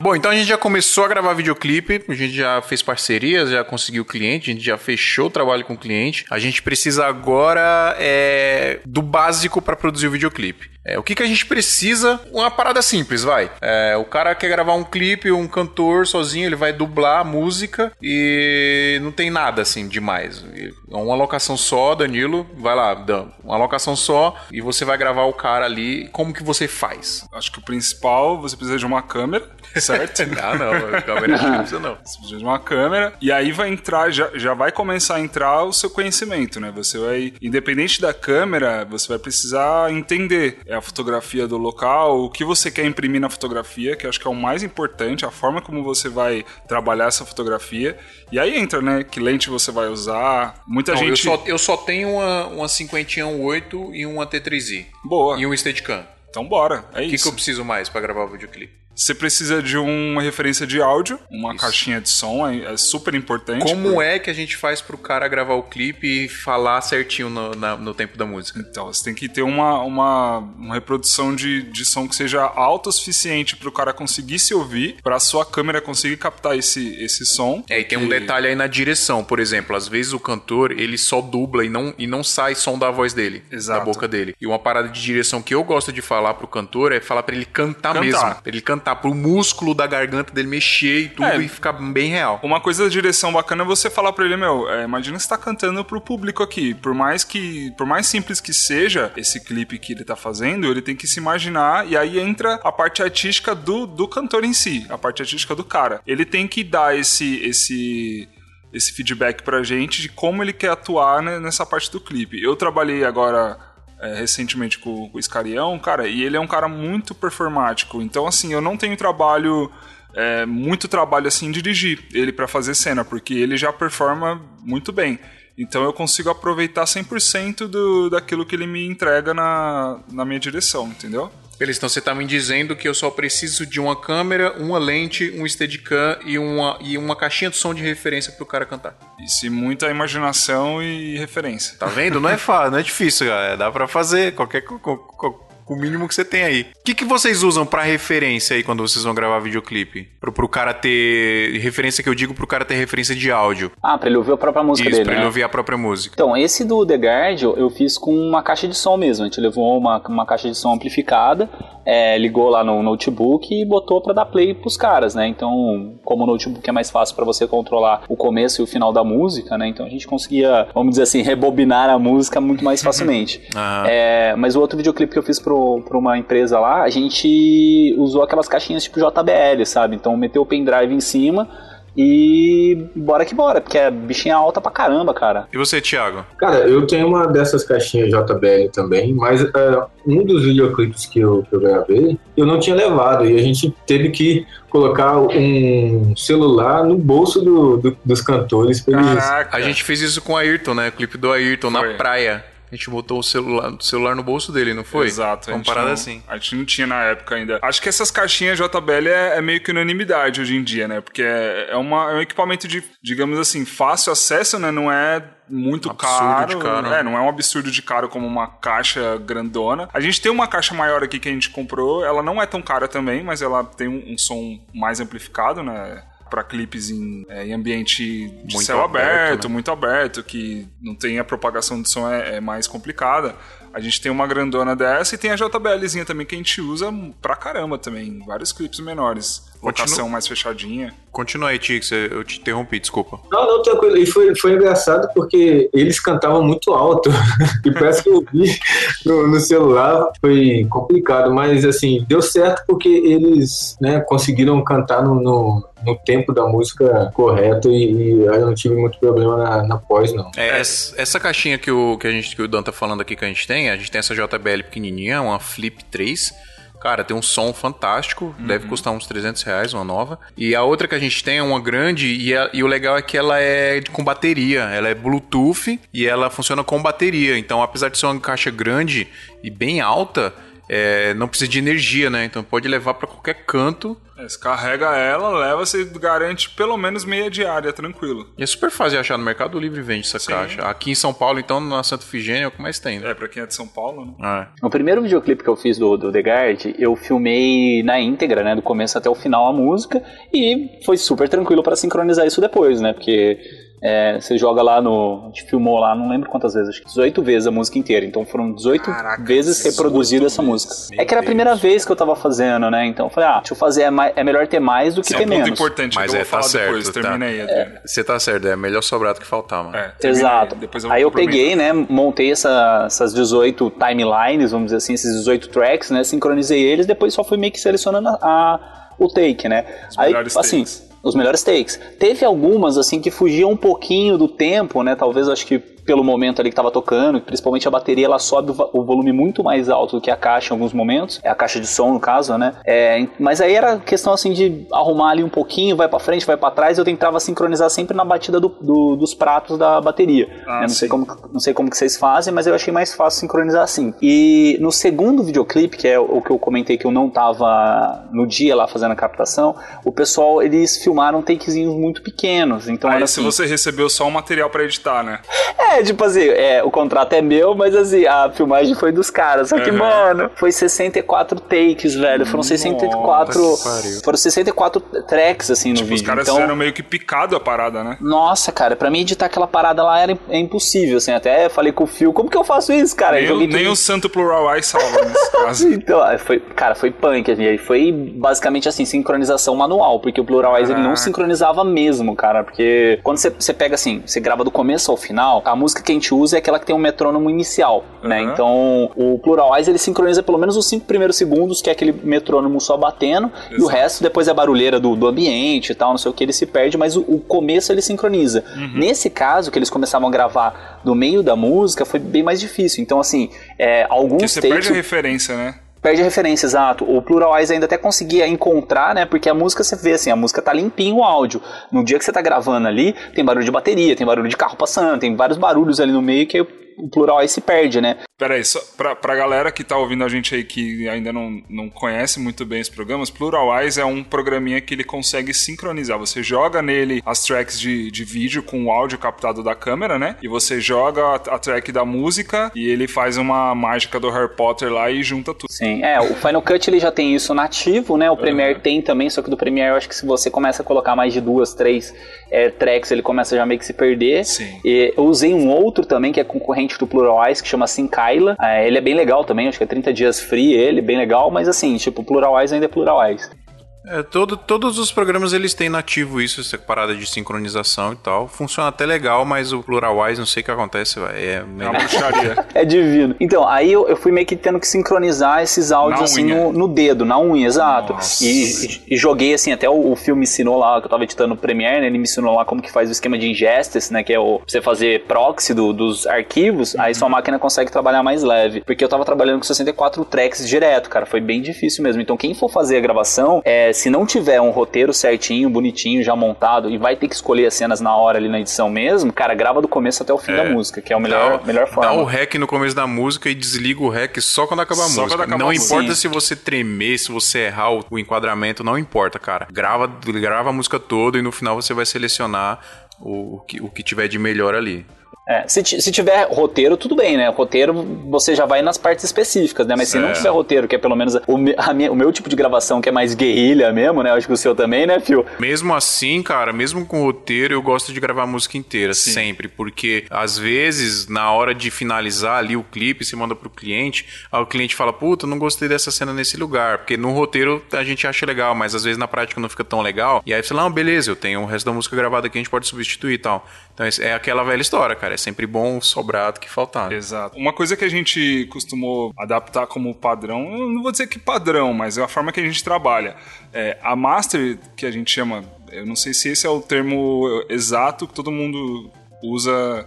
Bom, então a gente já começou a gravar videoclipe, a gente já fez parcerias, já conseguiu cliente, a gente já fechou o trabalho com o cliente. A gente precisa agora é, do básico para produzir o videoclipe. É, o que, que a gente precisa? Uma parada simples, vai. É, o cara quer gravar um clipe, um cantor sozinho, ele vai dublar a música e não tem nada assim demais. É uma locação só, Danilo, vai lá, Dan, uma locação só e você vai gravar o cara ali. Como que você faz? Acho que o principal, você precisa de uma câmera, certo? ah, não, câmera não precisa não. Você precisa de uma câmera e aí vai entrar, já, já vai começar a entrar o seu conhecimento, né? Você vai, independente da câmera, você vai precisar entender é a fotografia do local, o que você quer imprimir na fotografia, que eu acho que é o mais importante, a forma como você vai trabalhar essa fotografia. E aí entra, né? Que lente você vai usar. Muita Não, gente. eu, só, eu só tenho uma, uma 51.8 e uma T3i. Boa. E um Steadicam. Então bora. É O que, isso. que eu preciso mais pra gravar o videoclipe? Você precisa de uma referência de áudio, uma Isso. caixinha de som, é, é super importante. Como é que a gente faz pro cara gravar o clipe e falar certinho no, na- no tempo da música? Então, você tem que ter uma, uma, uma reprodução de, de som que seja alta o suficiente para o cara conseguir se ouvir, para a sua câmera conseguir captar esse, esse som. É, e tem um Que- detalhe aí na direção, por exemplo, às vezes o cantor, ele só dubla e não, e não sai som da voz dele, Exato. da boca dele. E uma parada de direção que eu gosto de falar pro cantor é falar pra ele cantar, Cantar. mesmo, pra ele cantar, pro músculo da garganta dele mexer e tudo É. e ficar bem real. Uma coisa da direção bacana é você falar pra ele, meu, é, imagina você tá cantando pro público aqui. Por mais que, por mais simples que seja esse clipe que ele tá fazendo, ele tem que se imaginar e aí entra a parte artística do, do cantor em si, a parte artística do cara. Ele tem que dar esse esse esse feedback pra gente de como ele quer atuar né, nessa parte do clipe. Eu trabalhei agora é, recentemente com, com o Iscarião, cara, e ele é um cara muito performático. Então, assim, eu não tenho trabalho, é, muito trabalho assim, dirigir ele pra fazer cena, porque ele já performa muito bem. Então eu consigo aproveitar 100% do, daquilo que ele me entrega na, na minha direção, entendeu? Beleza, então você tá me dizendo que eu só preciso de uma câmera, uma lente, um Steadicam e uma, e uma caixinha de som de referência pro cara cantar. Isso e muita imaginação e referência. Tá vendo? Não é fácil, não é difícil, galera. Dá pra fazer qualquer com o mínimo que você tem aí. O que, que vocês usam pra referência aí quando vocês vão gravar videoclipe? Pro, pro cara ter. Referência que eu digo pro cara ter referência de áudio. Ah, pra ele ouvir a própria música Isso, dele, pra né? ele ouvir a própria música. Então, esse do The Guard eu- fiz com uma caixa de som mesmo. A gente levou uma, uma caixa de som amplificada, é, ligou lá no notebook e botou pra dar play pros caras, né? Então, como o notebook é mais fácil pra você controlar o começo e o final da música, né? Então a gente conseguia, vamos dizer assim, rebobinar a música muito mais facilmente. Aham. É, mas o outro videoclipe que eu fiz pro, pra uma empresa lá, a gente usou aquelas caixinhas tipo JBL, sabe? Então meteu o pendrive em cima e bora que bora, porque é bichinha alta pra caramba, cara. E você, Thiago? Cara, eu tenho uma dessas caixinhas JBL também, mas é, um dos videoclipes que eu, que eu gravei, eu não tinha levado, e a gente teve que colocar um celular no bolso do- do- dos cantores pra eles... Caraca! A gente fez isso com o Ayrton, né? O clipe do Ayrton Foi. na praia. A gente botou o celular, o celular no bolso dele, não foi? Exato. Uma parada não- assim. A gente não tinha na época ainda. Acho que essas caixinhas JBL é, é meio que unanimidade hoje em dia, né? Porque é, é uma- é um equipamento de, digamos assim, fácil acesso, né? Não é muito Absurdo caro. de caro. É, não é um absurdo de caro como uma caixa grandona. A gente tem uma caixa maior aqui que a gente comprou. Ela não é tão cara também, mas ela tem um, um som mais amplificado, né? Pra clipes em, é, em ambiente de Muito céu aberto, aberto, né? muito aberto, que não tem a propagação de som é, é mais complicada. A gente tem uma grandona dessa e tem a JBLzinha também que a gente usa pra caramba também. Vários clipes menores. Locação mais fechadinha. Continua aí, Tix, eu te interrompi, desculpa. Não, não, tranquilo. E foi, foi engraçado porque eles cantavam muito alto. e parece que eu vi no, no celular. Foi complicado, mas assim, deu certo porque eles né, conseguiram cantar no, no, no tempo da música correto e, e aí eu não tive muito problema na, na pós, não. É, essa, essa caixinha que o, que, a gente, que o Dan tá falando aqui que a gente tem, a gente tem essa JBL pequenininha, uma Flip 3. Cara, tem um som fantástico, deve custar uns 300 reais, uma nova. E a outra que a gente tem é uma grande, e, a- e o legal é que ela é com bateria. Ela é Bluetooth e ela funciona com bateria. Então, apesar de ser uma caixa grande e bem alta, é, não precisa de energia, né? Então pode levar pra qualquer canto. É, você carrega ela, leva, você garante pelo menos meia diária, tranquilo. E é super fácil achar no Mercado Livre vende essa Sim. caixa. Aqui em São Paulo, então, na Santa Figênia é o que mais tem, né? É, pra quem é de São Paulo, né? É. O primeiro videoclipe que eu fiz do, do The Guard, eu filmei na íntegra, né, do começo até o final a música, e foi super tranquilo pra sincronizar isso depois, né, porque É, você joga lá no. A gente filmou lá, não lembro quantas vezes, acho que 18 vezes a música inteira. Então foram 18 Caraca, vezes reproduzida essa vezes. música. Meu é que era a Deus. primeira vez que eu tava fazendo, né? Então eu falei, ah, deixa eu fazer, é, mai- é melhor ter mais do que Isso é ter um ponto menos. importante Mas que eu é, tá certo, depois. tá. Termina aí, Adriano. Você tá certo, é melhor sobrar do que faltar, mano. É, Exato. Aí, Depois eu Aí eu peguei, né, montei essa- essas 18 timelines, vamos dizer assim, esses 18 tracks, né, sincronizei eles, depois só fui meio que selecionando a, a- o take, né. Aí, melhores assim, takes. Os melhores takes. Teve algumas, assim, que fugiam um pouquinho do tempo, né, talvez acho que pelo momento ali que tava tocando, principalmente a bateria, ela sobe o volume muito mais alto do que a caixa em alguns momentos, é a caixa de som no caso, né, é, mas aí era questão, assim, de arrumar ali um pouquinho, vai pra frente, vai pra trás, eu tentava sincronizar sempre na batida do- do- dos pratos da bateria, Ah, né, não sim. sei como não sei como que vocês fazem, mas eu achei mais fácil sincronizar assim. E no segundo videoclipe, que é o que eu comentei que eu não tava no dia lá fazendo a captação, o pessoal, eles filmaram takezinhos muito pequenos, então Aí se assim, você recebeu só o material pra editar, né? é, tipo assim, é, o contrato é meu, mas assim, a filmagem foi dos caras. Só que, Uhum. mano, foi 64 takes, velho. Foram 64. Nossa. Foram 64 tracks, assim, no Tipo, os vídeo. caras então, fizeram meio que picado a parada, né? nossa, cara, pra mim editar aquela parada lá era é impossível, assim. Até falei com o Phil, como que eu faço isso, cara? Nem, Eu nem o Santo Plural Eye salva nesse caso. Então, aí foi, cara, foi punk, assim, aí foi basicamente assim, sincronização manual, porque o Pluralize ele não Caraca. sincronizava mesmo, cara, porque quando você pega assim, você grava do começo ao final, a música que a gente usa é aquela que tem um metrônomo inicial, né? Uhum. Então, o Pluralize ele sincroniza pelo menos os cinco primeiros segundos, que é aquele metrônomo só batendo, e o Exato. resto depois é a barulheira do, do ambiente e tal, não sei o que, ele se perde, mas o, o começo ele sincroniza. Uhum. Nesse caso, que eles começavam a gravar do meio da música, foi bem mais difícil. Então, assim, é, alguns Porque você takes... perde a referência, né? Perde a referência, exato. O Pluralize ainda até conseguia encontrar, né? Porque a música você vê assim, a música tá limpinho o áudio. No dia que você tá gravando ali, tem barulho de bateria, tem barulho de carro passando, tem vários barulhos ali no meio que o Pluralize se perde, né? Pera aí, só pra, pra galera que tá ouvindo a gente aí que ainda não, não conhece muito bem os programas, Pluralwise é um programinha que ele consegue sincronizar. Você joga nele as tracks de, de vídeo com o áudio captado da câmera, né? E você joga a, a track da música e ele faz uma mágica do Harry Potter lá e junta tudo. Sim, é, o Final Cut ele já tem isso nativo, né? O Premiere tem também, só que do Premiere eu acho que se você começa a colocar mais de duas, três é, tracks, ele começa já meio que se perder. Sim. E eu usei um outro também, que é concorrente do Pluralize, que chama Sinkyla. É, ele é bem legal também, acho que é 30 dias free ele, bem legal, mas assim, tipo, Pluralize ainda é Pluralize. É, todo, todos os programas eles têm nativo isso, essa parada de sincronização e tal. Funciona até legal, mas o Pluralwise, não sei o que acontece. É É meio... uma bruxaria. É divino. Então, aí eu, eu fui meio que tendo que sincronizar esses áudios Na assim no, no dedo, na unha, exato. E, e- e joguei assim, até o, o filme ensinou lá, que eu tava editando o Premiere, né? Ele me ensinou lá como que faz o esquema de ingestas, né? Que é o pra você fazer proxy do- dos arquivos, aí Uhum. sua máquina consegue trabalhar mais leve. Porque eu tava trabalhando com 64 tracks direto, cara. Foi bem difícil mesmo. Então, quem for fazer a gravação, é, se não tiver um roteiro certinho, bonitinho, já montado, e vai ter que escolher as cenas na hora ali na edição mesmo, cara, grava do começo até o fim É. da música, que é a melhor, Dá- melhor forma. Dá o rec no começo da música e desliga o rec só quando acaba a Só música. quando acaba não a música. importa Sim. se você tremer, se você errar o, o enquadramento, não importa, cara. Grava, grava a música toda e no final você vai selecionar o, o que, o que tiver de melhor ali. É, se, se tiver roteiro, tudo bem, né? Roteiro você já vai nas partes específicas, né? Mas se não tiver roteiro, que é pelo menos o, minha- o meu tipo de gravação, que é mais guerrilha mesmo, né? Eu acho que o seu também, né, Fio? Mesmo assim, cara, mesmo com roteiro, eu gosto de gravar a música inteira, sempre. Porque, às vezes, na hora de finalizar ali o clipe, você manda pro cliente, aí o cliente fala, puta, não gostei dessa cena nesse lugar. Porque no roteiro a gente acha legal, mas às vezes na prática não fica tão legal. E aí você fala, não, beleza, eu tenho o resto da música gravada aqui, a gente pode substituir e tal. Então é aquela velha história, cara. É sempre bom sobrar do que faltar. Exato. Uma coisa que a gente costumou adaptar como padrão, eu não vou dizer que padrão, mas é a forma que a gente trabalha. É, a master, que a gente chama, eu não sei se esse é o termo exato que todo mundo usa,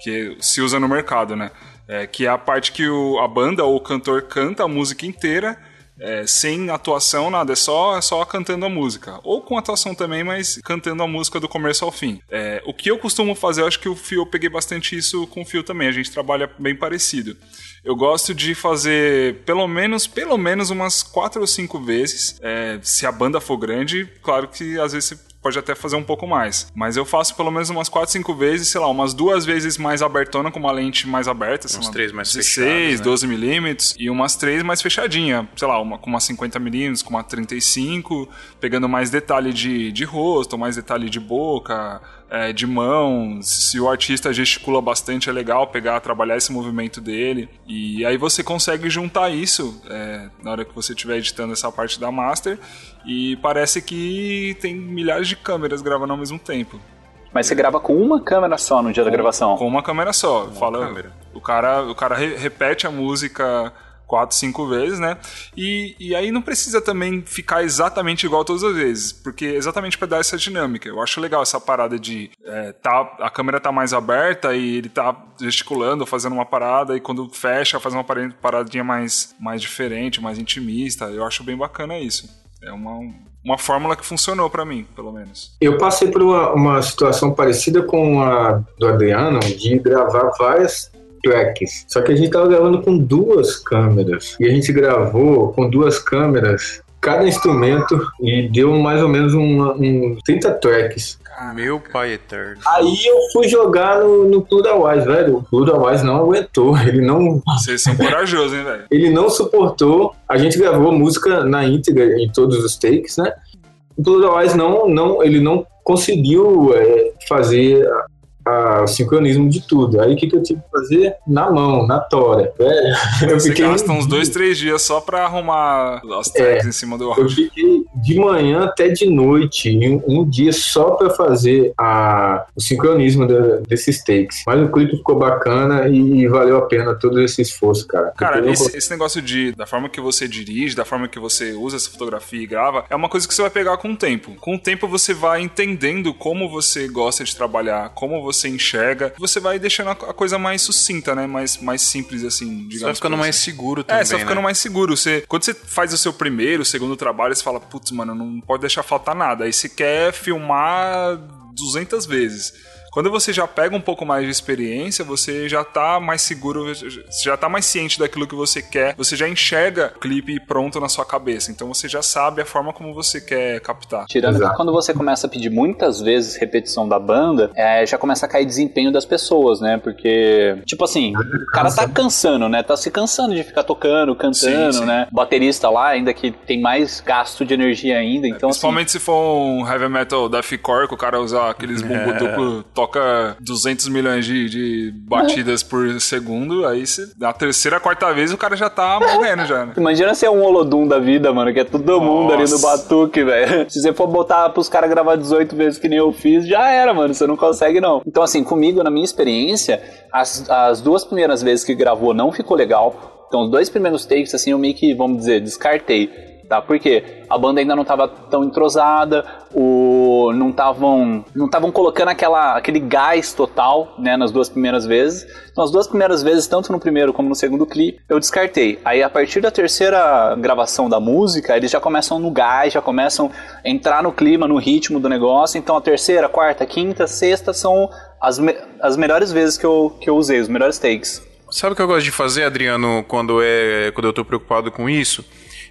que se usa no mercado, né? É, que é a parte que o- a banda ou o cantor canta a música inteira. É, sem atuação, nada, é só, é só cantando a música. Ou com atuação também, mas cantando a música do começo ao fim. É, o que eu costumo fazer, eu acho que o Fio, eu peguei bastante isso com o Fio também, a gente trabalha bem parecido. Eu gosto de fazer pelo menos, pelo menos umas quatro ou cinco vezes. É, se a banda for grande, claro que às vezes você pode até fazer um pouco mais. Mas eu faço pelo menos umas 4, 5 vezes, sei lá, umas duas vezes mais abertona, com uma lente mais aberta. lá, três mais 16, fechados, né? 12 milímetros. E umas três mais fechadinha. Sei lá, uma com uma 50 milímetros, com uma 35, pegando mais detalhe de, de rosto, mais detalhe de boca, é, de mão, se o artista gesticula bastante, é legal pegar, trabalhar esse movimento dele. E aí você consegue juntar isso é, na hora que você estiver editando essa parte da master. E parece que tem milhares de câmeras gravando ao mesmo tempo. Mas você grava com uma câmera só no dia da gravação? Com uma câmera só. Fala, câmera. O cara, o cara re repete a música quatro, cinco vezes, né? E, e aí não precisa também ficar exatamente igual todas as vezes, porque exatamente para dar essa dinâmica. Eu acho legal essa parada de é, tá, a câmera tá mais aberta e ele tá gesticulando, fazendo uma parada, e quando fecha, faz uma paradinha mais, mais diferente, mais intimista. Eu acho bem bacana isso. É uma, uma fórmula que funcionou para mim, pelo menos. Eu passei por uma, uma situação parecida com a do Adriano, de gravar várias tracks. Só que a gente tava gravando com duas câmeras. E a gente gravou com duas câmeras cada instrumento e deu mais ou menos um, um 30 tracks. Meu pai eterno. Aí eu fui jogar no, no Pluralwise, velho. O Pluralwise não aguentou. Ele não. Vocês são corajosos, hein, velho? Ele não suportou. A gente gravou música na íntegra em todos os takes, né? O Pluralwise não, não, ele não conseguiu é, fazer o sincronismo de tudo. Aí o que, que eu tive que fazer? Na mão, na tora. Eu Você fiquei gasta uns dois, três dias só pra arrumar as tags é, em cima do áudio. Eu fiquei de manhã até de noite, um, um dia só pra fazer a, o sincronismo de, desses takes. Mas o clipe ficou bacana e valeu a pena todo esse esforço, cara. Cara, esse, esse, negócio de da forma que você dirige, da forma que você usa essa fotografia e grava, é uma coisa que você vai pegar com o tempo. Com o tempo você vai entendendo como você gosta de trabalhar, como você você enxerga, você vai deixando a coisa mais sucinta, né? Mais, mais simples, assim, digamos. Você vai ficando mais assim. seguro também. É, você vai ficando né? mais seguro. Você, quando você faz o seu primeiro, segundo trabalho, você fala, putz, mano, não pode deixar faltar nada. Aí você quer filmar 200 vezes. Quando você já pega um pouco mais de experiência, você já tá mais seguro, você já tá mais ciente daquilo que você quer, você já enxerga o clipe pronto na sua cabeça. Então você já sabe a forma como você quer captar. Tirando Exato. que quando você começa a pedir muitas vezes repetição da banda, é, já começa a cair desempenho das pessoas, né? Porque, tipo assim, o cara tá cansando, né? Tá se cansando de ficar tocando, cantando, sim, sim. né? Baterista lá, ainda que tem mais gasto de energia ainda. Então, é, principalmente assim, se for um heavy metal deathcore, que o cara usar aqueles bumbo é. Toca 200 milhões de, de batidas por segundo, aí se, na terceira, quarta vez o cara já tá morrendo já, né? Imagina ser um Olodum da vida, mano, que é todo mundo ali no batuque, velho. Se você for botar pros caras gravar 18 vezes que nem eu fiz, já era, mano, você não consegue não. Então assim, comigo, na minha experiência, as, as duas primeiras vezes que gravou não ficou legal. Então os dois primeiros takes, assim, eu meio que, vamos dizer, descartei tá? Porque a banda ainda não estava tão entrosada, o não estavam não estavam colocando aquela aquele gás total, né, nas duas primeiras vezes. Então as duas primeiras vezes, tanto no primeiro como no segundo clipe, eu descartei. Aí a partir da terceira gravação da música, eles já começam no gás, já começam a entrar no clima, no ritmo do negócio. Então a terceira, quarta, quinta, sexta são as, me as melhores vezes que eu, que eu usei, os melhores takes. Sabe o que eu gosto de fazer, Adriano, quando, é, quando eu tô preocupado com isso?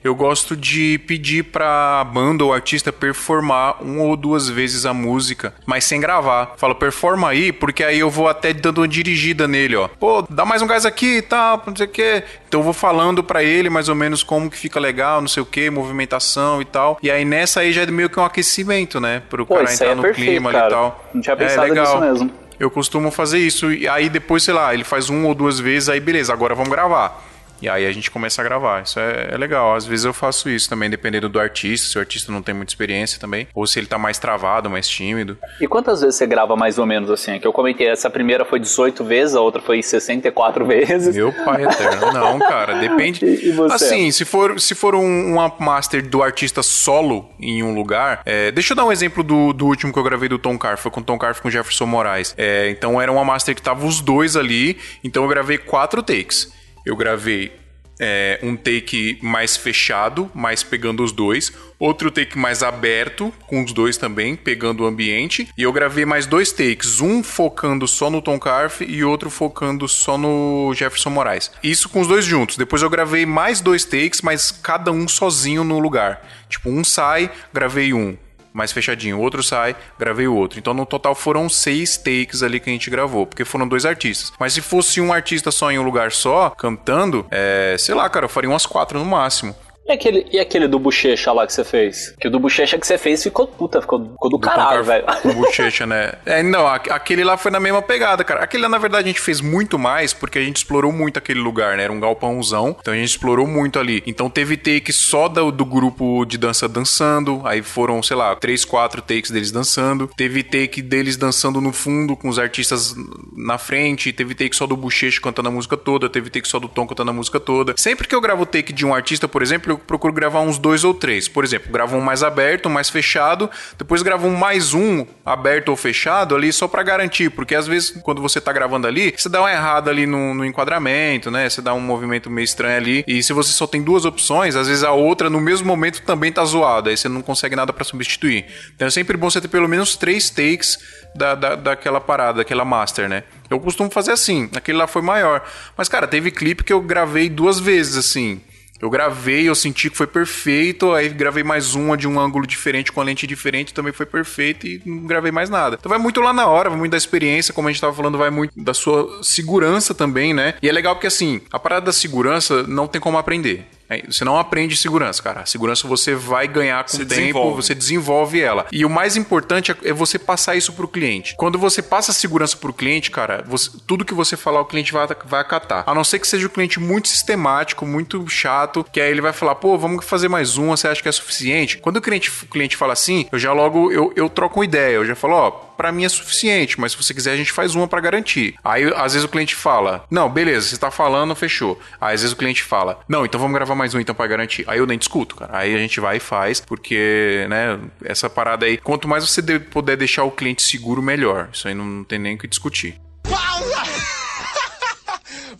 Eu gosto de pedir pra banda ou artista performar uma ou duas vezes a música, mas sem gravar. Falo, performa aí, porque aí eu vou até dando uma dirigida nele, ó. Pô, dá mais um gás aqui e tá, tal, não sei o quê. Então eu vou falando para ele mais ou menos como que fica legal, não sei o que, movimentação e tal. E aí nessa aí já é meio que um aquecimento, né? Pro Pô, cara entrar é no perfeito, clima cara. e tal. Não tinha pensado é, legal. nisso mesmo. Eu costumo fazer isso. E aí depois, sei lá, ele faz uma ou duas vezes, aí beleza, agora vamos gravar. E aí a gente começa a gravar. Isso é, é, legal. Às vezes eu faço isso também, dependendo do artista, se o artista não tem muita experiência também, ou se ele tá mais travado, mais tímido. E quantas vezes você grava mais ou menos assim? Que eu comentei, essa primeira foi 18 vezes, a outra foi 64 vezes. Meu pai eterno. Não, cara, depende. E, e você? Assim, se for, se for um, uma master do artista solo em um lugar, é, deixa eu dar um exemplo do, do último que eu gravei do Tom Carr, foi com o Tom Carr com o Jefferson Moraes. É, então era uma master que tava os dois ali, então eu gravei quatro takes. Eu gravei é, um take mais fechado, mais pegando os dois, outro take mais aberto, com os dois também, pegando o ambiente, e eu gravei mais dois takes, um focando só no Tom Carf e outro focando só no Jefferson Moraes. Isso com os dois juntos. Depois eu gravei mais dois takes, mas cada um sozinho no lugar. Tipo, um sai, gravei um mais fechadinho. Outro sai, gravei o outro. Então no total foram seis takes ali que a gente gravou, porque foram dois artistas. Mas se fosse um artista só em um lugar só, cantando, é, sei lá, cara, eu faria umas quatro no máximo. E aquele, e aquele do bochecha lá que você fez? Que o do bochecha que você fez ficou puta, ficou, ficou do, Do caralho, velho. Com bochecha, né? É, não, aquele lá foi na mesma pegada, cara. Aquele lá, na verdade, a gente fez muito mais porque a gente explorou muito aquele lugar, né? Era um galpãozão, então a gente explorou muito ali. Então teve take só do, do grupo de dança dançando, aí foram, sei lá, três, quatro takes deles dançando. Teve take deles dançando no fundo, com os artistas na frente. Teve take só do bochecha cantando a música toda. Teve take só do Tom cantando a música toda. Sempre que eu gravo take de um artista, por exemplo, eu procuro gravar uns dois ou três. Por exemplo, gravo um mais aberto, um mais fechado, depois gravo um mais um aberto ou fechado ali só pra garantir, porque às vezes quando você tá gravando ali, você dá uma errada ali no, no enquadramento, né? Você dá um movimento meio estranho ali, e se você só tem duas opções, às vezes a outra no mesmo momento também tá zoada, aí você não consegue nada pra substituir. Então é sempre bom você ter pelo menos três takes da, da, daquela parada, daquela master, né? Eu costumo fazer assim, aquele lá foi maior. Mas, cara, teve clipe que eu gravei duas vezes, assim. Eu gravei, eu senti que foi perfeito, aí gravei mais uma de um ângulo diferente, com a lente diferente, também foi perfeito e não gravei mais nada. Então vai muito lá na hora, vai muito da experiência, como a gente tava falando, vai muito da sua segurança também, né? E é legal porque assim, a parada da segurança não tem como aprender. É, Você não aprende segurança, cara. A segurança você vai ganhar com Você o tempo, desenvolve. você desenvolve ela. E o mais importante é- é você passar isso pro cliente. Quando você passa a segurança pro cliente, cara, você- tudo que você falar, o cliente vai, vai acatar. A não ser que seja um cliente muito sistemático, muito chato, que aí ele vai falar, pô, vamos fazer mais uma, você acha que é suficiente? Quando o cliente, o cliente fala assim, eu já logo, eu, eu troco uma ideia, eu já falo, ó, pra mim é suficiente, mas se você quiser a gente faz uma pra garantir. Aí às vezes o cliente fala, não, beleza, você tá falando, fechou. Aí às vezes o cliente fala, não, então vamos gravar mais um então pra garantir. Aí eu nem discuto, cara. Aí a gente vai e faz, porque, né, essa parada aí, quanto mais você de- puder deixar o cliente seguro, melhor. Isso aí não, tem nem o que discutir. Pausa!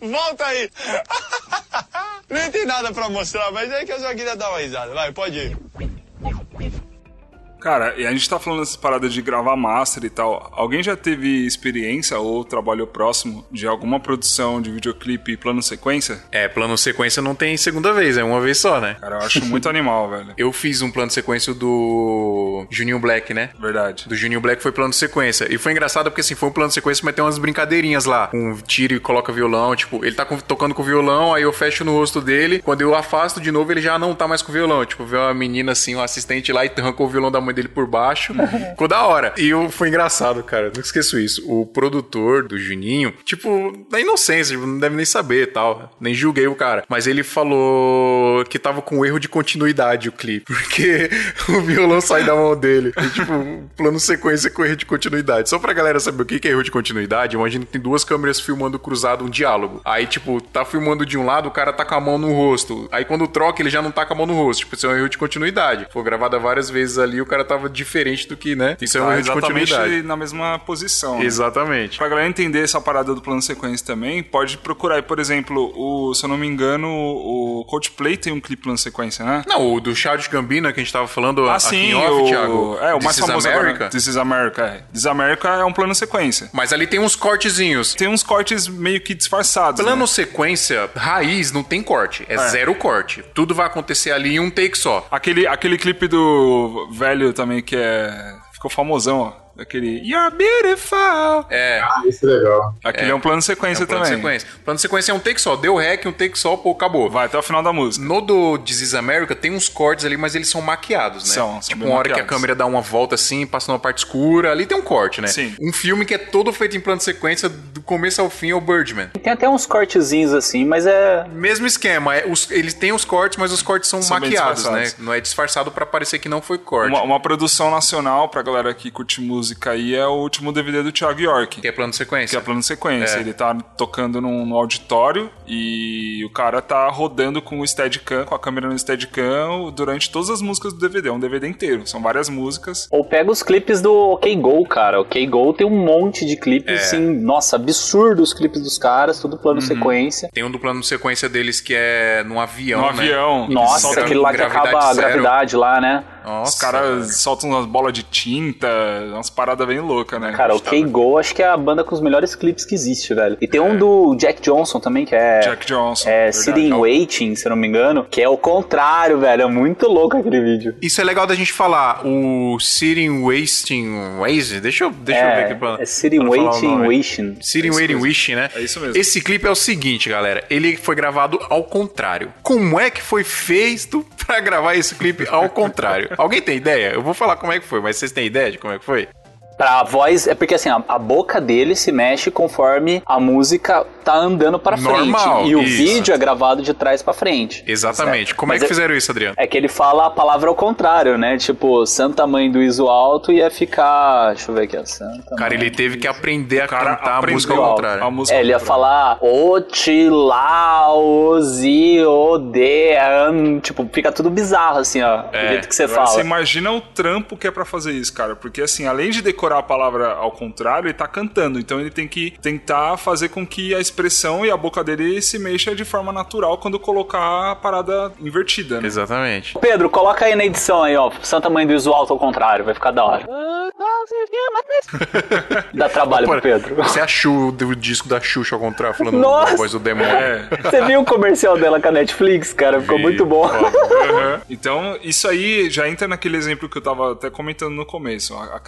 Volta aí! Nem tem nada pra mostrar, mas é que eu só queria dar uma risada. Vai, pode ir. Cara, e a gente tá falando dessa parada de gravar master e tal. Alguém já teve experiência ou trabalhou próximo de alguma produção de videoclipe plano sequência? É, plano sequência não tem segunda vez, é uma vez só, né? Cara, eu acho muito animal, velho. Eu fiz um plano sequência do Juninho Black, né? Verdade. Do Juninho Black foi plano sequência. E foi engraçado porque, assim, foi um plano sequência, mas tem umas brincadeirinhas lá. Um tiro e coloca violão. Tipo, ele tá com- tocando com violão, aí eu fecho no rosto dele. Quando eu afasto de novo, ele já não tá mais com o violão. Tipo, vê uma menina, assim, um assistente lá e arrancou o violão da mãe dele por baixo. Ficou da hora. E eu, foi engraçado, cara. Não esqueço isso. O produtor do Juninho, tipo, da inocência, tipo, não deve nem saber tal. Nem julguei o cara. Mas ele falou que tava com erro de continuidade o clipe. Porque o violão sai da mão dele. E, tipo, plano sequência com erro de continuidade. Só pra galera saber o que é erro de continuidade, imagina que tem duas câmeras filmando cruzado um diálogo. Aí, tipo, tá filmando de um lado, o cara tá com a mão no rosto. Aí quando troca, ele já não tá com a mão no rosto. Tipo, isso é um erro de continuidade. Foi gravada várias vezes ali, o cara tava diferente do que, né? Isso é um Tá erro de continuidade. na mesma posição. né? Exatamente. Pra galera entender essa parada do plano sequência também, pode procurar aí, por exemplo, o, se eu não me engano, o Coldplay tem um clipe plano sequência, né? Não, o do Charles Gambino que a gente tava falando Ah, sim, em off, o, Thiago. é, o mais This famoso America. agora. This is America, é. This is America é um plano sequência. Mas ali tem uns cortezinhos. Tem uns cortes meio que disfarçados, Plano né? sequência, raiz, não tem corte. É, zero corte. Tudo vai acontecer ali em um take só. Aquele, aquele clipe do velho também que é... Ficou famosão, ó. Aquele You're Beautiful. É. Isso é legal. Aquele é, um plano sequência é um plano também. sequência. Plano sequência é um take só. Deu rec, um take só, pô, acabou. Vai até o final da música. No do This is America tem uns cortes ali, mas eles são maquiados, né? São, são tipo, uma hora que a maquiados. câmera dá uma volta assim, passa numa parte escura, ali tem um corte, né? Sim. Um filme que é todo feito em plano sequência, do começo ao fim, é o Birdman. Tem até uns cortezinhos assim, mas é. Mesmo esquema, é, os- eles têm os cortes, mas os cortes são, São maquiados, né? Não é disfarçado pra parecer que não foi corte. Uma, uma produção nacional pra galera que curte música aí é o último DVD do Thiago York. Que é plano Que sequência. é plano sequência. É. Ele tá tocando num, no auditório e o cara tá rodando com o Steadicam, com a câmera no Steadicam, durante todas as músicas do DVD. É um DVD inteiro. São várias músicas. Ou pega os clipes do OK Go, cara. O OK Go tem um monte de clipes, É. assim, nossa, absurdo os clipes dos caras, tudo plano Uhum. sequência. Tem um do plano sequência deles que é num avião, no né? avião. Nossa, aquele lá que acaba a zero. gravidade lá, né? Nossa, Os caras soltam umas bolas de tinta, umas paradas bem loucas, né? Cara, o K-Go acho que é a banda com os melhores clipes que existe, velho. E tem um do Jack Johnson também, que é. Jack Johnson. É. Sitting Waiting, se eu não me engano, que é o contrário, velho. É muito louco aquele vídeo. Isso é legal da gente falar. O Sitting Wasting Waze. Deixa eu, deixa eu ver é, aqui pra. é Sitting Waiting. Wishing. Sitting É Waiting. Wishing, né? É isso mesmo. Esse clipe é o seguinte, galera. Ele foi gravado ao contrário. Como é que foi feito pra gravar esse clipe ao contrário? Alguém tem ideia? Eu vou falar como é que foi, mas vocês têm ideia de como é que foi? Pra voz, é porque assim, a, a boca dele se mexe conforme a música tá andando pra Normal, frente. E o isso. vídeo é gravado de trás pra frente. Exatamente. Certo. Como é Mas que fizeram isso, Adriano? É que ele fala a palavra ao contrário, né? Tipo, Santa Mãe do Iso Alto ia ficar. Deixa eu ver aqui, ó. Santa Cara, Mãe ele teve que aprender a cantar a música ao a- contrário. a música É, ele ia ao contrário. falar Otilaoziode, tipo, fica tudo bizarro assim, ó, do É, jeito que você Agora, fala. Você imagina o trampo que é pra fazer isso, cara. Porque, assim, além de decorar a palavra ao contrário, ele tá cantando. Então ele tem que tentar fazer com que a expressão e a boca dele se mexa de forma natural quando colocar a parada invertida, né? Exatamente. Pedro, coloca aí na edição aí, ó, Santa Mãe do Alto ao contrário, vai ficar da hora. Dá trabalho pro Pedro. Você achou o disco da Xuxa ao contrário, falando Nossa! da voz do demônio. É. Você viu o comercial dela com a Netflix, cara? Ficou Vi, muito bom. Aham. Então, isso aí já entra naquele exemplo que eu tava até comentando no começo. A, a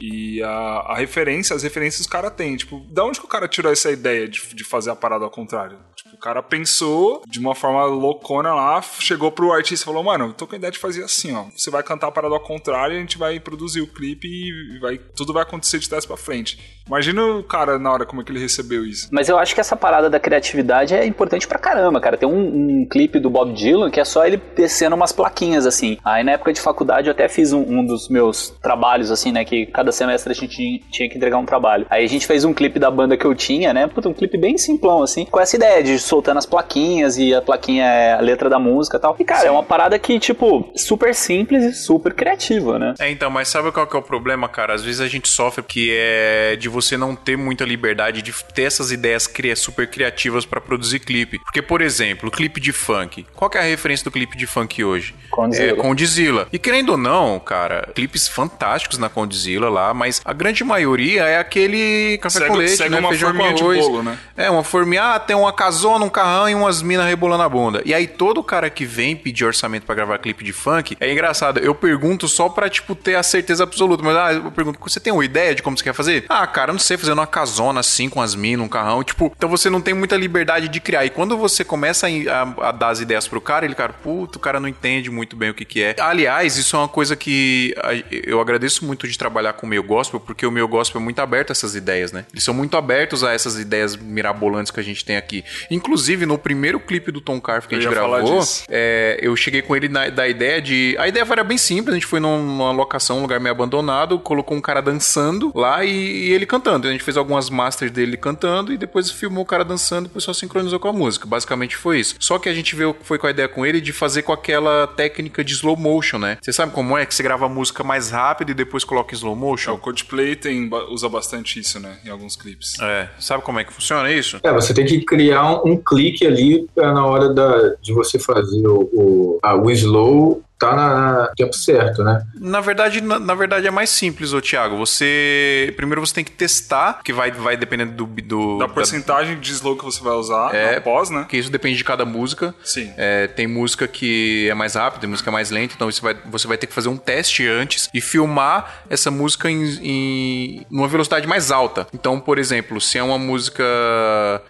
e a, a referência, as referências que o cara tem. Tipo, da onde que o cara tirou essa ideia de, de fazer a parada ao contrário? Tipo, o cara pensou de uma forma loucona lá, chegou pro artista e falou, mano, tô com a ideia de fazer assim, ó. Você vai cantar a parada ao contrário, a gente vai produzir o clipe e vai, tudo vai acontecer de trás pra frente. Imagina o cara na hora como é que ele recebeu isso. Mas eu acho que essa parada da criatividade é importante pra caramba, cara. Tem um, um clipe do Bob Dylan que é só ele descendo umas plaquinhas, assim. Aí na época de faculdade eu até fiz um, um dos meus trabalhos, assim, né? Que cada semestre a gente tinha, tinha que entregar um trabalho. Aí a gente fez um clipe da banda que eu tinha, né? Puta, um clipe bem simplão, assim. Com essa ideia de soltando as plaquinhas e a plaquinha é a letra da música e tal. E, cara, é uma parada que, tipo, super simples e super criativa, né? É, então, mas sabe qual que é o problema, cara? Às vezes a gente sofre que é de você não ter muita liberdade de ter essas ideias super criativas pra produzir clipe. Porque, por exemplo, clipe de funk. Qual que é a referência do clipe de funk hoje? Condzilla. É Condzilla. E querendo ou não, cara, clipes fantásticos na Condzilla lá, mas a grande maioria é aquele café Segue- com leite, segue né? uma Feijão com forminha de bolo, né? É, uma forminha, ah, tem uma casona, um carrão e umas minas rebolando a bunda. E aí todo cara que vem pedir orçamento pra gravar clipe de funk, é engraçado, eu pergunto só pra, tipo, ter a certeza absoluta, mas ah, eu pergunto, você tem uma ideia de como você quer fazer? Ah, cara, eu não sei, fazendo uma casona assim, com as minas, um carrão, tipo, então você não tem muita liberdade de criar. E quando você começa a, a- a dar as ideias pro cara, ele, cara, puto, o cara não entende muito bem o que que é. Aliás, isso é uma coisa que a- eu agradeço muito de trabalhar com o meu gospel, porque o meu gospel é muito aberto a essas ideias, né? Eles são muito abertos a essas ideias mirabolantes que a gente tem aqui. Inclusive, no primeiro clipe do Tom Carf que a Eu gente ia falar gravou, é, eu cheguei com ele na, da ideia de. A ideia era bem simples, a gente foi num- numa locação, um lugar meio abandonado, colocou um cara dançando lá e, e ele cantando. A gente fez algumas masters dele cantando e depois filmou o cara dançando e o pessoal sincronizou com a música. Basicamente foi isso. Só que a gente veio, foi com a ideia com ele de fazer com aquela técnica de slow motion, né? Você sabe como é? Que você grava a música mais rápido e depois coloca em slow É, motion? o Coldplay tem, usa bastante isso, né? Em alguns clipes. É, sabe como é que funciona isso? É, você tem que criar um, um clique ali pra na hora da, de você fazer o, o, a- o slow tá na, no tempo certo, né? Na verdade, na, na verdade é mais simples, ô Thiago. Você. Primeiro você tem que testar, que vai, vai dependendo do. do Da porcentagem de slow que você vai usar É. após, né? Porque isso depende de cada música. Sim. É, tem música que é mais rápida, tem música que é mais lenta, então você vai, você vai ter que fazer um teste antes e filmar essa música em, em numa velocidade mais alta. Então, por exemplo, se é uma música.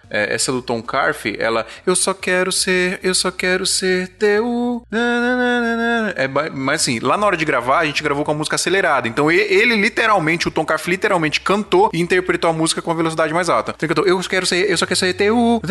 é, essa do Tom Carf, ela. Eu só quero ser, eu só quero ser teu. na, na, na, na, na. É, ba- mas assim, lá na hora de gravar, a gente gravou com a música acelerada. Então ele, literalmente, o Tom Carf literalmente cantou e interpretou a música com a velocidade mais alta. Então ele cantou, eu quero ser, eu só quero ser na.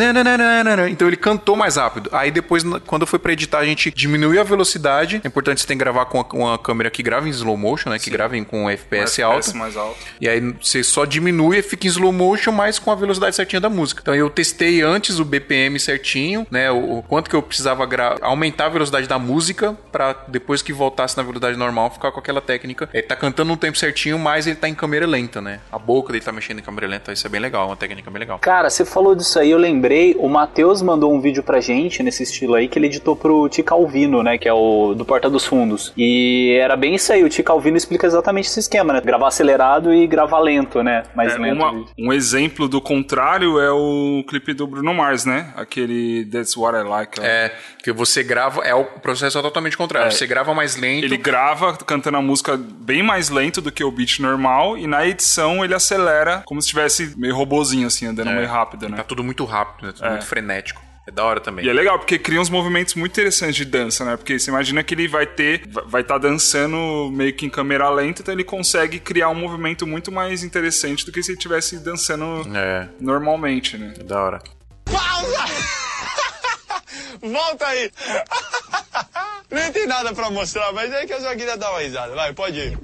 Então ele cantou mais rápido. Aí depois, quando foi pra editar, a gente diminuiu a velocidade. É importante você tem que gravar com uma câmera que grava em slow motion, né? Que grava em- com FPS alto. mais alto. E aí você só diminui e fica em slow motion, mas com a velocidade certinha da música. Então eu testei antes o BPM certinho, né? O, o quanto que eu precisava aumentar a velocidade da música depois que voltasse na velocidade normal, ficar com aquela técnica. Ele tá cantando no tempo certinho, mas ele tá em câmera lenta, né? A boca dele tá mexendo em câmera lenta, isso é bem legal, uma técnica bem legal. Cara, você falou disso aí, eu lembrei, o Matheus mandou um vídeo pra gente nesse estilo aí que ele editou pro Tica Alvino, né? Que é o do Porta dos Fundos. E era bem isso aí, o Tica Alvino explica exatamente esse esquema, né? Gravar acelerado e gravar lento, né? Mais É, lento. uma- um exemplo do contrário é o clipe do Bruno Mars, né? Aquele That's What I Like. É, que você grava, é o processo é totalmente contrário. É. Você grava mais lento. Ele grava cantando a música bem mais lento do que o beat normal e na edição ele acelera como se estivesse meio robozinho assim, andando É. meio rápido, né? Tá tudo muito rápido, né? Tudo É. muito frenético. É da hora também. E é legal, porque cria uns movimentos muito interessantes de dança, né? Porque você imagina que ele vai ter, vai estar dançando meio que em câmera lenta, então ele consegue criar um movimento muito mais interessante do que se ele estivesse dançando É, normalmente, né? é da hora. Pausa! Volta aí! Nem tem nada pra mostrar, mas é que eu só queria dar uma risada. Vai, pode ir.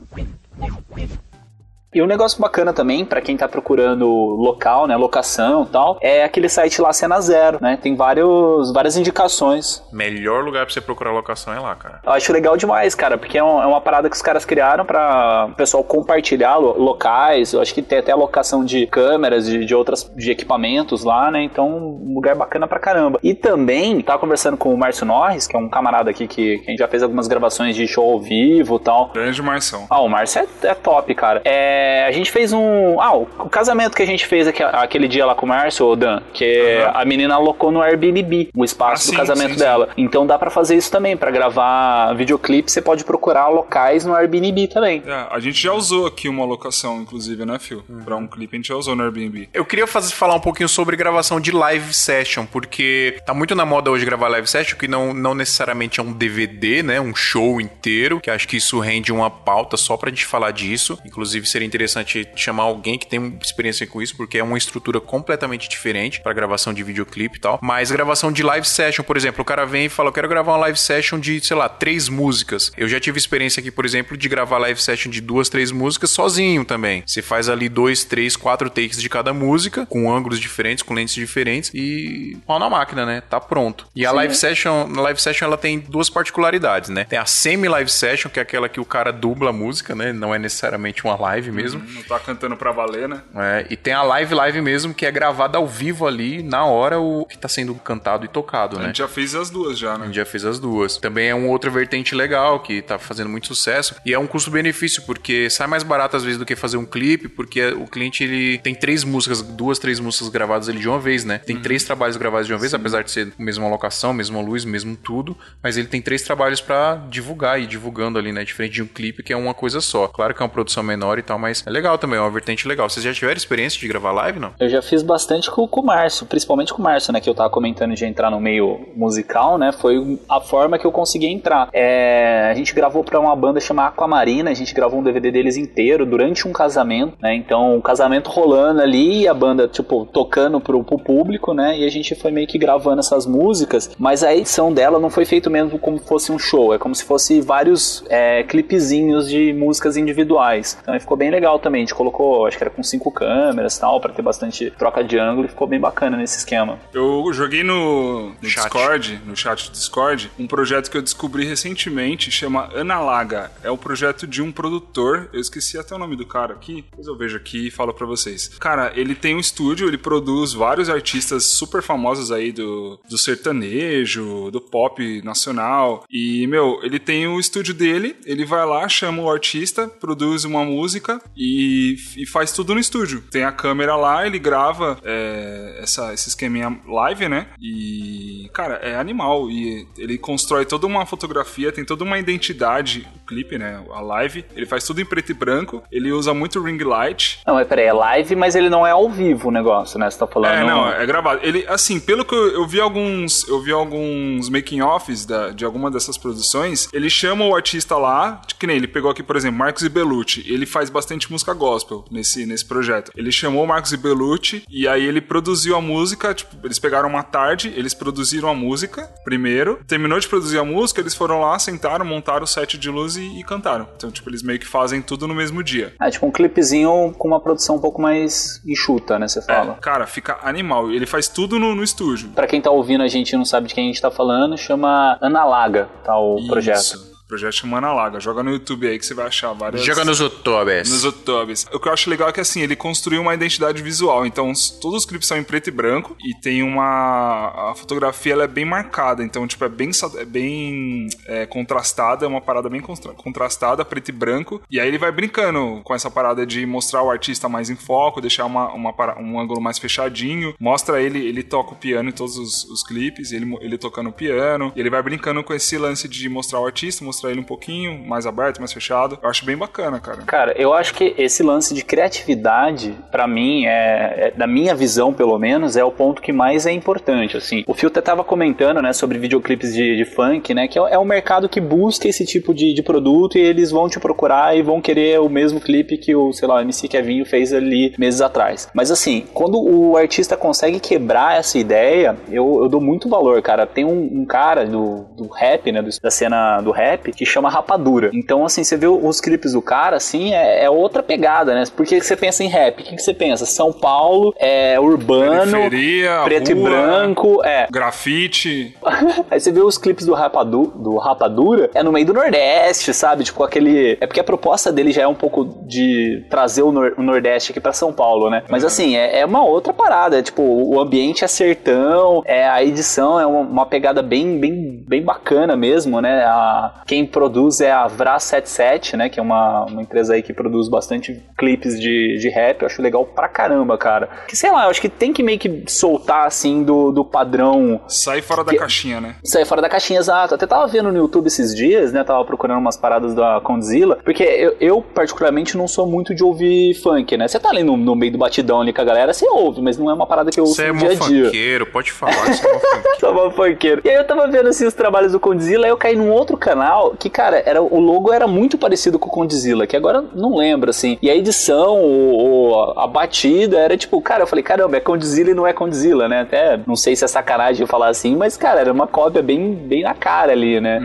E um negócio bacana também, pra quem tá procurando local, né, locação e tal, é aquele site lá Cena Zero, né? Tem vários, várias indicações. Melhor lugar pra você procurar locação é lá, cara. Eu acho legal demais, cara, porque é, um- é uma parada que os caras criaram pra o pessoal compartilhar lo- locais. Eu acho que tem até locação de câmeras, de, de outras de equipamentos lá, né? Então, um lugar bacana pra caramba. E também, tava conversando com o Márcio Norris, que é um camarada aqui que, que a gente já fez algumas gravações de show ao vivo e tal. Grande Marção. Ah, o Márcio é, é top, cara. É, a gente fez um. Ah, o, o casamento que a gente fez aqui- aquele dia lá com o Márcio, o Dan, que Aham. a menina alocou no Airbnb o espaço Ah, do sim, casamento sim, dela. Então dá pra fazer isso também. Pra gravar videoclipe, você pode procurar locais no Airbnb também. É, a gente já usou aqui uma locação, inclusive, né, Phil? Pra um clipe a gente já usou no Airbnb. Eu queria fazer, falar um pouquinho sobre gravação de live session, porque tá muito na moda hoje gravar live session, que não, não necessariamente é um DVD, né? Um show inteiro, que acho que isso rende uma pauta só pra gente falar disso. Inclusive, seria interessante chamar alguém que tem experiência com isso, porque é uma estrutura completamente diferente pra gravação de videoclipe e tal. Mas gravação de live session, por exemplo, o cara vem e fala, eu quero gravar uma live session de, sei lá, três músicas. Eu já tive experiência aqui, por exemplo, de gravar live session de duas, três músicas sozinho também. Você faz ali dois, três, quatro takes de cada música, com ângulos diferentes, com lentes diferentes e pau na máquina, né? Tá pronto. E a live session, a live session ela tem duas particularidades, né? Tem a semi live session, que é aquela que o cara dubla a música, né? Não é necessariamente uma live mesmo. Não tá cantando pra valer, né? É, e tem a live live mesmo, que é gravada ao vivo ali, na hora o que tá sendo cantado e tocado, A né? gente já fez as duas já, A né? gente já fez as duas. Também é um outra vertente legal que tá fazendo muito sucesso e é um custo-benefício porque sai mais barato às vezes do que fazer um clipe, porque o cliente ele tem três músicas, duas, três músicas gravadas ali de uma vez, né? Tem três trabalhos gravados de uma vez, apesar de ser mesma locação, mesma luz, mesmo tudo, mas ele tem três trabalhos pra divulgar e divulgando ali, né? Diferente de um clipe que é uma coisa só. Claro que é uma produção menor e tal, mas é legal também, é uma vertente legal. Vocês já tiveram experiência de gravar live, não? Eu já fiz bastante com, com o Márcio, principalmente com o Márcio, né? Que eu tava comentando de entrar no meio musical, né? Foi a forma que eu consegui entrar. É, a gente gravou pra uma banda chamada Aquamarina, a gente gravou um DVD deles inteiro durante um casamento, né? Então, o casamento rolando ali a banda, tipo, tocando pro, pro público, né? E a gente foi meio que gravando essas músicas, mas a edição dela não foi feito mesmo como fosse um show, é como se fosse vários é, clipezinhos de músicas individuais. Então, ficou bem legal também. A gente colocou, acho que era com cinco câmeras e tal, pra ter bastante troca de ângulo e ficou bem bacana nesse esquema. Eu joguei no, no. Discord, no chat do Discord, um projeto que eu descobri recentemente, chama Analaga. É um projeto de um produtor, eu esqueci até o nome do cara aqui, depois eu vejo aqui e falo pra vocês. Cara, ele tem um estúdio, ele produz vários artistas super famosos aí do, do sertanejo, do pop nacional. E, meu, ele tem o estúdio dele, ele vai lá, chama o artista, produz uma música e, e faz tudo no estúdio. Tem a câmera lá, ele grava é, essa, esse esqueminha live, né? E, cara, é animal. E ele constrói toda uma fotografia, tem toda uma identidade, o clipe, né? A live. Ele faz tudo em preto e branco. Ele usa muito ring light. Não, mas peraí, é live, mas ele não é ao vivo o negócio, né? Você tá falando. É, não, é gravado. Ele, assim, pelo que eu, eu vi alguns, eu vi alguns making offs da, de alguma dessas produções, ele chama o artista lá, que nem ele pegou aqui, por exemplo, Marcos Belucci. Ele faz bastante música gospel nesse, nesse projeto. Ele chamou o Marcos Belucci e aí ele produziu a música, tipo, eles pegaram uma tarde, eles produziram a música primeiro, terminou de produzir a música, eles foram lá, sentaram, montaram o set de luz e, e cantaram. Então, tipo, eles meio que fazem tudo no mesmo dia. É tipo um clipezinho com uma produção um pouco mais enxuta, né? Você fala. É, cara, fica animal. Ele faz tudo no, no estúdio. Pra quem tá ouvindo a gente e não sabe de quem a gente tá falando, chama Analaga, tá o. Isso. projeto chama Analaga. Joga no YouTube aí que você vai achar várias. Joga nos YouTubers. Nos YouTubes. O que eu acho legal é que assim, ele construiu uma identidade visual. Então, os- todos os clipes são em preto e branco e tem uma. A fotografia ela é bem marcada. Então, tipo, é bem, é bem é, contrastada, é uma parada bem constra- contrastada, preto e branco. E aí ele vai brincando com essa parada de mostrar o artista mais em foco, deixar uma, uma um ângulo mais fechadinho. Mostra ele, ele toca o piano em todos os, os clipes, ele, ele tocando o piano. E ele vai brincando com esse lance de mostrar o artista, mostrar ele um pouquinho mais aberto, mais fechado. Eu acho bem bacana, cara. Cara, eu acho que esse lance de criatividade, pra mim, é, é- da minha visão, pelo menos, é o ponto que mais é importante, assim. O Phil até tava comentando, né, sobre videoclipes de, de funk, né, que é, é um mercado que busca esse tipo de, de produto e eles vão te procurar e vão querer o mesmo clipe que o, sei lá, o MC Kevinho fez ali meses atrás. Mas, assim, quando o artista consegue quebrar essa ideia, eu, eu dou muito valor, cara. Tem um, um cara do, do rap, né, do- da cena do rap, que chama Rapadura. Então, assim, você vê os clipes do cara, assim, é, é outra pegada, né? Porque você pensa em rap, o que, que você pensa? São Paulo, é urbano, Periferia, preto e rua, branco, é. Grafite. Aí você vê os clipes do, Rapadu, do Rapadura, é no meio do Nordeste, sabe? Tipo aquele. É porque a proposta dele já é um pouco de trazer o, Nor- o Nordeste aqui pra São Paulo, né? Mas assim, é, é uma outra parada. É, tipo, o ambiente é sertão, é, a edição é uma, uma pegada bem, bem, bem bacana mesmo, né? A, quem produz é a Vra77, né? Que é uma, uma empresa aí que produz bastante clipes de, de rap. Eu acho legal pra caramba, cara. Que sei lá, eu acho que tem que meio que soltar assim do, do padrão Sai fora da Que- caixinha, né? Sair fora da caixinha, exato. Até tava vendo no YouTube esses dias, né? Tava procurando umas paradas da Condzilla. Porque eu, eu, particularmente, não sou muito de ouvir funk, né? Você tá ali no, no meio do batidão ali com a galera, você ouve, mas não é uma parada que eu ouço Você é no mó dia a dia. funkeiro, pode falar você é mó funkeiro. Sou uma funkeiro. E aí eu tava vendo assim os trabalhos do Condzilla, aí eu caí num outro canal que, cara, era, o logo era muito parecido com o Condzilla, que agora não lembro, assim. E a edição, o, a batida, era tipo, cara, eu falei, caramba, é Condzilla e não é Condzilla, né? Até não sei se é sacanagem eu falar assim, mas, cara, era uma cópia bem, bem na cara ali, né?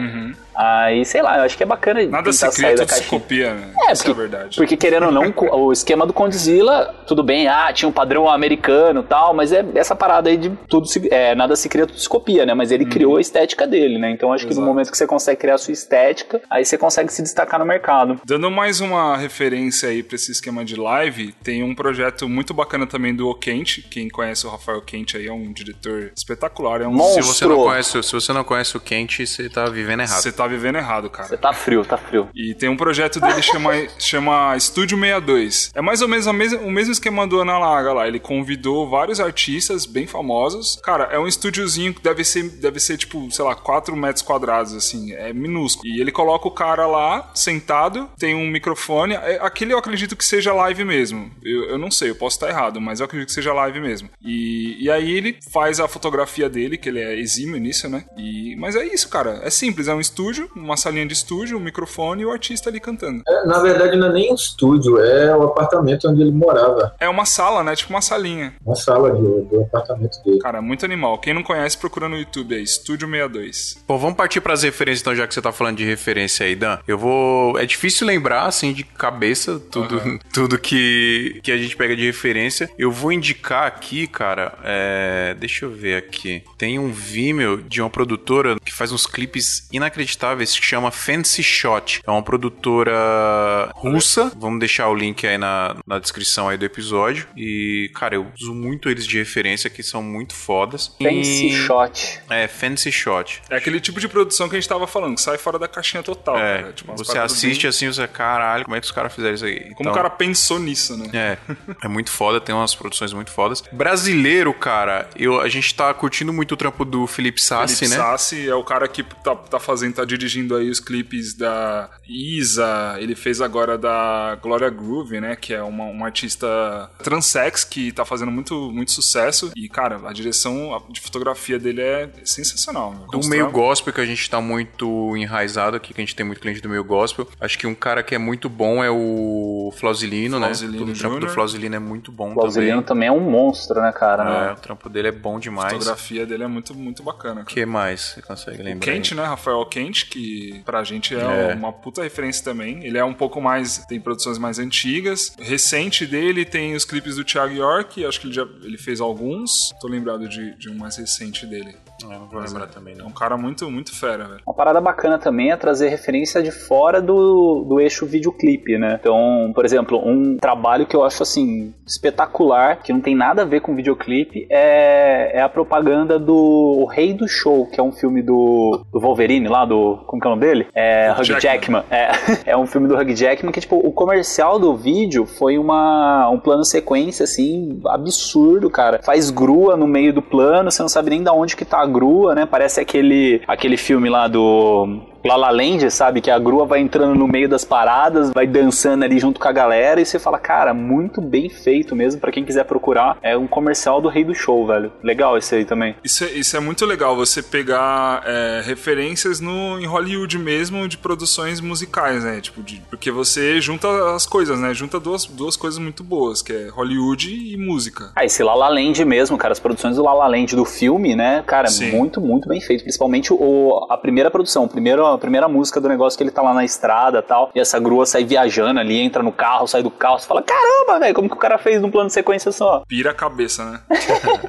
Aí, sei lá, eu acho que é bacana Uhum. Nada se cria, tudo se copia, né? É, Isso é porque, verdade. porque querendo ou não, o esquema do Condzilla, tudo bem, ah, tinha um padrão americano e tal, mas é essa parada aí de tudo se, é, nada se cria, tudo se copia, né? Mas ele criou a estética dele, né? Então acho que Exato. no momento que você consegue criar a sua estética, aí você consegue se destacar no mercado. Dando mais uma referência aí pra esse esquema de live, tem um projeto muito bacana também do Okente. Quem conhece o Rafael Quente aí é um diretor espetacular. É um Monstro. Se você, não conhece, se você não conhece o Quente, você tá vivendo errado. Você tá vivendo errado, cara. Você tá frio, tá frio. E tem um projeto dele chama, chama Estúdio 62. É mais ou menos a mes- o mesmo esquema do Ana Laga lá. Ele convidou vários artistas bem famosos. Cara, é um estúdiozinho que deve ser, deve ser tipo, sei lá, 4 metros quadrados, assim. É minúsculo. E ele coloca o cara lá, sentado, tem um microfone. É- Aquele eu acredito que seja live mesmo. Eu, eu não sei, eu posso estar errado, mas eu acredito que seja live mesmo. E, e aí ele faz a fotografia dele, que ele é exímio nisso, né? E, mas é isso, cara. É simples. É um estúdio, uma salinha de estúdio, um microfone e o artista ali cantando. É, na verdade, não é nem um estúdio, é o apartamento onde ele morava. É uma sala, né? Tipo uma salinha. Uma sala de- do apartamento dele. Cara, muito animal. Quem não conhece, procura no YouTube aí, Estúdio 62. Bom, vamos partir pras referências, então, já que você tá falando de referência aí, Dan. Eu vou. É difícil lembrar, assim, de cabeça, tudo, tudo que, que a gente pega de referência. Eu vou indicar aqui, cara. é, Deixa eu ver aqui. Tem um Vimeo de uma produtora que faz uns clipes inacreditáveis que chama Fancy Shot. É uma produtora russa. Vamos deixar o link aí na, na descrição aí do episódio. E, cara, eu uso muito eles de referência, que são muito fodas. Fancy E- shot. É, Fancy Shot. É aquele tipo de produção que a gente tava falando, que sai fora da caixinha total, É, cara. Tipo, você assiste bem- assim, você, caralho, como é que os caras fizeram isso aí? Como Então, o cara pensou nisso, né? É, é muito foda, tem umas produções muito fodas. Brasileiro, cara, eu, a gente tá curtindo muito o trampo do Felipe Sassi, Felipe né? Sassi é o cara que tá, tá fazendo, tá dirigindo aí os clipes da Isa, ele fez agora da Gloria Groove, né, que é uma, uma artista transex que tá fazendo muito, muito sucesso e, cara, a direção de fotografia dele é sensacional. meu. Do meio gospel, que a gente tá muito enraizado aqui, que a gente tem muito cliente do meio gospel. Acho que um cara que é muito bom é o Flauzilino, né? Flauzilino O trampo do Júnior. Flauzilino é muito bom O Lausilino também. também é um monstro, né, cara? É, o trampo dele é bom A demais. O fotografia dele é muito, muito bacana. cara. que mais você consegue lembrar? Quente, né? Rafael Quente, que pra gente é, É. uma puta referência também. Ele é um pouco mais. tem produções mais antigas. Recente dele tem os clipes do Thiago York, acho que ele já ele fez alguns. Tô lembrado de, de um mais recente dele. É, não vou lembrar também, É não. um cara muito, muito fera, velho. Uma parada bacana também é trazer referência de fora do, do eixo videoclipe, né? Então, por exemplo, um trabalho que eu acho assim espetacular, que não tem nada a ver com videoclipe, é, é a propaganda do O Rei do Show, que é um filme do, do Wolverine lá, do. Como que é o nome dele? É Hugh Jackman. Jackman. É, é um filme do Hugh Jackman que, tipo, o comercial do vídeo foi uma, um plano sequência, assim, absurdo, cara. Faz grua no meio do plano, você não sabe nem da onde que tá a grua, né? Parece aquele, aquele filme lá do La La Land, sabe? Que a grua vai entrando no meio das paradas, vai dançando ali junto com a galera e você fala, cara, muito bem feito mesmo, pra quem quiser procurar. É um comercial do Rei do Show, velho. Legal esse aí também. Isso é, isso é muito legal, você pegar é, referências no, em Hollywood mesmo de produções musicais, né? Tipo, de- porque você junta as coisas, né? Junta duas, duas coisas muito boas, que é Hollywood e música. Ah, esse La La Land mesmo, cara, as produções do La La Land do filme, né, cara, Sim. muito, muito bem feito. Principalmente o, a primeira produção, o primeiro, a primeira música do negócio que ele tá lá na estrada e tal, e essa grua sai viajando ali, entra no carro, sai do carro, você fala, caramba, velho, como que o cara fez num plano de sequência só? Pira a cabeça, né?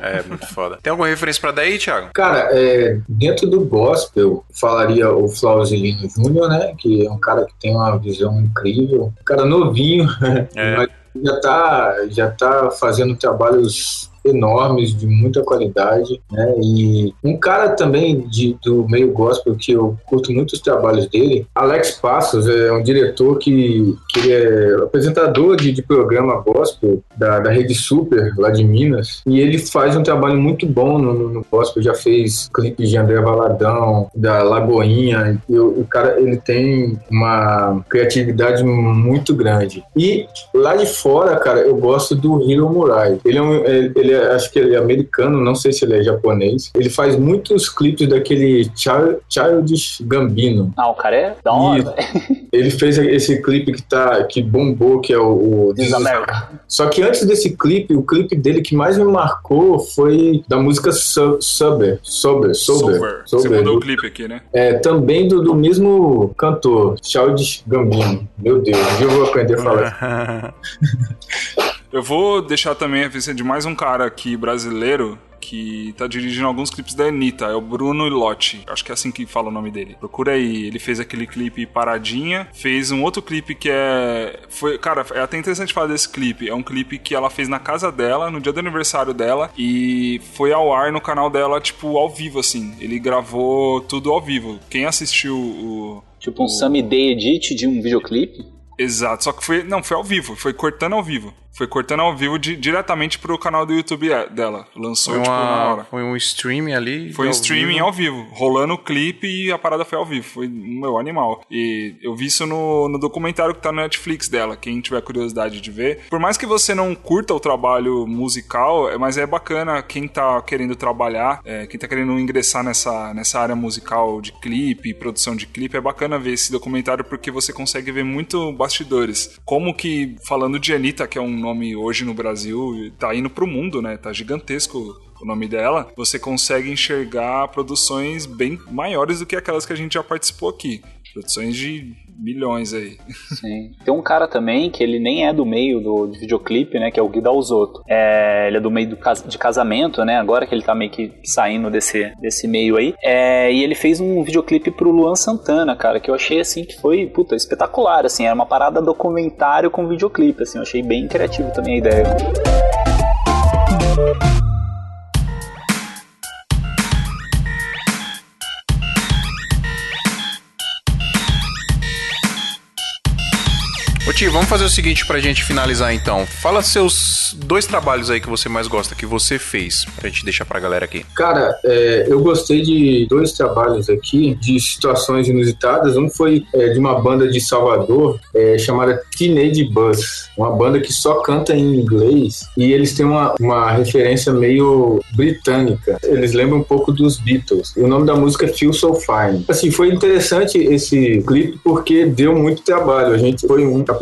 É, muito foda. Tem alguma referência pra dar aí, Thiago? Cara, é, dentro do gospel, falaria o Flausilino Júnior, né? Que é um cara que tem uma visão incrível. Um cara novinho, É. mas já tá, já tá fazendo trabalhos enormes, de muita qualidade, né? E um cara também de, do meio gospel que eu curto muito os trabalhos dele, Alex Passos, é um diretor que, que é apresentador de, de programa gospel da, da Rede Super, lá de Minas, e ele faz um trabalho muito bom no, no, no gospel, já fez clipes de André Valadão, da Lagoinha, e o, o cara, ele tem uma criatividade muito grande. E lá de fora, cara, eu gosto do Hiro Murai. Ele é, um, ele, ele é, acho que ele é americano, não sei se ele é japonês. Ele faz muitos clipes daquele Child, Childish Gambino. Ah, o cara é da hora. Ele fez esse clipe que tá que bombou, que é o, o This is America. Só que antes desse clipe, o clipe dele que mais me marcou foi da música Sober, Sober, Sober, Sober. Você mudou o clipe aqui, né? é, também do, do mesmo cantor, Childish Gambino. Meu Deus, eu vou aprender a falar. Eu vou deixar também a referência de mais um cara aqui brasileiro que tá dirigindo alguns clipes da Anitta, é o Bruno Ilotti. Acho que é assim que fala o nome dele. Procura aí. Ele fez aquele clipe Paradinha, fez um outro clipe que é. Foi, cara, é até interessante falar desse clipe. É um clipe que ela fez na casa dela, no dia do aniversário dela, e foi ao ar no canal dela, tipo, ao vivo, assim. Ele gravou tudo ao vivo. Quem assistiu o. Tipo um Sammy Day Edit de um videoclipe. Exato, só que foi. Não, foi ao vivo, foi cortando ao vivo. Foi cortando ao vivo di- diretamente pro canal do YouTube é- dela. Lançou, Foi, tipo, na uma, hora. foi um streaming ali. Foi um streaming vivo. ao vivo, rolando o clipe e a parada foi ao vivo. Foi, meu, animal. E eu vi isso no, no documentário que tá no Netflix dela, quem tiver curiosidade de ver. Por mais que você não curta o trabalho musical, é- mas é bacana quem tá querendo trabalhar, é, quem tá querendo ingressar nessa, nessa área musical de clipe, produção de clipe, é bacana ver esse documentário porque você consegue ver muito bastidores. Como que, falando de Anitta, que é um nome hoje no Brasil, tá indo pro mundo, né? Tá gigantesco o nome dela, você consegue enxergar produções bem maiores do que aquelas que a gente já participou aqui. Produções de milhões aí. Sim. Tem um cara também que ele nem é do meio do de videoclipe, né? Que é o Guida Alzotto. É, ele é do meio do cas- de casamento, né? Agora que ele tá meio que saindo desse, desse meio aí. É, e ele fez um videoclipe pro Luan Santana, cara, que eu achei assim que foi, puta, espetacular, assim. Era uma parada documentário com videoclipe, assim. Eu achei bem criativo também a ideia. Ô Vamos fazer o seguinte pra gente finalizar então. Fala seus dois trabalhos aí que você mais gosta, que você fez, pra gente deixar pra galera aqui. Cara, é, eu gostei de dois trabalhos aqui, de situações inusitadas. Um foi é, de uma banda de Salvador, é, chamada Teenage Bus, uma banda que só canta em inglês e eles têm uma, uma referência meio britânica. Eles lembram um pouco dos Beatles. E o nome da música é Feel So Fine. Assim, foi interessante esse clipe porque deu muito trabalho. A gente foi um, a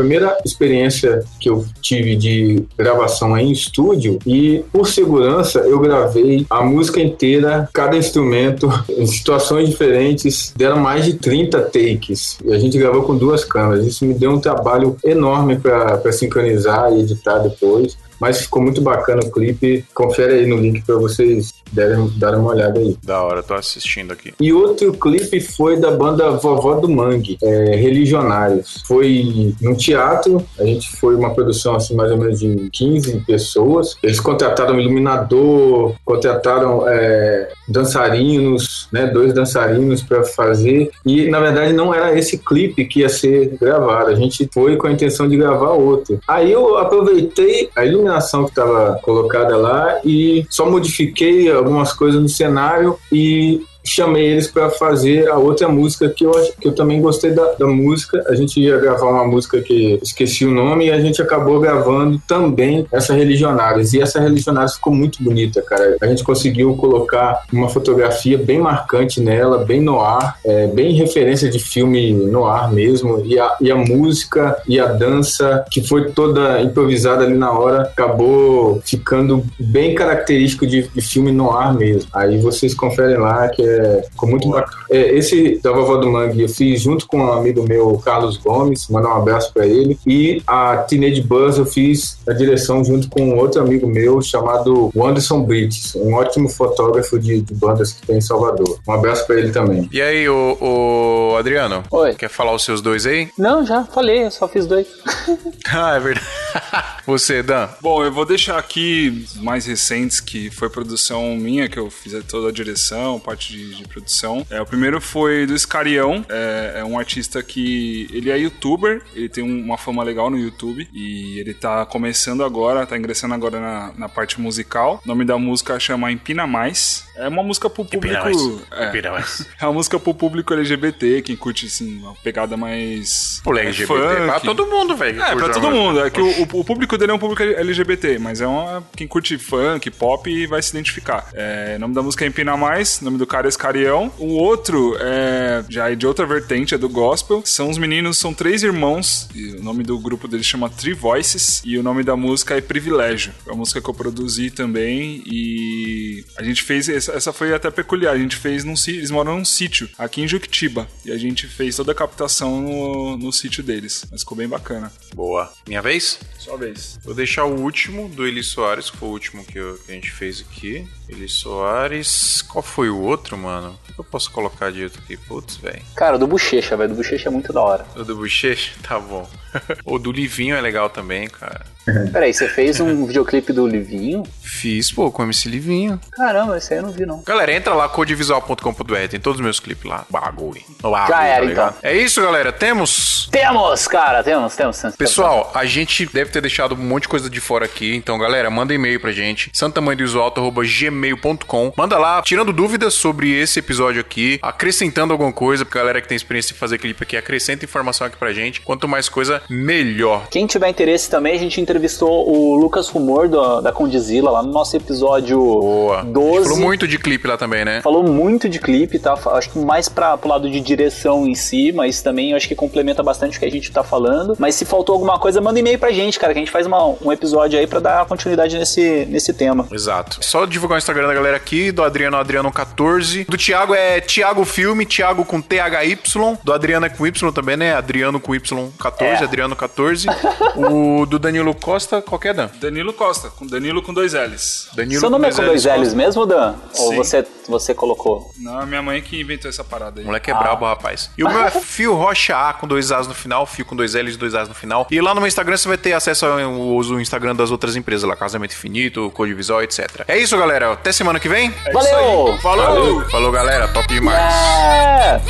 experiência que eu tive de gravação em estúdio e por segurança eu gravei a música inteira, cada instrumento em situações diferentes, deram mais de 30 takes e a gente gravou com duas câmeras. Isso me deu um trabalho enorme para sincronizar e editar depois. Mas ficou muito bacana o clipe. Confere aí no link pra vocês derem, darem uma olhada aí. Da hora, tô assistindo aqui. E outro clipe foi da banda Vovó do Mangue, é, Religionários. Foi num teatro, a gente foi uma produção assim mais ou menos de 15 pessoas. Eles contrataram um iluminador, contrataram é, dançarinos, né, dois dançarinos para fazer. E na verdade não era esse clipe que ia ser gravado. A gente foi com a intenção de gravar outro. Aí eu aproveitei a iluminação que estava colocada lá e só modifiquei algumas coisas no cenário e chamei eles para fazer a outra música que eu, que eu também gostei da, da, música. A gente ia gravar uma música que esqueci o nome e a gente acabou gravando também essa Religionários. E essa Religionários ficou muito bonita, cara. A gente conseguiu colocar uma fotografia bem marcante nela, bem no ar, é, bem referência de filme no ar mesmo. E a, e a música e a dança, que foi toda improvisada ali na hora, acabou ficando bem característico de, de filme no ar mesmo. Aí vocês conferem lá que é é, ficou muito bacana. É, esse da Vovó do Mangue eu fiz junto com um amigo meu, Carlos Gomes, mandar um abraço para ele. E a Teenage Buzz eu fiz a direção junto com outro amigo meu chamado Anderson Brits, um ótimo fotógrafo de, de bandas que tem em Salvador. Um abraço para ele também. E aí, o, o, Adriano? Oi. Quer falar os seus dois aí? Não, já falei, eu só fiz dois. ah, é verdade. Você, Dan? Bom, eu vou deixar aqui os mais recentes, que foi produção minha, que eu fiz toda a direção, parte de de, produção. É, o primeiro foi do Scarião, é, é, um artista que ele é youtuber, ele tem uma fama legal no YouTube e ele tá começando agora, tá ingressando agora na, na parte musical. O nome da música chama Empina Mais. É uma música pro público. Empina mais. É, Empina mais. é uma música pro público LGBT, quem curte assim, uma pegada mais. Pô, LGBT funk. pra todo mundo, velho. É, pra todo mundo. É que o, o, público dele é um público LGBT, mas é uma. Quem curte funk, pop vai se identificar. É, o nome da música é Empina Mais, o nome do cara Iscarião. O outro é já é de outra vertente, é do gospel. São os meninos, são três irmãos. o nome do grupo deles chama Three Voices. E o nome da música é Privilégio. É uma música que eu produzi também. E a gente fez. Essa foi até peculiar. A gente fez num sítio. Eles moram num sítio, aqui em Juquitiba. E a gente fez toda a captação no, no sítio deles. Mas ficou bem bacana. Boa. Minha vez? Sua vez. Vou deixar o último do Eli Soares, que foi o último que, eu, que a gente fez aqui. Eli Soares. Qual foi o outro, mano? O que eu posso colocar de outro aqui? Putz, velho. Cara, o do Bochecha, velho. Do Bochecha é muito da hora. O do Bochecha? Tá bom. o do Livinho é legal também, cara. Peraí, você fez um videoclipe do Livinho? Fiz, pô, com o MC Livinho. Caramba, esse aí eu não vi, não. Galera, entra lá, codevisual.com.br, tem todos os meus clipes lá. Bagulho. Já era, tá então. É isso, galera. Temos? Temos, cara, temos, temos. temos Pessoal, a gente deve ter deixado um monte de coisa de fora aqui, então, galera, manda e-mail pra gente, santamanhodoisoalto.gmail.com Manda lá, tirando dúvidas sobre esse episódio aqui, acrescentando alguma coisa, pra galera que tem experiência em fazer clipe aqui, acrescenta informação aqui pra gente. Quanto mais coisa, melhor. Quem tiver interesse também, a gente entrevistou o Lucas Rumor do, da Condizila lá no nosso episódio Boa. 12. Falou muito de clipe lá também, né? Falou muito de clipe, tá? Acho que mais pra, pro lado de direção em si, mas também acho que complementa bastante o que a gente tá falando. Mas se faltou alguma coisa, manda e-mail pra gente, cara, que a gente faz uma, um episódio aí pra dar continuidade nesse, nesse tema. Exato. Só divulgar o Instagram da galera aqui, do Adriano Adriano14. Do Thiago é Thiago Filme, Thiago com THY. Do Adriano é com Y também, né? Adriano com Y14, é. Adriano 14. o do Danilo Costa, qual que é, Dan? Danilo Costa, com Danilo com dois L's. Danilo Seu nome é com dois L's, L's mesmo, Dan? Sim. Ou você, você colocou? Não, é minha mãe que inventou essa parada aí. O moleque é ah. brabo, rapaz. E o meu é Fio Rocha A com dois A's no final, Fio com dois L's e dois A's no final. E lá no meu Instagram você vai ter acesso ao Instagram das outras empresas lá, Casamento Infinito, Code Visual, etc. É isso, galera. Até semana que vem. É Valeu! Falou! Valeu. Falou, galera. Top demais. É.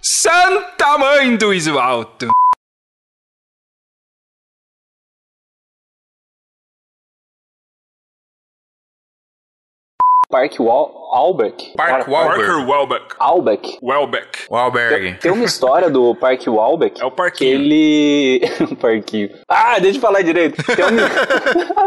Santa Mãe do Iso Park Wal Albeck. Park Walberg. Walbeck. Albeck. Welbeck. Walberg. Tem, uma história do Park Walbeck. É o parquinho. Que ele... o parquinho. Ah, deixa eu falar direito. Tem um...